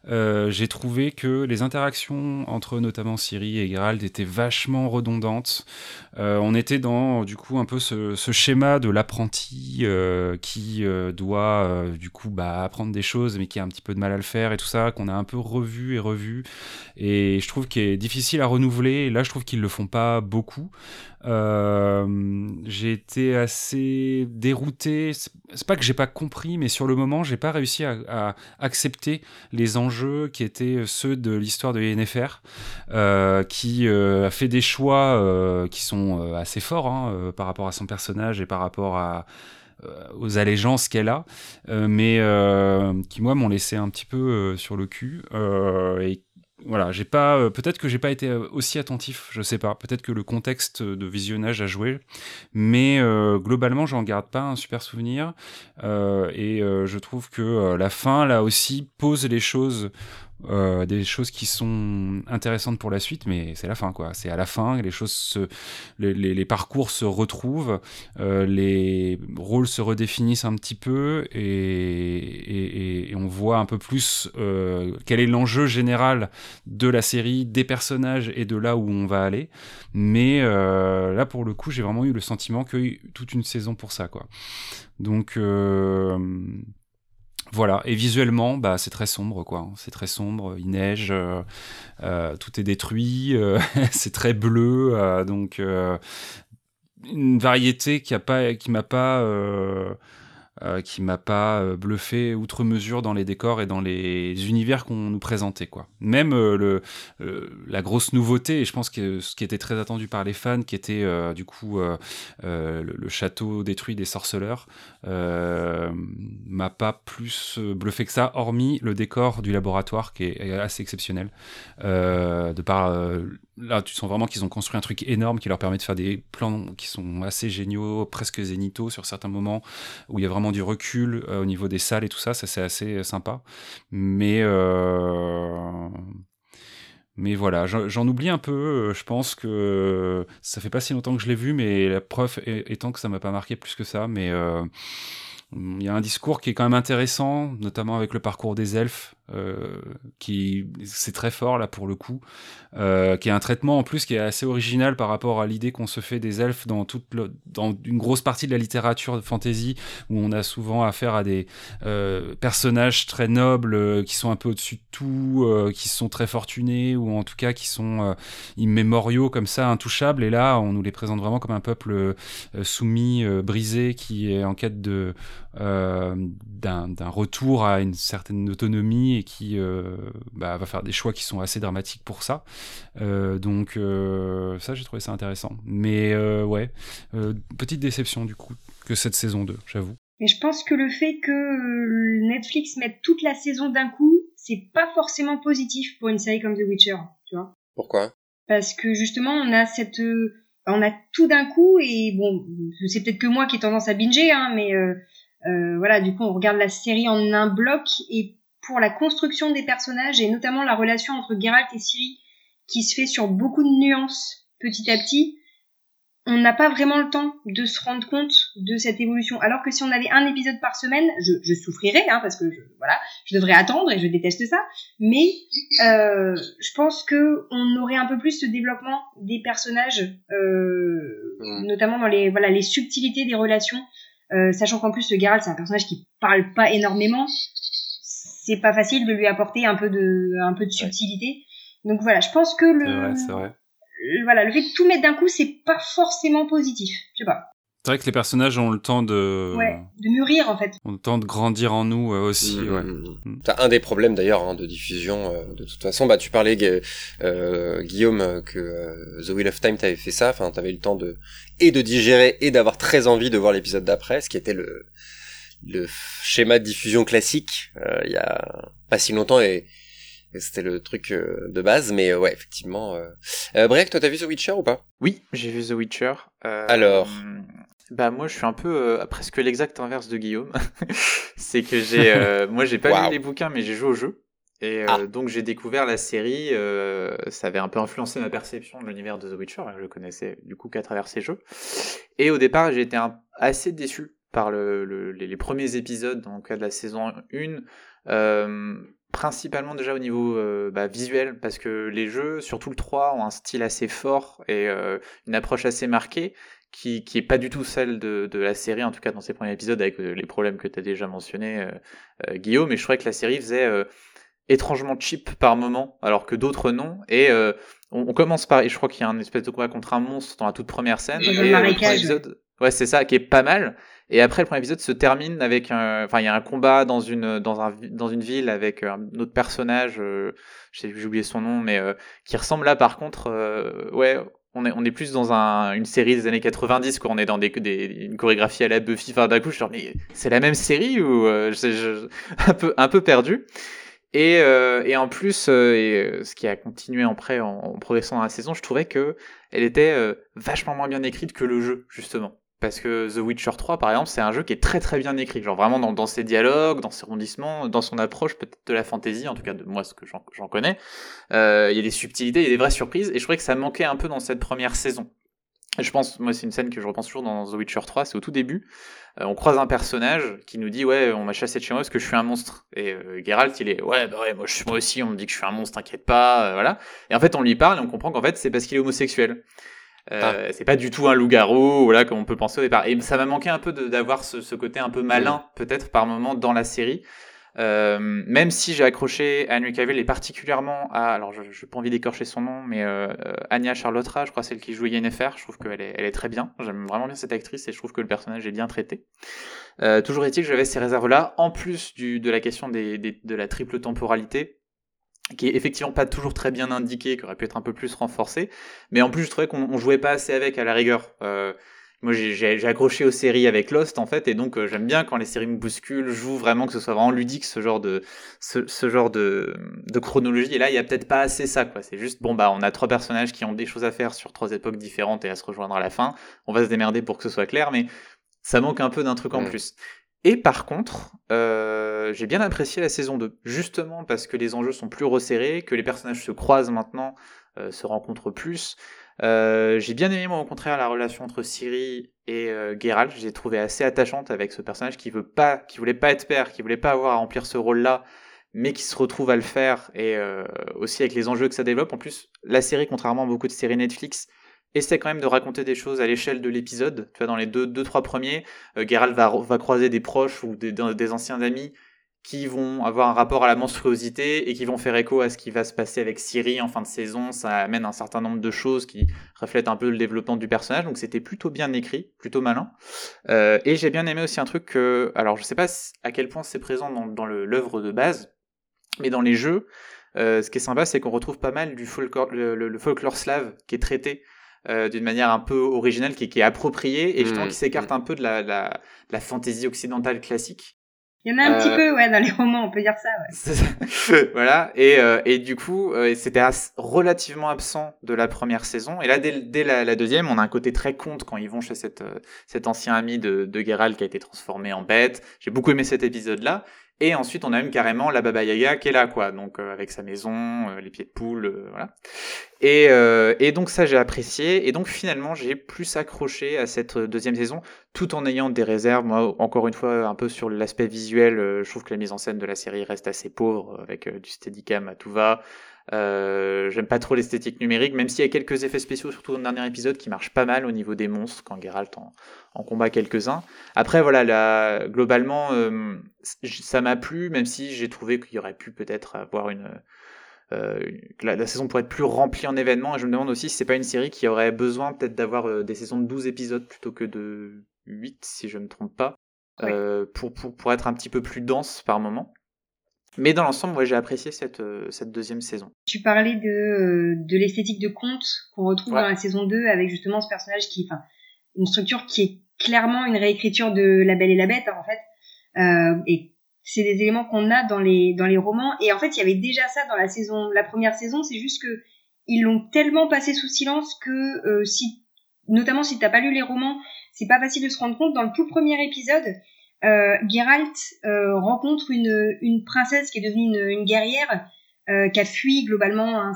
euh, j'ai trouvé que les interactions entre notamment Siri et Geralt étaient vachement redondantes. Euh, on était dans du coup un peu ce, schéma de l'apprenti euh, qui doit du coup bah, apprendre des choses mais qui a un petit peu de mal à le faire et tout ça qu'on a un peu revu et revu et je trouve qu'il est difficile à renouveler là je trouve qu'ils le font pas beaucoup. j'ai été assez dérouté. C'est pas que j'ai pas compris, mais sur le moment, j'ai pas réussi à accepter les enjeux jeux qui étaient ceux de l'histoire de Yennefer, euh, qui euh, a fait des choix euh, qui sont assez forts hein, par rapport à son personnage et par rapport à aux allégeances qu'elle a, mais qui moi m'ont laissé un petit peu sur le cul et voilà, j'ai pas, euh, peut-être que j'ai pas été euh, aussi attentif, je sais pas. Peut-être que le contexte de visionnage a joué, mais euh, globalement, j'en garde pas un super souvenir. et je trouve que la fin, là aussi, pose les choses euh, des choses qui sont intéressantes pour la suite, mais c'est la fin, quoi. C'est à la fin, les choses se, les, les, parcours se retrouvent, euh, les rôles se redéfinissent un petit peu et, et, et on voit un peu plus euh, quel est l'enjeu général de la série, des personnages et de là où on va aller. Mais euh, là, pour le coup, j'ai vraiment eu le sentiment eu toute une saison pour ça, quoi. Donc euh, voilà, et visuellement, bah, c'est très sombre, quoi. C'est très sombre, il neige, euh, euh, tout est détruit, euh, c'est très bleu, donc une variété qui a pas, qui m'a pas euh, qui m'a pas euh, bluffé outre mesure dans les décors et dans les univers qu'on nous présentait quoi. Même euh, le la grosse nouveauté et je pense que ce qui était très attendu par les fans qui était du coup le, château détruit des sorceleurs m'a pas plus bluffé que ça hormis le décor du laboratoire qui est assez exceptionnel de par là tu sens vraiment qu'ils ont construit un truc énorme qui leur permet de faire des plans qui sont assez géniaux presque zénithaux sur certains moments où il y a vraiment du recul euh, au niveau des salles et tout ça, ça c'est assez euh, sympa. Mais euh, mais voilà, j'en oublie un peu. Je pense que ça fait pas si longtemps que je l'ai vu, mais la preuve étant que ça m'a pas marqué plus que ça. Mais il y a un discours qui est quand même intéressant, notamment avec le parcours des elfes, qui c'est très fort là pour le coup, euh, qui est un traitement en plus qui est assez original par rapport à l'idée qu'on se fait des elfes dans toute dans une grosse partie de la littérature de fantasy où on a souvent affaire à des euh, personnages très nobles euh, qui sont un peu au-dessus de tout, euh, qui sont très fortunés ou en tout cas qui sont euh, immémoriaux comme ça, intouchables. Et là on nous les présente vraiment comme un peuple soumis, brisé qui est en quête de d'un retour à une certaine autonomie et qui euh, bah, va faire des choix qui sont assez dramatiques pour ça. Euh, donc euh, ça, j'ai trouvé ça intéressant. Mais ouais, petite déception du coup que cette saison 2, j'avoue. Mais je pense que le fait que Netflix mette toute la saison d'un coup, c'est pas forcément positif pour une série comme The Witcher, tu vois. Pourquoi? Parce que justement, on a cette, on a tout d'un coup et bon, c'est peut-être que moi qui ai tendance à binger, hein, mais euh, euh, voilà, du coup, on regarde la série en un bloc et pour la construction des personnages et notamment la relation entre Geralt et Ciri qui se fait sur beaucoup de nuances petit à petit, on n'a pas vraiment le temps de se rendre compte de cette évolution. Alors que si on avait un épisode par semaine, je, je souffrirais, hein, parce que je, voilà, je devrais attendre et je déteste ça. Mais euh, je pense que on aurait un peu plus ce développement des personnages, euh, Mm. notamment dans les voilà les subtilités des relations. Euh, sachant qu'en plus, Geralt, c'est un personnage qui parle pas énormément c'est pas facile de lui apporter un peu de, un peu de subtilité. Donc voilà, je pense que le, C'est vrai, c'est vrai. le- voilà, le fait de tout mettre d'un coup, c'est pas forcément positif. Je sais pas. C'est vrai que les personnages ont le temps de, Ouais, de mûrir en fait. ont le temps de grandir en nous euh, aussi. Mm, ouais. mm, Mm. un des problèmes d'ailleurs hein, de diffusion. euh, de toute façon, bah tu parlais euh, Guillaume que euh, The Wheel of Time t'avait fait ça. Enfin, t'avais eu le temps de et de digérer et d'avoir très envie de voir l'épisode d'après, ce qui était le le schéma de diffusion classique euh, il y a pas si longtemps et c'était le truc de base, mais ouais, effectivement. Euh... Break, toi, t'as vu The Witcher ou pas? Oui, j'ai vu The Witcher. Alors? bah moi je suis un peu presque l'exact inverse de Guillaume. c'est que j'ai moi j'ai pas lu les bouquins mais j'ai joué au jeu. Et ah. donc j'ai découvert la série, ça avait un peu influencé ma perception de l'univers de The Witcher, hein, je le connaissais du coup qu'à travers ces jeux. Et au départ j'ai été assez déçu par le, les, premiers épisodes, dans le cas de la saison 1, euh, principalement déjà au niveau euh, bah, visuel, parce que les jeux, surtout le 3, ont un style assez fort et euh, une approche assez marquée, qui, qui est pas du tout celle de, de, la série, en tout cas dans ses premiers épisodes, avec les problèmes que tu as déjà mentionnés, Guillaume, mais je trouvais que la série faisait étrangement cheap par moment, alors que d'autres non, et on, commence par, et je crois qu'il y a un espèce de combat contre un monstre dans la toute première scène, et, le épisode, ouais c'est ça, qui est pas mal, et après, le premier épisode se termine avec un, enfin, il y a un combat dans une, dans un, dans une ville avec un autre personnage, euh, j'ai oublié son nom, mais euh, qui ressemble là, par contre, euh, ouais, on est, on est plus dans un, une série des années 90, quoi. On est dans des, des une chorégraphie à la Buffy. Enfin, d'un coup, je suis genre, mais c'est la même série ou je, un peu, un peu perdu. Et, et en plus, et, ce qui a continué après en, en, progressant dans la saison, je trouvais que elle était vachement moins bien écrite que le jeu, justement. Parce que The Witcher 3, par exemple, c'est un jeu qui est très très bien écrit. Genre vraiment dans, ses dialogues, dans ses rebondissements, dans son approche peut-être de la fantasy, en tout cas de moi ce que j'en connais. Euh, il y a des subtilités, il y a des vraies surprises, et je trouvais que ça manquait un peu dans cette première saison. je pense, moi c'est une scène que je repense toujours dans The Witcher 3, c'est au tout début. Euh, on croise un personnage qui nous dit ouais on m'a chassé de chez moi parce que je suis un monstre. Et euh, Geralt il est ouais bah ouais moi, aussi on me dit que je suis un monstre, t'inquiète pas, voilà. Et en fait on lui parle et on comprend qu'en fait c'est parce qu'il est homosexuel. Euh, c'est pas du tout un loup-garou, voilà, comme on peut penser au départ. Et ça m'a manqué un peu d'avoir ce, ce, côté un peu malin, peut-être par moment dans la série. Euh, même si j'ai accroché à Henry Cavill et particulièrement à, alors je n'ai pas envie d'écorcher son nom, mais euh, Anya Charlottera, je crois celle qui joue Yennefer, je trouve qu'elle est, elle est très bien. J'aime vraiment bien cette actrice et je trouve que le personnage est bien traité. Euh, toujours est-il que j'avais ces réserves-là, en plus du, de la question des, des, de la triple temporalité qui est effectivement pas toujours très bien indiqué, qui aurait pu être un peu plus renforcé. Mais en plus, je trouvais qu'on jouait pas assez avec à la rigueur. Euh, moi, j'ai accroché aux séries avec Lost en fait, et donc euh, j'aime bien quand les séries me bousculent, jouent vraiment que ce soit vraiment ludique, ce genre de ce, ce genre de, de, chronologie. Et là, il y a peut-être pas assez ça, quoi. C'est juste bon bah, on a trois personnages qui ont des choses à faire sur trois époques différentes et à se rejoindre à la fin. On va se démerder pour que ce soit clair, mais ça manque un peu d'un truc en plus. Et par contre, euh, j'ai bien apprécié la saison 2, justement parce que les enjeux sont plus resserrés, que les personnages se croisent maintenant, euh, se rencontrent plus. Euh, j'ai bien aimé, moi, au contraire, la relation entre Ciri et Geralt. J'ai trouvé assez attachante avec ce personnage qui veut pas, qui voulait pas être père, qui voulait pas avoir à remplir ce rôle-là, mais qui se retrouve à le faire, et aussi avec les enjeux que ça développe. En plus, la série, contrairement à beaucoup de séries Netflix, essaie quand même de raconter des choses à l'échelle de l'épisode. Tu vois, dans les deux, deux trois premiers, euh, Geralt va, croiser des proches ou des, anciens amis qui vont avoir un rapport à la monstruosité et qui vont faire écho à ce qui va se passer avec Ciri en fin de saison. Ça amène un certain nombre de choses qui reflètent un peu le développement du personnage. Donc c'était plutôt bien écrit, plutôt malin. Euh, et j'ai bien aimé aussi un truc que, alors je sais pas à quel point c'est présent dans, l'œuvre de base, mais dans les jeux, euh, ce qui est sympa, c'est qu'on retrouve pas mal du folklore, le, folklore slave qui est traité euh, d'une manière un peu originale, qui, qui est appropriée et justement mmh, qui s'écarte mmh. un peu de la, la, la fantaisie occidentale classique. Il y en a un euh, petit peu, ouais, dans les romans, on peut dire ça. Ouais. voilà, et, euh, et du coup, euh, c'était relativement absent de la première saison. Et là, dès, dès la, la, deuxième, on a un côté très conte quand ils vont chez cette, euh, cet ancien ami de, de Geralt qui a été transformé en bête. J'ai beaucoup aimé cet épisode-là. Et ensuite, on a même carrément la Baba Yaga qui est là, quoi. Donc, euh, avec sa maison, euh, les pieds de poule, euh, voilà. Et, et, donc, ça, j'ai apprécié. Et donc, finalement, j'ai plus accroché à cette deuxième saison, tout en ayant des réserves. Moi, encore une fois, un peu sur l'aspect visuel, je trouve que la mise en scène de la série reste assez pauvre, avec du steadicam à tout va. Euh, J'aime pas trop l'esthétique numérique, même s'il y a quelques effets spéciaux, surtout dans le dernier épisode, qui marchent pas mal au niveau des monstres, quand Geralt en, en combat quelques-uns. Après, voilà, là, globalement, euh, ça m'a plu, même si j'ai trouvé qu'il y aurait pu peut-être avoir une... Euh, la, la, saison pourrait être plus remplie en événements, et je me demande aussi si c'est pas une série qui aurait besoin peut-être d'avoir euh, des saisons de 12 épisodes plutôt que de 8, si je me trompe pas, oui. Euh, pour, pour, pour être un petit peu plus dense par moment. Mais dans l'ensemble, moi, j'ai apprécié cette, euh, cette deuxième saison. Tu parlais de, euh, de l'esthétique de conte qu'on retrouve ouais. dans la saison 2 avec justement ce personnage qui, enfin, une structure qui est clairement une réécriture de La Belle et la Bête, hein, en fait, euh, et c'est des éléments qu'on a dans les dans les romans et en fait il y avait déjà ça dans la saison la première saison c'est juste que ils l'ont tellement passé sous silence que euh, si notamment si t'as pas lu les romans c'est pas facile de se rendre compte dans le tout premier épisode euh, euh, rencontre une une princesse qui est devenue une, une guerrière euh, qui a fui globalement hein,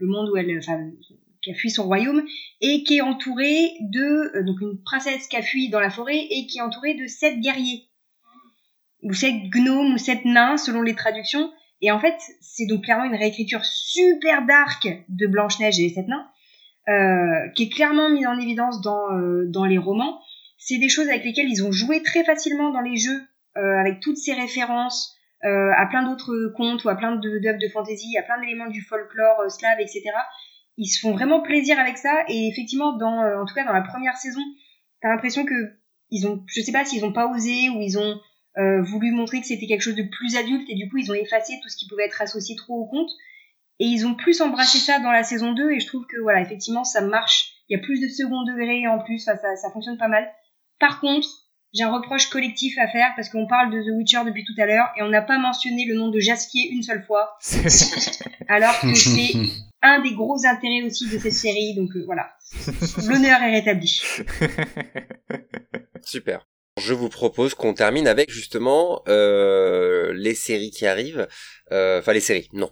le monde où elle enfin qui a fui son royaume et qui est entourée de euh, donc une princesse qui a fui dans la forêt et qui est entourée de sept guerriers ou sept gnomes ou sept nains selon les traductions. Et en fait, c'est donc clairement une réécriture super dark de Blanche-Neige et les sept nains, euh, qui est clairement mise en évidence dans, euh, dans les romans. C'est des choses avec lesquelles ils ont joué très facilement dans les jeux, euh, avec toutes ces références euh, à plein d'autres contes ou à plein d'œuvres de, fantasy, à plein d'éléments du folklore euh, slave, etc. Ils se font vraiment plaisir avec ça. Et effectivement, dans, euh, en tout cas dans la première saison, t'as l'impression que ils ont, je sais pas s'ils ont pas osé ou ils ont euh, voulu montrer que c'était quelque chose de plus adulte. Et du coup ils ont effacé tout ce qui pouvait être associé trop au conte. Et ils ont plus embrassé ça dans la saison 2 et je trouve que voilà effectivement ça marche. Il y a plus de second degré en plus. Ça, ça fonctionne pas mal par contre j'ai un reproche collectif à faire parce qu'on parle de The Witcher depuis tout à l'heure et on n'a pas mentionné le nom de Jasquier une seule fois. Alors que c'est un des gros intérêts aussi de cette série donc euh, voilà. L'honneur est rétabli. Super. Je vous propose qu'on termine avec justement euh, les séries qui arrivent. Euh, enfin les séries, non.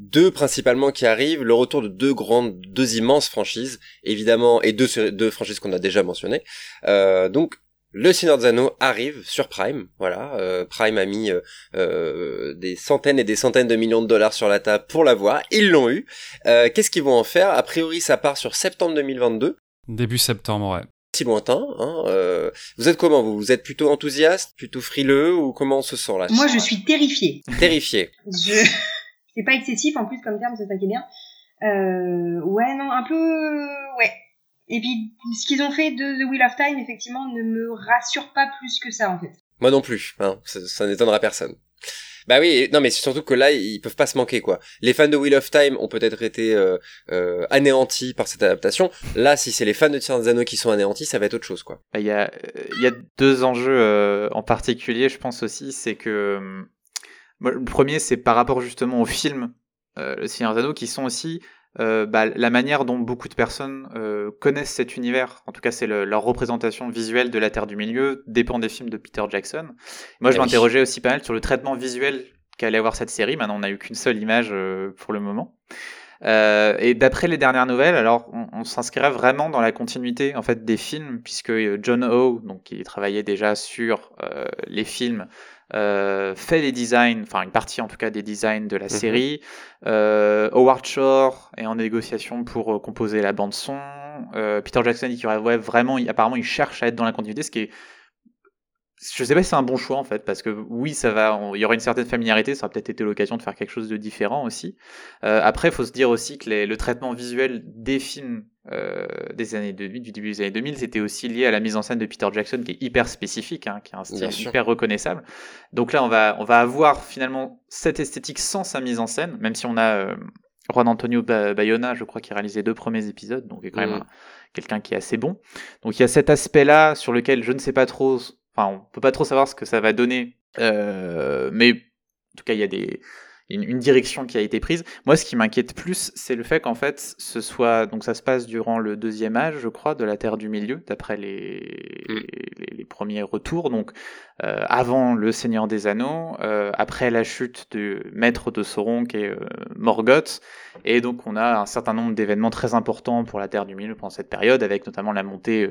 Deux principalement qui arrivent, le retour de deux grandes, deux immenses franchises, évidemment, et deux, deux franchises qu'on a déjà mentionnées. Euh, donc le Seigneur des Anneaux arrive sur Prime, voilà. Euh, Prime a mis euh, euh, des centaines et des centaines de millions de dollars sur la table pour l'avoir. Ils l'ont eu. Qu'est-ce qu'ils vont en faire? A priori, ça part sur septembre 2022. Début septembre, ouais si lointain. Hein, euh, vous êtes comment vous? Vous êtes plutôt enthousiaste, plutôt frileux ou comment on se sent là? Moi, je suis terrifiée. Terrifiée. je... C'est pas excessif en plus comme terme, c'est ça qui est bien. Euh, ouais, non, un peu, ouais. Et puis, ce qu'ils ont fait de The Wheel of Time, effectivement, ne me rassure pas plus que ça, en fait. Moi non plus, hein, ça, ça n'étonnera personne. Bah oui, non mais surtout que là ils peuvent pas se manquer quoi. Les fans de Wheel of Time ont peut-être été euh, euh, anéantis par cette adaptation. Là, si c'est les fans de des Anneaux qui sont anéantis, ça va être autre chose quoi. Il y a il y a deux enjeux euh, en particulier, je pense aussi, c'est que le premier c'est par rapport justement au film euh, Le Seigneur des Anneaux qui sont aussi euh, bah, la manière dont beaucoup de personnes euh, connaissent cet univers, en tout cas c'est leur représentation visuelle de la Terre du Milieu, dépend des films de Peter Jackson. Moi je Ah oui. m'interrogeais aussi pas mal sur le traitement visuel qu'allait avoir cette série, maintenant on n'a eu qu'une seule image euh, pour le moment. Euh, et d'après les dernières nouvelles, alors on, on s'inscrirait vraiment dans la continuité en fait des films, puisque euh, John Ho, donc qui travaillait déjà sur euh, les films, euh, fait les designs, enfin une partie en tout cas des designs de la Mhm. série. Euh, Howard Shore est en négociation pour euh, composer la bande son. Euh, Peter Jackson dit qu'il y aurait ouais, vraiment, il- apparemment, il cherche à être dans la continuité, ce qui est je sais pas si c'est un bon choix en fait, parce que oui, ça va, on- il y aura une certaine familiarité, ça aura peut-être été l'occasion de faire quelque chose de différent aussi. Euh, après, il faut se dire aussi que les- le traitement visuel des films euh, des années 2000, du début des années 2000, c'était aussi lié à la mise en scène de Peter Jackson, qui est hyper spécifique, hein, qui a un style Bien sûr. hyper reconnaissable. Donc là, on va, on va avoir finalement cette esthétique sans sa mise en scène, même si on a euh, Juan Antonio Ba- Bayona, je crois, qui a réalisé deux premiers épisodes, donc est quand même un- quelqu'un qui est assez bon. Donc il y a cet aspect-là sur lequel je ne sais pas trop, enfin on peut pas trop savoir ce que ça va donner, euh, mais en tout cas il y a des une, une direction qui a été prise. Moi, ce qui m'inquiète plus, c'est le fait qu'en fait, ce soit donc ça se passe durant le deuxième âge, je crois, de la Terre du Milieu, d'après les, Mm. les, les premiers retours. Donc euh, avant le Seigneur des Anneaux, euh, après la chute du maître de Sauron qui est euh, Morgoth, et donc on a un certain nombre d'événements très importants pour la Terre du Milieu pendant cette période, avec notamment la montée,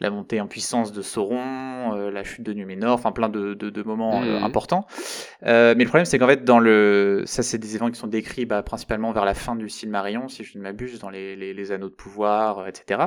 la montée en puissance de Sauron, la chute de Numénor, enfin plein de, de, de moments Mhm. importants. Mais le problème, c'est qu'en fait, dans le, ça, c'est des événements qui sont décrits bah, principalement vers la fin du Silmarillion, si je ne m'abuse, dans les, les, les Anneaux de pouvoir, etc.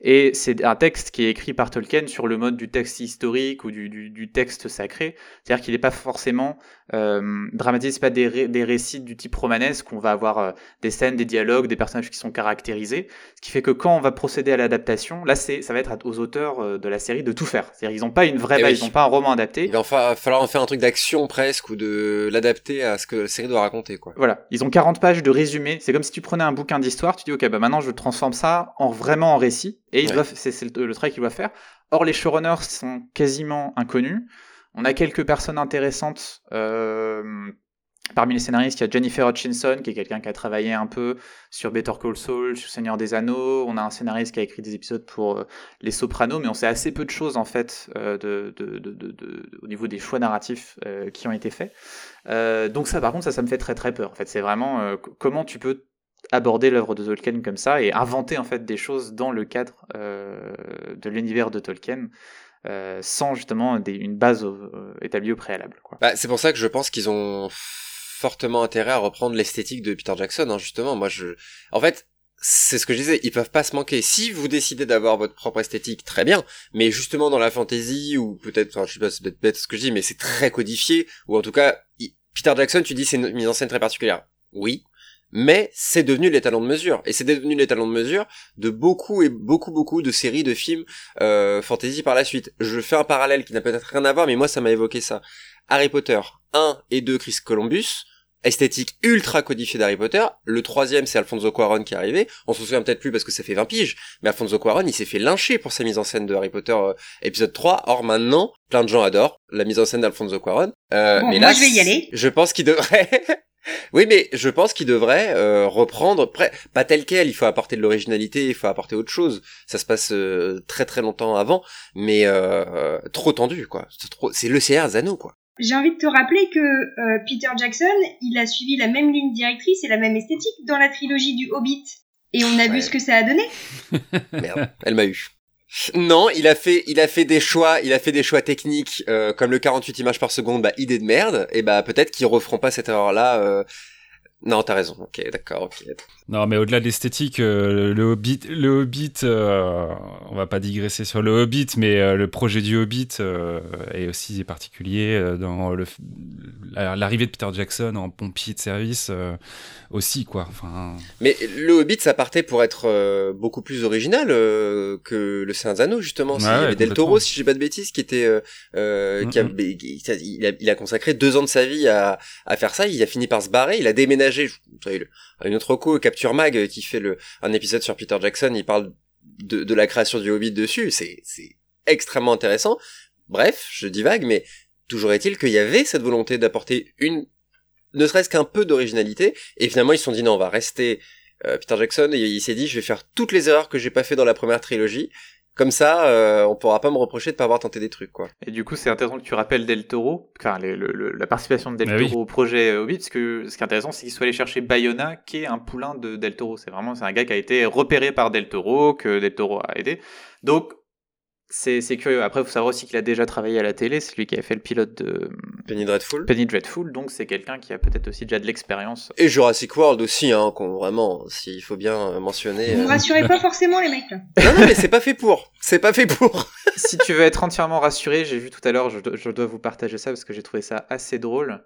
Et c'est un texte qui est écrit par Tolkien sur le mode du texte historique ou du, du, du texte sacré. C'est-à-dire qu'il n'est pas forcément euh, dramatisé, c'est pas des, ré- des récits du type romanesque où on va avoir euh, des scènes, des dialogues, des personnages qui sont caractérisés. Ce qui fait que quand on va procéder à l'adaptation, là, c'est, ça va être aux auteurs euh, de la série de tout faire. C'est-à-dire ils n'ont pas une vraie Eh base, oui. ils n'ont pas un roman adapté. Il va falloir en faire un truc d'action presque ou de l'adapter à ce que la série doit raconter quoi. Voilà, ils ont 40 pages de résumé. C'est comme si tu prenais un bouquin d'histoire, tu dis ok, bah maintenant je transforme ça en vraiment en récit, et Ouais. c'est le, le travail qu'ils doivent faire. Or les showrunners sont quasiment inconnus. On a quelques personnes intéressantes. Parmi les scénaristes, il y a Jennifer Hutchinson, qui est quelqu'un qui a travaillé un peu sur Better Call Saul, sur Seigneur des Anneaux. On a un scénariste qui a écrit des épisodes pour Les Sopranos, mais on sait assez peu de choses en fait de, au niveau des choix narratifs qui ont été faits. donc ça, par contre, ça, ça me fait très très peur. En fait, c'est vraiment comment tu peux aborder l'œuvre de Tolkien comme ça et inventer en fait des choses dans le cadre euh, de l'univers de Tolkien euh, sans justement une base euh, établie au préalable. Bah, c'est pour ça que je pense qu'ils ont fortement intérêt à reprendre l'esthétique de Peter Jackson. Hein, justement, moi en fait, c'est ce que je disais, ils peuvent pas se manquer. Si vous décidez d'avoir votre propre esthétique, très bien. Mais justement dans la fantasy ou peut-être, enfin je sais pas, c'est peut-être bête ce que je dis, mais c'est très codifié ou en tout cas, Peter Jackson, tu dis c'est une mise en scène très particulière. Oui, mais c'est devenu les talents de mesure et c'est devenu les talents de mesure de beaucoup et beaucoup beaucoup de séries de films euh, fantasy par la suite. Je fais un parallèle qui n'a peut-être rien à voir mais moi ça m'a évoqué ça. Harry Potter 1 et 2 Chris Columbus, esthétique ultra codifiée d'Harry Potter. Le troisième c'est Alfonso Cuarón qui est arrivé. On se souvient peut-être plus parce que ça fait 20 piges, mais Alfonso Cuarón il s'est fait lyncher pour sa mise en scène de Harry Potter euh, épisode 3. Or maintenant, plein de gens adorent la mise en scène d'Alfonso Cuarón. Euh, mais là, je vais y aller. Je pense qu'il devrait Oui, mais je pense qu'il devrait euh, reprendre, pas tel quel, il faut apporter de l'originalité, il faut apporter autre chose. Ça se passe euh, très très longtemps avant, mais euh, trop tendu, quoi. C'est trop, c'est le CR Zano, quoi. J'ai envie de te rappeler que Peter Jackson, il a suivi la même ligne directrice et la même esthétique dans la trilogie du Hobbit. Et on a vu ce que ça a donné. Merde, elle m'a eu. Non, il a fait, il a fait des choix, il a fait des choix techniques euh, comme le 48 images par seconde, bah idée de merde. Et bah peut-être qu'ils referont pas cette erreur-là. Euh... Non, t'as raison. Ok, d'accord. Ok. Non, mais au-delà de l'esthétique, euh, le Hobbit, le Hobbit, euh, on va pas digresser sur le Hobbit, mais euh, le projet du Hobbit est aussi particulier dans l'arrivée de Peter Jackson en pompier de service aussi, quoi. Enfin. Mais le Hobbit, ça partait pour être beaucoup plus original que le Saint Anneaux, justement. il y avait Del Toro, si j'ai pas de bêtises, qui était, qui, a, il, a, consacré deux ans de sa vie à, à faire ça. Il a fini par se barrer. Il a déménagé. Une autre co Capture Mag euh, qui fait un épisode sur Peter Jackson, il parle de, de la création du Hobbit dessus, c'est, c'est extrêmement intéressant. Bref, je divague, mais toujours est-il qu'il y avait cette volonté d'apporter une, ne serait-ce qu'un peu d'originalité, et finalement ils se sont dit non, on va rester euh, Peter Jackson, et il s'est dit je vais faire toutes les erreurs que j'ai pas fait dans la première trilogie, comme ça, euh, on pourra pas me reprocher de pas avoir tenté des trucs, quoi. Et du coup, c'est intéressant que tu rappelles Del Toro, enfin, la participation de Del ah Toro au projet Hobbit, parce que ce qui est intéressant, c'est qu'il soit allé chercher Bayona, qui est un poulain de Del Toro. C'est vraiment, c'est un gars qui a été repéré par Del Toro, que Del Toro a aidé. Donc, c'est curieux. Après, il faut savoir aussi qu'il a déjà travaillé à la télé. C'est lui qui a fait le pilote de Penny Dreadful. Penny Dreadful, donc c'est quelqu'un qui a peut-être aussi déjà de l'expérience. Et Jurassic World aussi, hein, vraiment, s'il faut bien mentionner. Vous ne euh. rassurez pas forcément les mecs là. Non, non, mais c'est pas fait pour. C'est pas fait pour. si tu veux être entièrement rassuré, j'ai vu tout à l'heure, je, dois vous partager ça parce que j'ai trouvé ça assez drôle,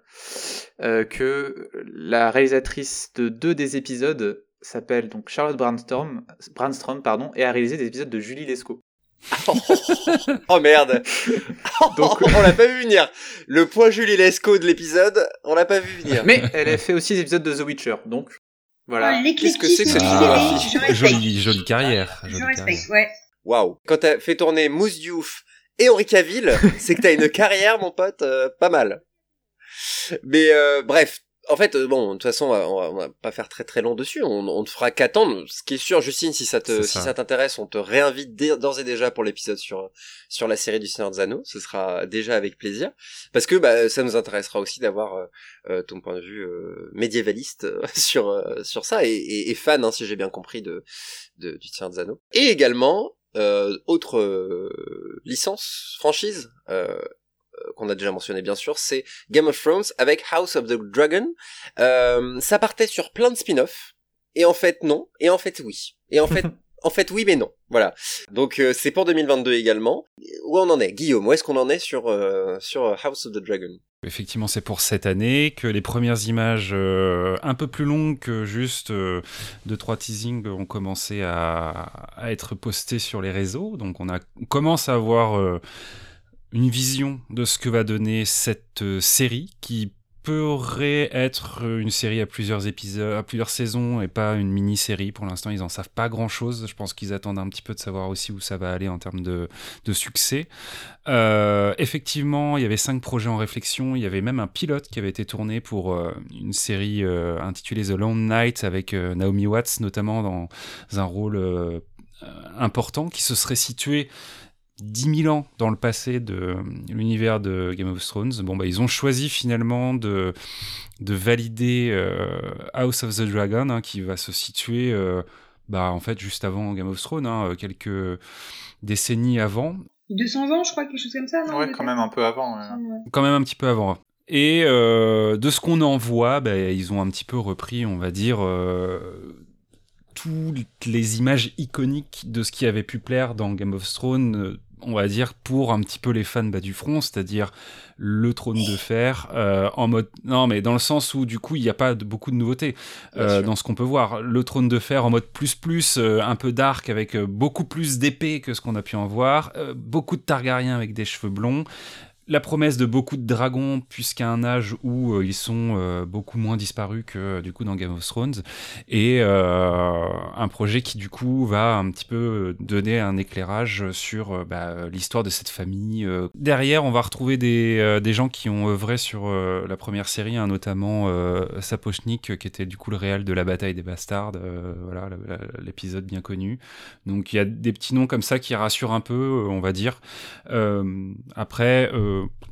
euh, que la réalisatrice de deux des épisodes s'appelle donc Charlotte Brandstrom, Brandstrom pardon, et a réalisé des épisodes de Julie Lescaut. oh merde Donc, On l'a pas vu venir. Le point Julie Lescaut de l'épisode, on l'a pas vu venir. Mais elle a fait aussi des épisodes de The Witcher, donc voilà. Qu'est-ce que c'est que cette ah, jolie, jolie carrière. je respecte, ouais. Waouh. Quand t'as fait tourner Mousse Diouf et Henri Cavill, c'est que t'as une carrière, mon pote, euh, pas mal. Mais euh, bref, en fait, euh, bon, de toute façon, on va, va, pas faire très très long dessus. On, on te fera qu'attendre. Ce qui est sûr, Justine, si ça te, si ça t'intéresse, on te réinvite d'ores et déjà pour l'épisode sur sur la série du Seigneur des Anneaux. Ce sera déjà avec plaisir, parce que bah, ça nous intéressera aussi d'avoir euh, euh, ton point de vue médiévaliste sur sur ça et, et, fan, hein, si j'ai bien compris, de, de du Seigneur des Anneaux. Et également autre licence, franchise. Euh, qu'on a déjà mentionné bien sûr, c'est Game of Thrones avec House of the Dragon. Euh, ça partait sur plein de spin-offs, et en fait non, et en fait oui, et en fait en fait oui mais non, voilà. Donc euh, c'est pour 2022 également. Où on en est, Guillaume Où est-ce qu'on en est sur sur House of the Dragon? Effectivement, c'est pour cette année que les premières images un peu plus longues que juste deux trois teasings ont commencé à, à, être postées sur les réseaux. Donc on a on commence à avoir une vision de ce que va donner cette euh, série qui pourrait être une série à plusieurs épisodes, à plusieurs saisons et pas une mini-série. Pour l'instant, ils en savent pas grand-chose. Je pense qu'ils attendent un petit peu de savoir aussi où ça va aller en termes de, succès. Euh, effectivement, il y avait cinq projets en réflexion. Il y avait même un pilote qui avait été tourné pour euh, une série euh, intitulée The Lone Night avec Naomi Watts notamment dans un rôle important qui se serait situé 10 000 ans dans le passé de l'univers de Game of Thrones, bon, bah, ils ont choisi finalement de, de valider euh, House of the Dragon, hein, qui va se situer euh, bah, en fait juste avant Game of Thrones, hein, quelques décennies avant. 200 ans, je crois, quelque chose comme ça, non Ouais, quand même un peu avant. Quand même un petit peu avant. Et euh, de ce qu'on en voit, bah, ils ont un petit peu repris, on va dire, toutes les images iconiques de ce qui avait pu plaire dans Game of Thrones on va dire, pour un petit peu les fans bas du front, c'est-à-dire le trône de fer, euh, en mode... Non, mais dans le sens où, du coup, il n'y a pas de, beaucoup de nouveautés euh, dans ce qu'on peut voir. Le trône de fer en mode plus plus, euh, un peu dark, avec beaucoup plus d'épées que ce qu'on a pu en voir, beaucoup de Targaryens avec des cheveux blonds, la promesse de beaucoup de dragons, puisqu'à un âge où euh, ils sont euh, beaucoup moins disparus que du coup dans Game of Thrones, et euh, un projet qui du coup va un petit peu donner un éclairage sur bah, l'histoire de cette famille. Derrière, on va retrouver des, des gens qui ont œuvré sur la première série, hein, notamment Sapochnik, qui était du coup le réel de la bataille des bastards, voilà l'épisode bien connu. Donc il y a des petits noms comme ça qui rassurent un peu, on va dire. après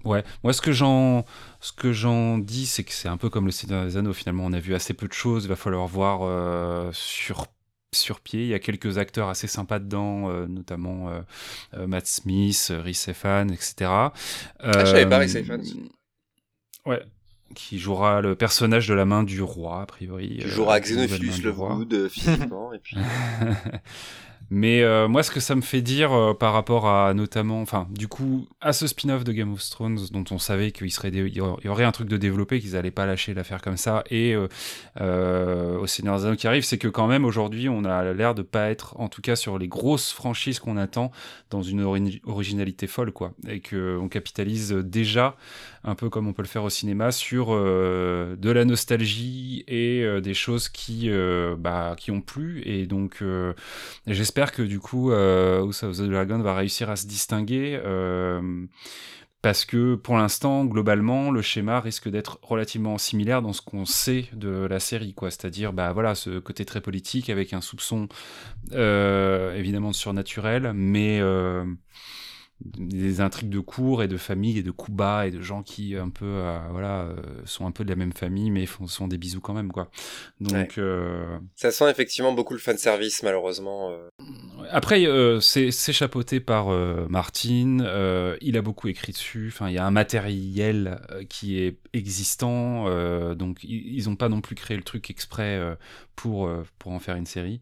ouais, moi ce que j'en ce que j'en dis, c'est que c'est un peu comme le Seigneur des Anneaux. Finalement, on a vu assez peu de choses. Il va falloir voir euh, sur sur pied. Il y a quelques acteurs assez sympas dedans, euh, notamment euh, Matt Smith, Rhys etc. ah, je savais pas Rhys. Ouais, qui jouera le personnage de la main du roi, a priori. Qui jouera Xenophilus le Wood, physiquement, et puis... Mais euh, moi, ce que ça me fait dire euh, par rapport à notamment, enfin, du coup, à ce spin-off de Game of Thrones dont on savait qu'il y aurait un truc de développé, qu'ils allaient pas lâcher l'affaire comme ça, et euh, au Seigneur des Anneaux qui arrive, c'est que quand même aujourd'hui, on a l'air de pas être, en tout cas sur les grosses franchises qu'on attend, dans une originalité folle, quoi, et que on capitalise déjà un peu comme on peut le faire au cinéma sur de la nostalgie et des choses qui, bah, qui ont plu, et donc j'espère que du coup, euh, House of the Dragon va réussir à se distinguer. Euh, parce que pour l'instant, globalement, le schéma risque d'être relativement similaire dans ce qu'on sait de la série, quoi. C'est-à-dire, bah voilà, ce côté très politique avec un soupçon euh, évidemment de surnaturel, mais des intrigues de cours et de famille et de coups bas et de gens qui un peu euh, voilà euh, sont un peu de la même famille mais font, sont des bisous quand même quoi. Donc euh, ça sent effectivement beaucoup le fan service malheureusement après c'est chapeauté par Martin il a beaucoup écrit dessus. Enfin il y a un matériel qui est existant donc ils n'ont pas non plus créé le truc exprès pour pour en faire une série.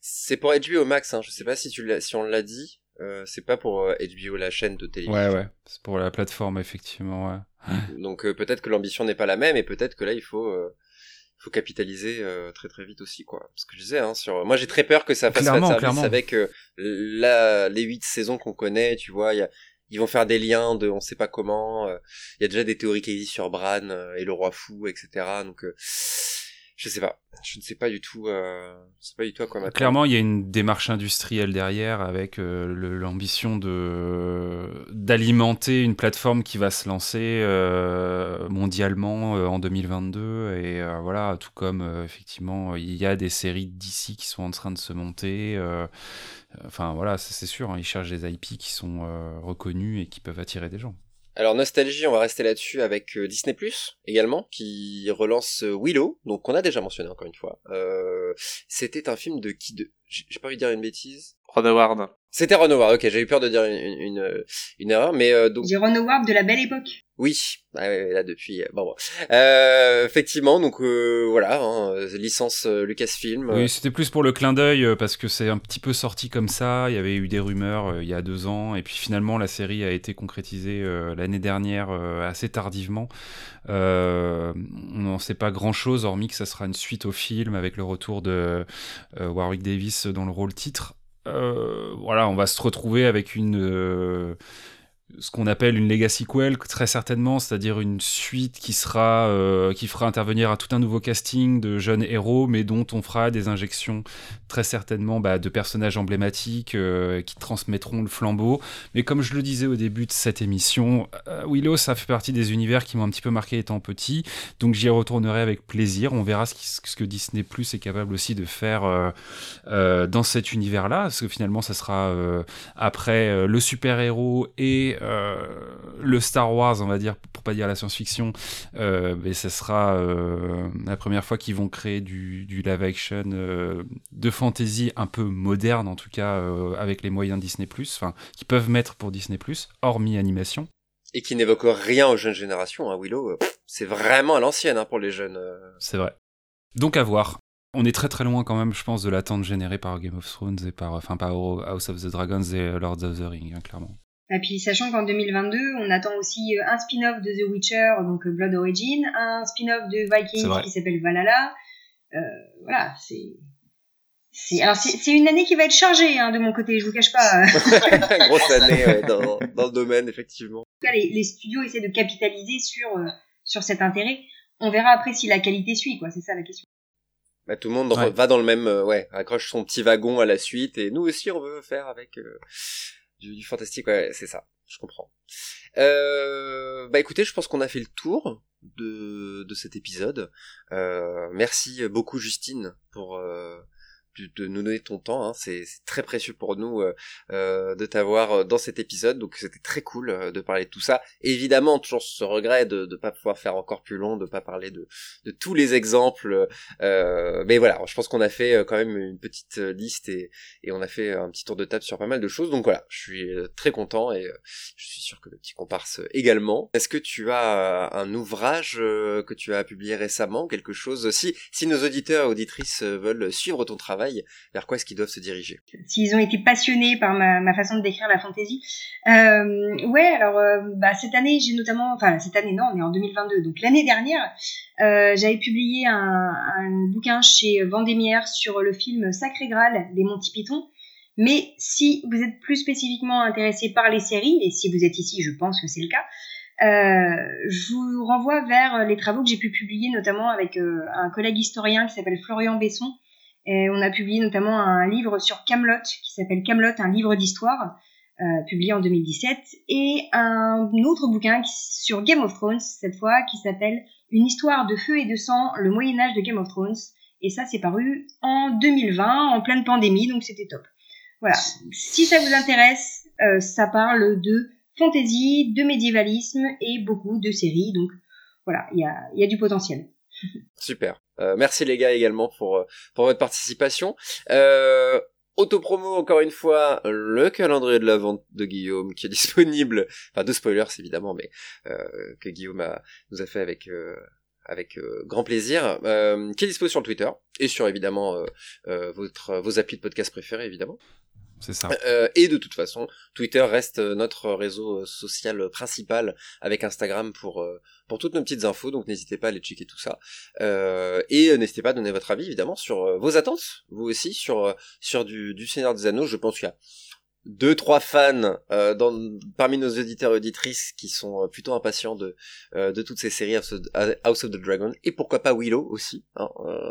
C'est pour HBO Max hein. je sais pas si tu si on l'a dit euh, c'est pas pour HBO euh, la chaîne de télévision. Ouais ouais, c'est pour la plateforme effectivement. Ouais. Donc euh, peut-être que l'ambition n'est pas la même et peut-être que là il faut faut capitaliser très très vite aussi quoi. Ce que je disais hein, sur moi j'ai très peur que ça fasse pas de service avec la les huit saisons qu'on connaît, tu vois, y a, ils vont faire des liens de on sait pas comment, il y a déjà des théories qui existent sur Bran et le roi fou etc. Donc je sais pas. Je ne sais pas du tout. Euh, sais pas du tout à quoi m'attendre. Clairement, il y a une démarche industrielle derrière avec euh, l'ambition de d'alimenter une plateforme qui va se lancer euh, mondialement euh, en 2022 et voilà, tout comme effectivement il y a des séries d'ici qui sont en train de se monter. Enfin voilà, c'est sûr, hein, ils cherchent des IP qui sont reconnus et qui peuvent attirer des gens. Alors nostalgie, on va rester là-dessus avec euh, Disney Plus également, qui relance euh, Willow, donc qu'on a déjà mentionné encore une fois. Euh, C'était un film de qui de J'ai pas envie de dire une bêtise. Ron Howard. C'était Ron Howard, ok, j'ai eu peur de dire une, une, une erreur, mais euh, donc... J'ai Ron Howard de la belle époque. Oui, ah là depuis, euh, bon, Euh, effectivement, donc euh, voilà, hein, licence Lucasfilm. Oui, c'était plus pour le clin d'œil parce que c'est un petit peu sorti comme ça. Il y avait eu des rumeurs il y a deux ans, et puis finalement la série a été concrétisée l'année dernière assez tardivement. on n'en sait pas grand-chose, hormis que ça sera une suite au film avec le retour de Warwick Davis dans le rôle titre. voilà, on va se retrouver avec une ce qu'on appelle une legacy sequel très certainement, c'est-à-dire une suite qui sera euh, qui fera intervenir à tout un nouveau casting de jeunes héros, mais dont on fera des injections très certainement bah, de personnages emblématiques euh, qui transmettront le flambeau. Mais comme je le disais au début de cette émission, euh, Willow ça fait partie des univers qui m'ont un petit peu marqué étant petit, donc j'y retournerai avec plaisir. On verra ce, ce que Disney Plus est capable aussi de faire dans cet univers-là, parce que finalement ça sera après le super héros et le Star Wars, on va dire, pour pas dire la science-fiction, euh, mais ce sera euh, la première fois qu'ils vont créer du, live action euh, de fantasy un peu moderne, en tout cas avec les moyens Disney+, enfin, qui peuvent mettre pour Disney+, hormis animation. Et qui n'évoque rien aux jeunes générations, hein, Willow. C'est vraiment à l'ancienne hein, pour les jeunes. C'est vrai. Donc à voir. On est très très loin quand même, je pense, de l'attente générée par Game of Thrones et par, enfin, par House of the Dragons et Lord of the Rings, hein, clairement. Et puis sachant qu'en 2022, on attend aussi euh, un spin-off de The Witcher, donc euh, Blood Origin, un spin-off de Vikings qui s'appelle Valhalla. Euh, voilà, c'est c'est alors c'est une année qui va être chargée hein, de mon côté, je vous cache pas. Grosse année dans, dans, le domaine effectivement. En tout cas, les, les studios essaient de capitaliser sur sur cet intérêt. On verra après si la qualité suit, quoi. C'est ça la question. Bah, tout le monde va dans le même, ouais, accroche son petit wagon à la suite et nous aussi on veut faire avec du, fantastique, ouais, c'est ça, je comprends. Euh, bah écoutez, je pense qu'on a fait le tour de, de cet épisode. Euh, merci beaucoup Justine pour euh, de nous donner ton temps. Hein. C'est très précieux pour nous euh, euh, de t'avoir euh, dans cet épisode. Donc c'était très cool de parler de tout ça. Évidemment, toujours ce regret de ne pas pouvoir faire encore plus long, de pas parler de, de tous les exemples. mais voilà, je pense qu'on a fait quand même une petite liste et, et on a fait un petit tour de table sur pas mal de choses. Donc voilà, je suis très content et je suis sûr que le petit comparse également. Est-ce que tu as un ouvrage que tu as publié récemment, quelque chose? Si si nos auditeurs auditrices veulent suivre ton travail vers quoi est-ce qu'ils doivent se diriger? S'ils ont été passionnés par ma, façon de décrire la fantaisie. Euh, ouais, alors euh, bah, cette année, j'ai notamment, enfin cette année non, on est en 2022, donc l'année dernière, euh, j'avais publié un, bouquin chez Vendémiaire sur le film Sacré Graal des Monty Python. Mais si vous êtes plus spécifiquement intéressé par les séries, et si vous êtes ici, je pense que c'est le cas, je vous renvoie vers les travaux que j'ai pu publier notamment avec un collègue historien qui s'appelle Florian Besson, et on a publié notamment un livre sur Camelot qui s'appelle Camelot, un livre d'histoire, euh, publié en 2017, et un autre bouquin sur Game of Thrones cette fois qui s'appelle Une histoire de feu et de sang, le Moyen Âge de Game of Thrones. Et ça, c'est paru en 2020, en pleine pandémie, donc c'était top. Voilà. Si ça vous intéresse, euh, ça parle de fantasy, de médiévalisme et beaucoup de séries. Donc voilà, il y a, y a du potentiel. Super. Euh, merci les gars également pour, euh, pour votre participation. Euh, Autopromo encore une fois, le calendrier de la vente de Guillaume qui est disponible, enfin de spoilers évidemment, mais euh, que Guillaume a, nous a fait avec avec grand plaisir, qui est disponible sur Twitter et sur évidemment votre vos applis de podcast préférés évidemment Euh, et de toute façon, Twitter reste notre réseau social principal avec Instagram pour euh, pour toutes nos petites infos, donc n'hésitez pas à aller checker tout ça. Euh, et n'hésitez pas à donner votre avis évidemment sur vos attentes, vous aussi sur sur du, du Seigneur des Anneaux. Je pense qu'il y a deux trois fans euh, dans, parmi nos auditeurs et auditrices qui sont euh, plutôt impatients de euh, de toutes ces séries House of, the Dragon et pourquoi pas Willow aussi hein,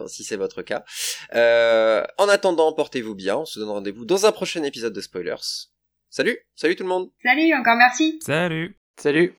si c'est votre cas. En attendant portez-vous bien. On se donne rendez-vous dans un prochain épisode de Spoilers. Salut! Salut tout le monde! Salut encore merci! Salut! Salut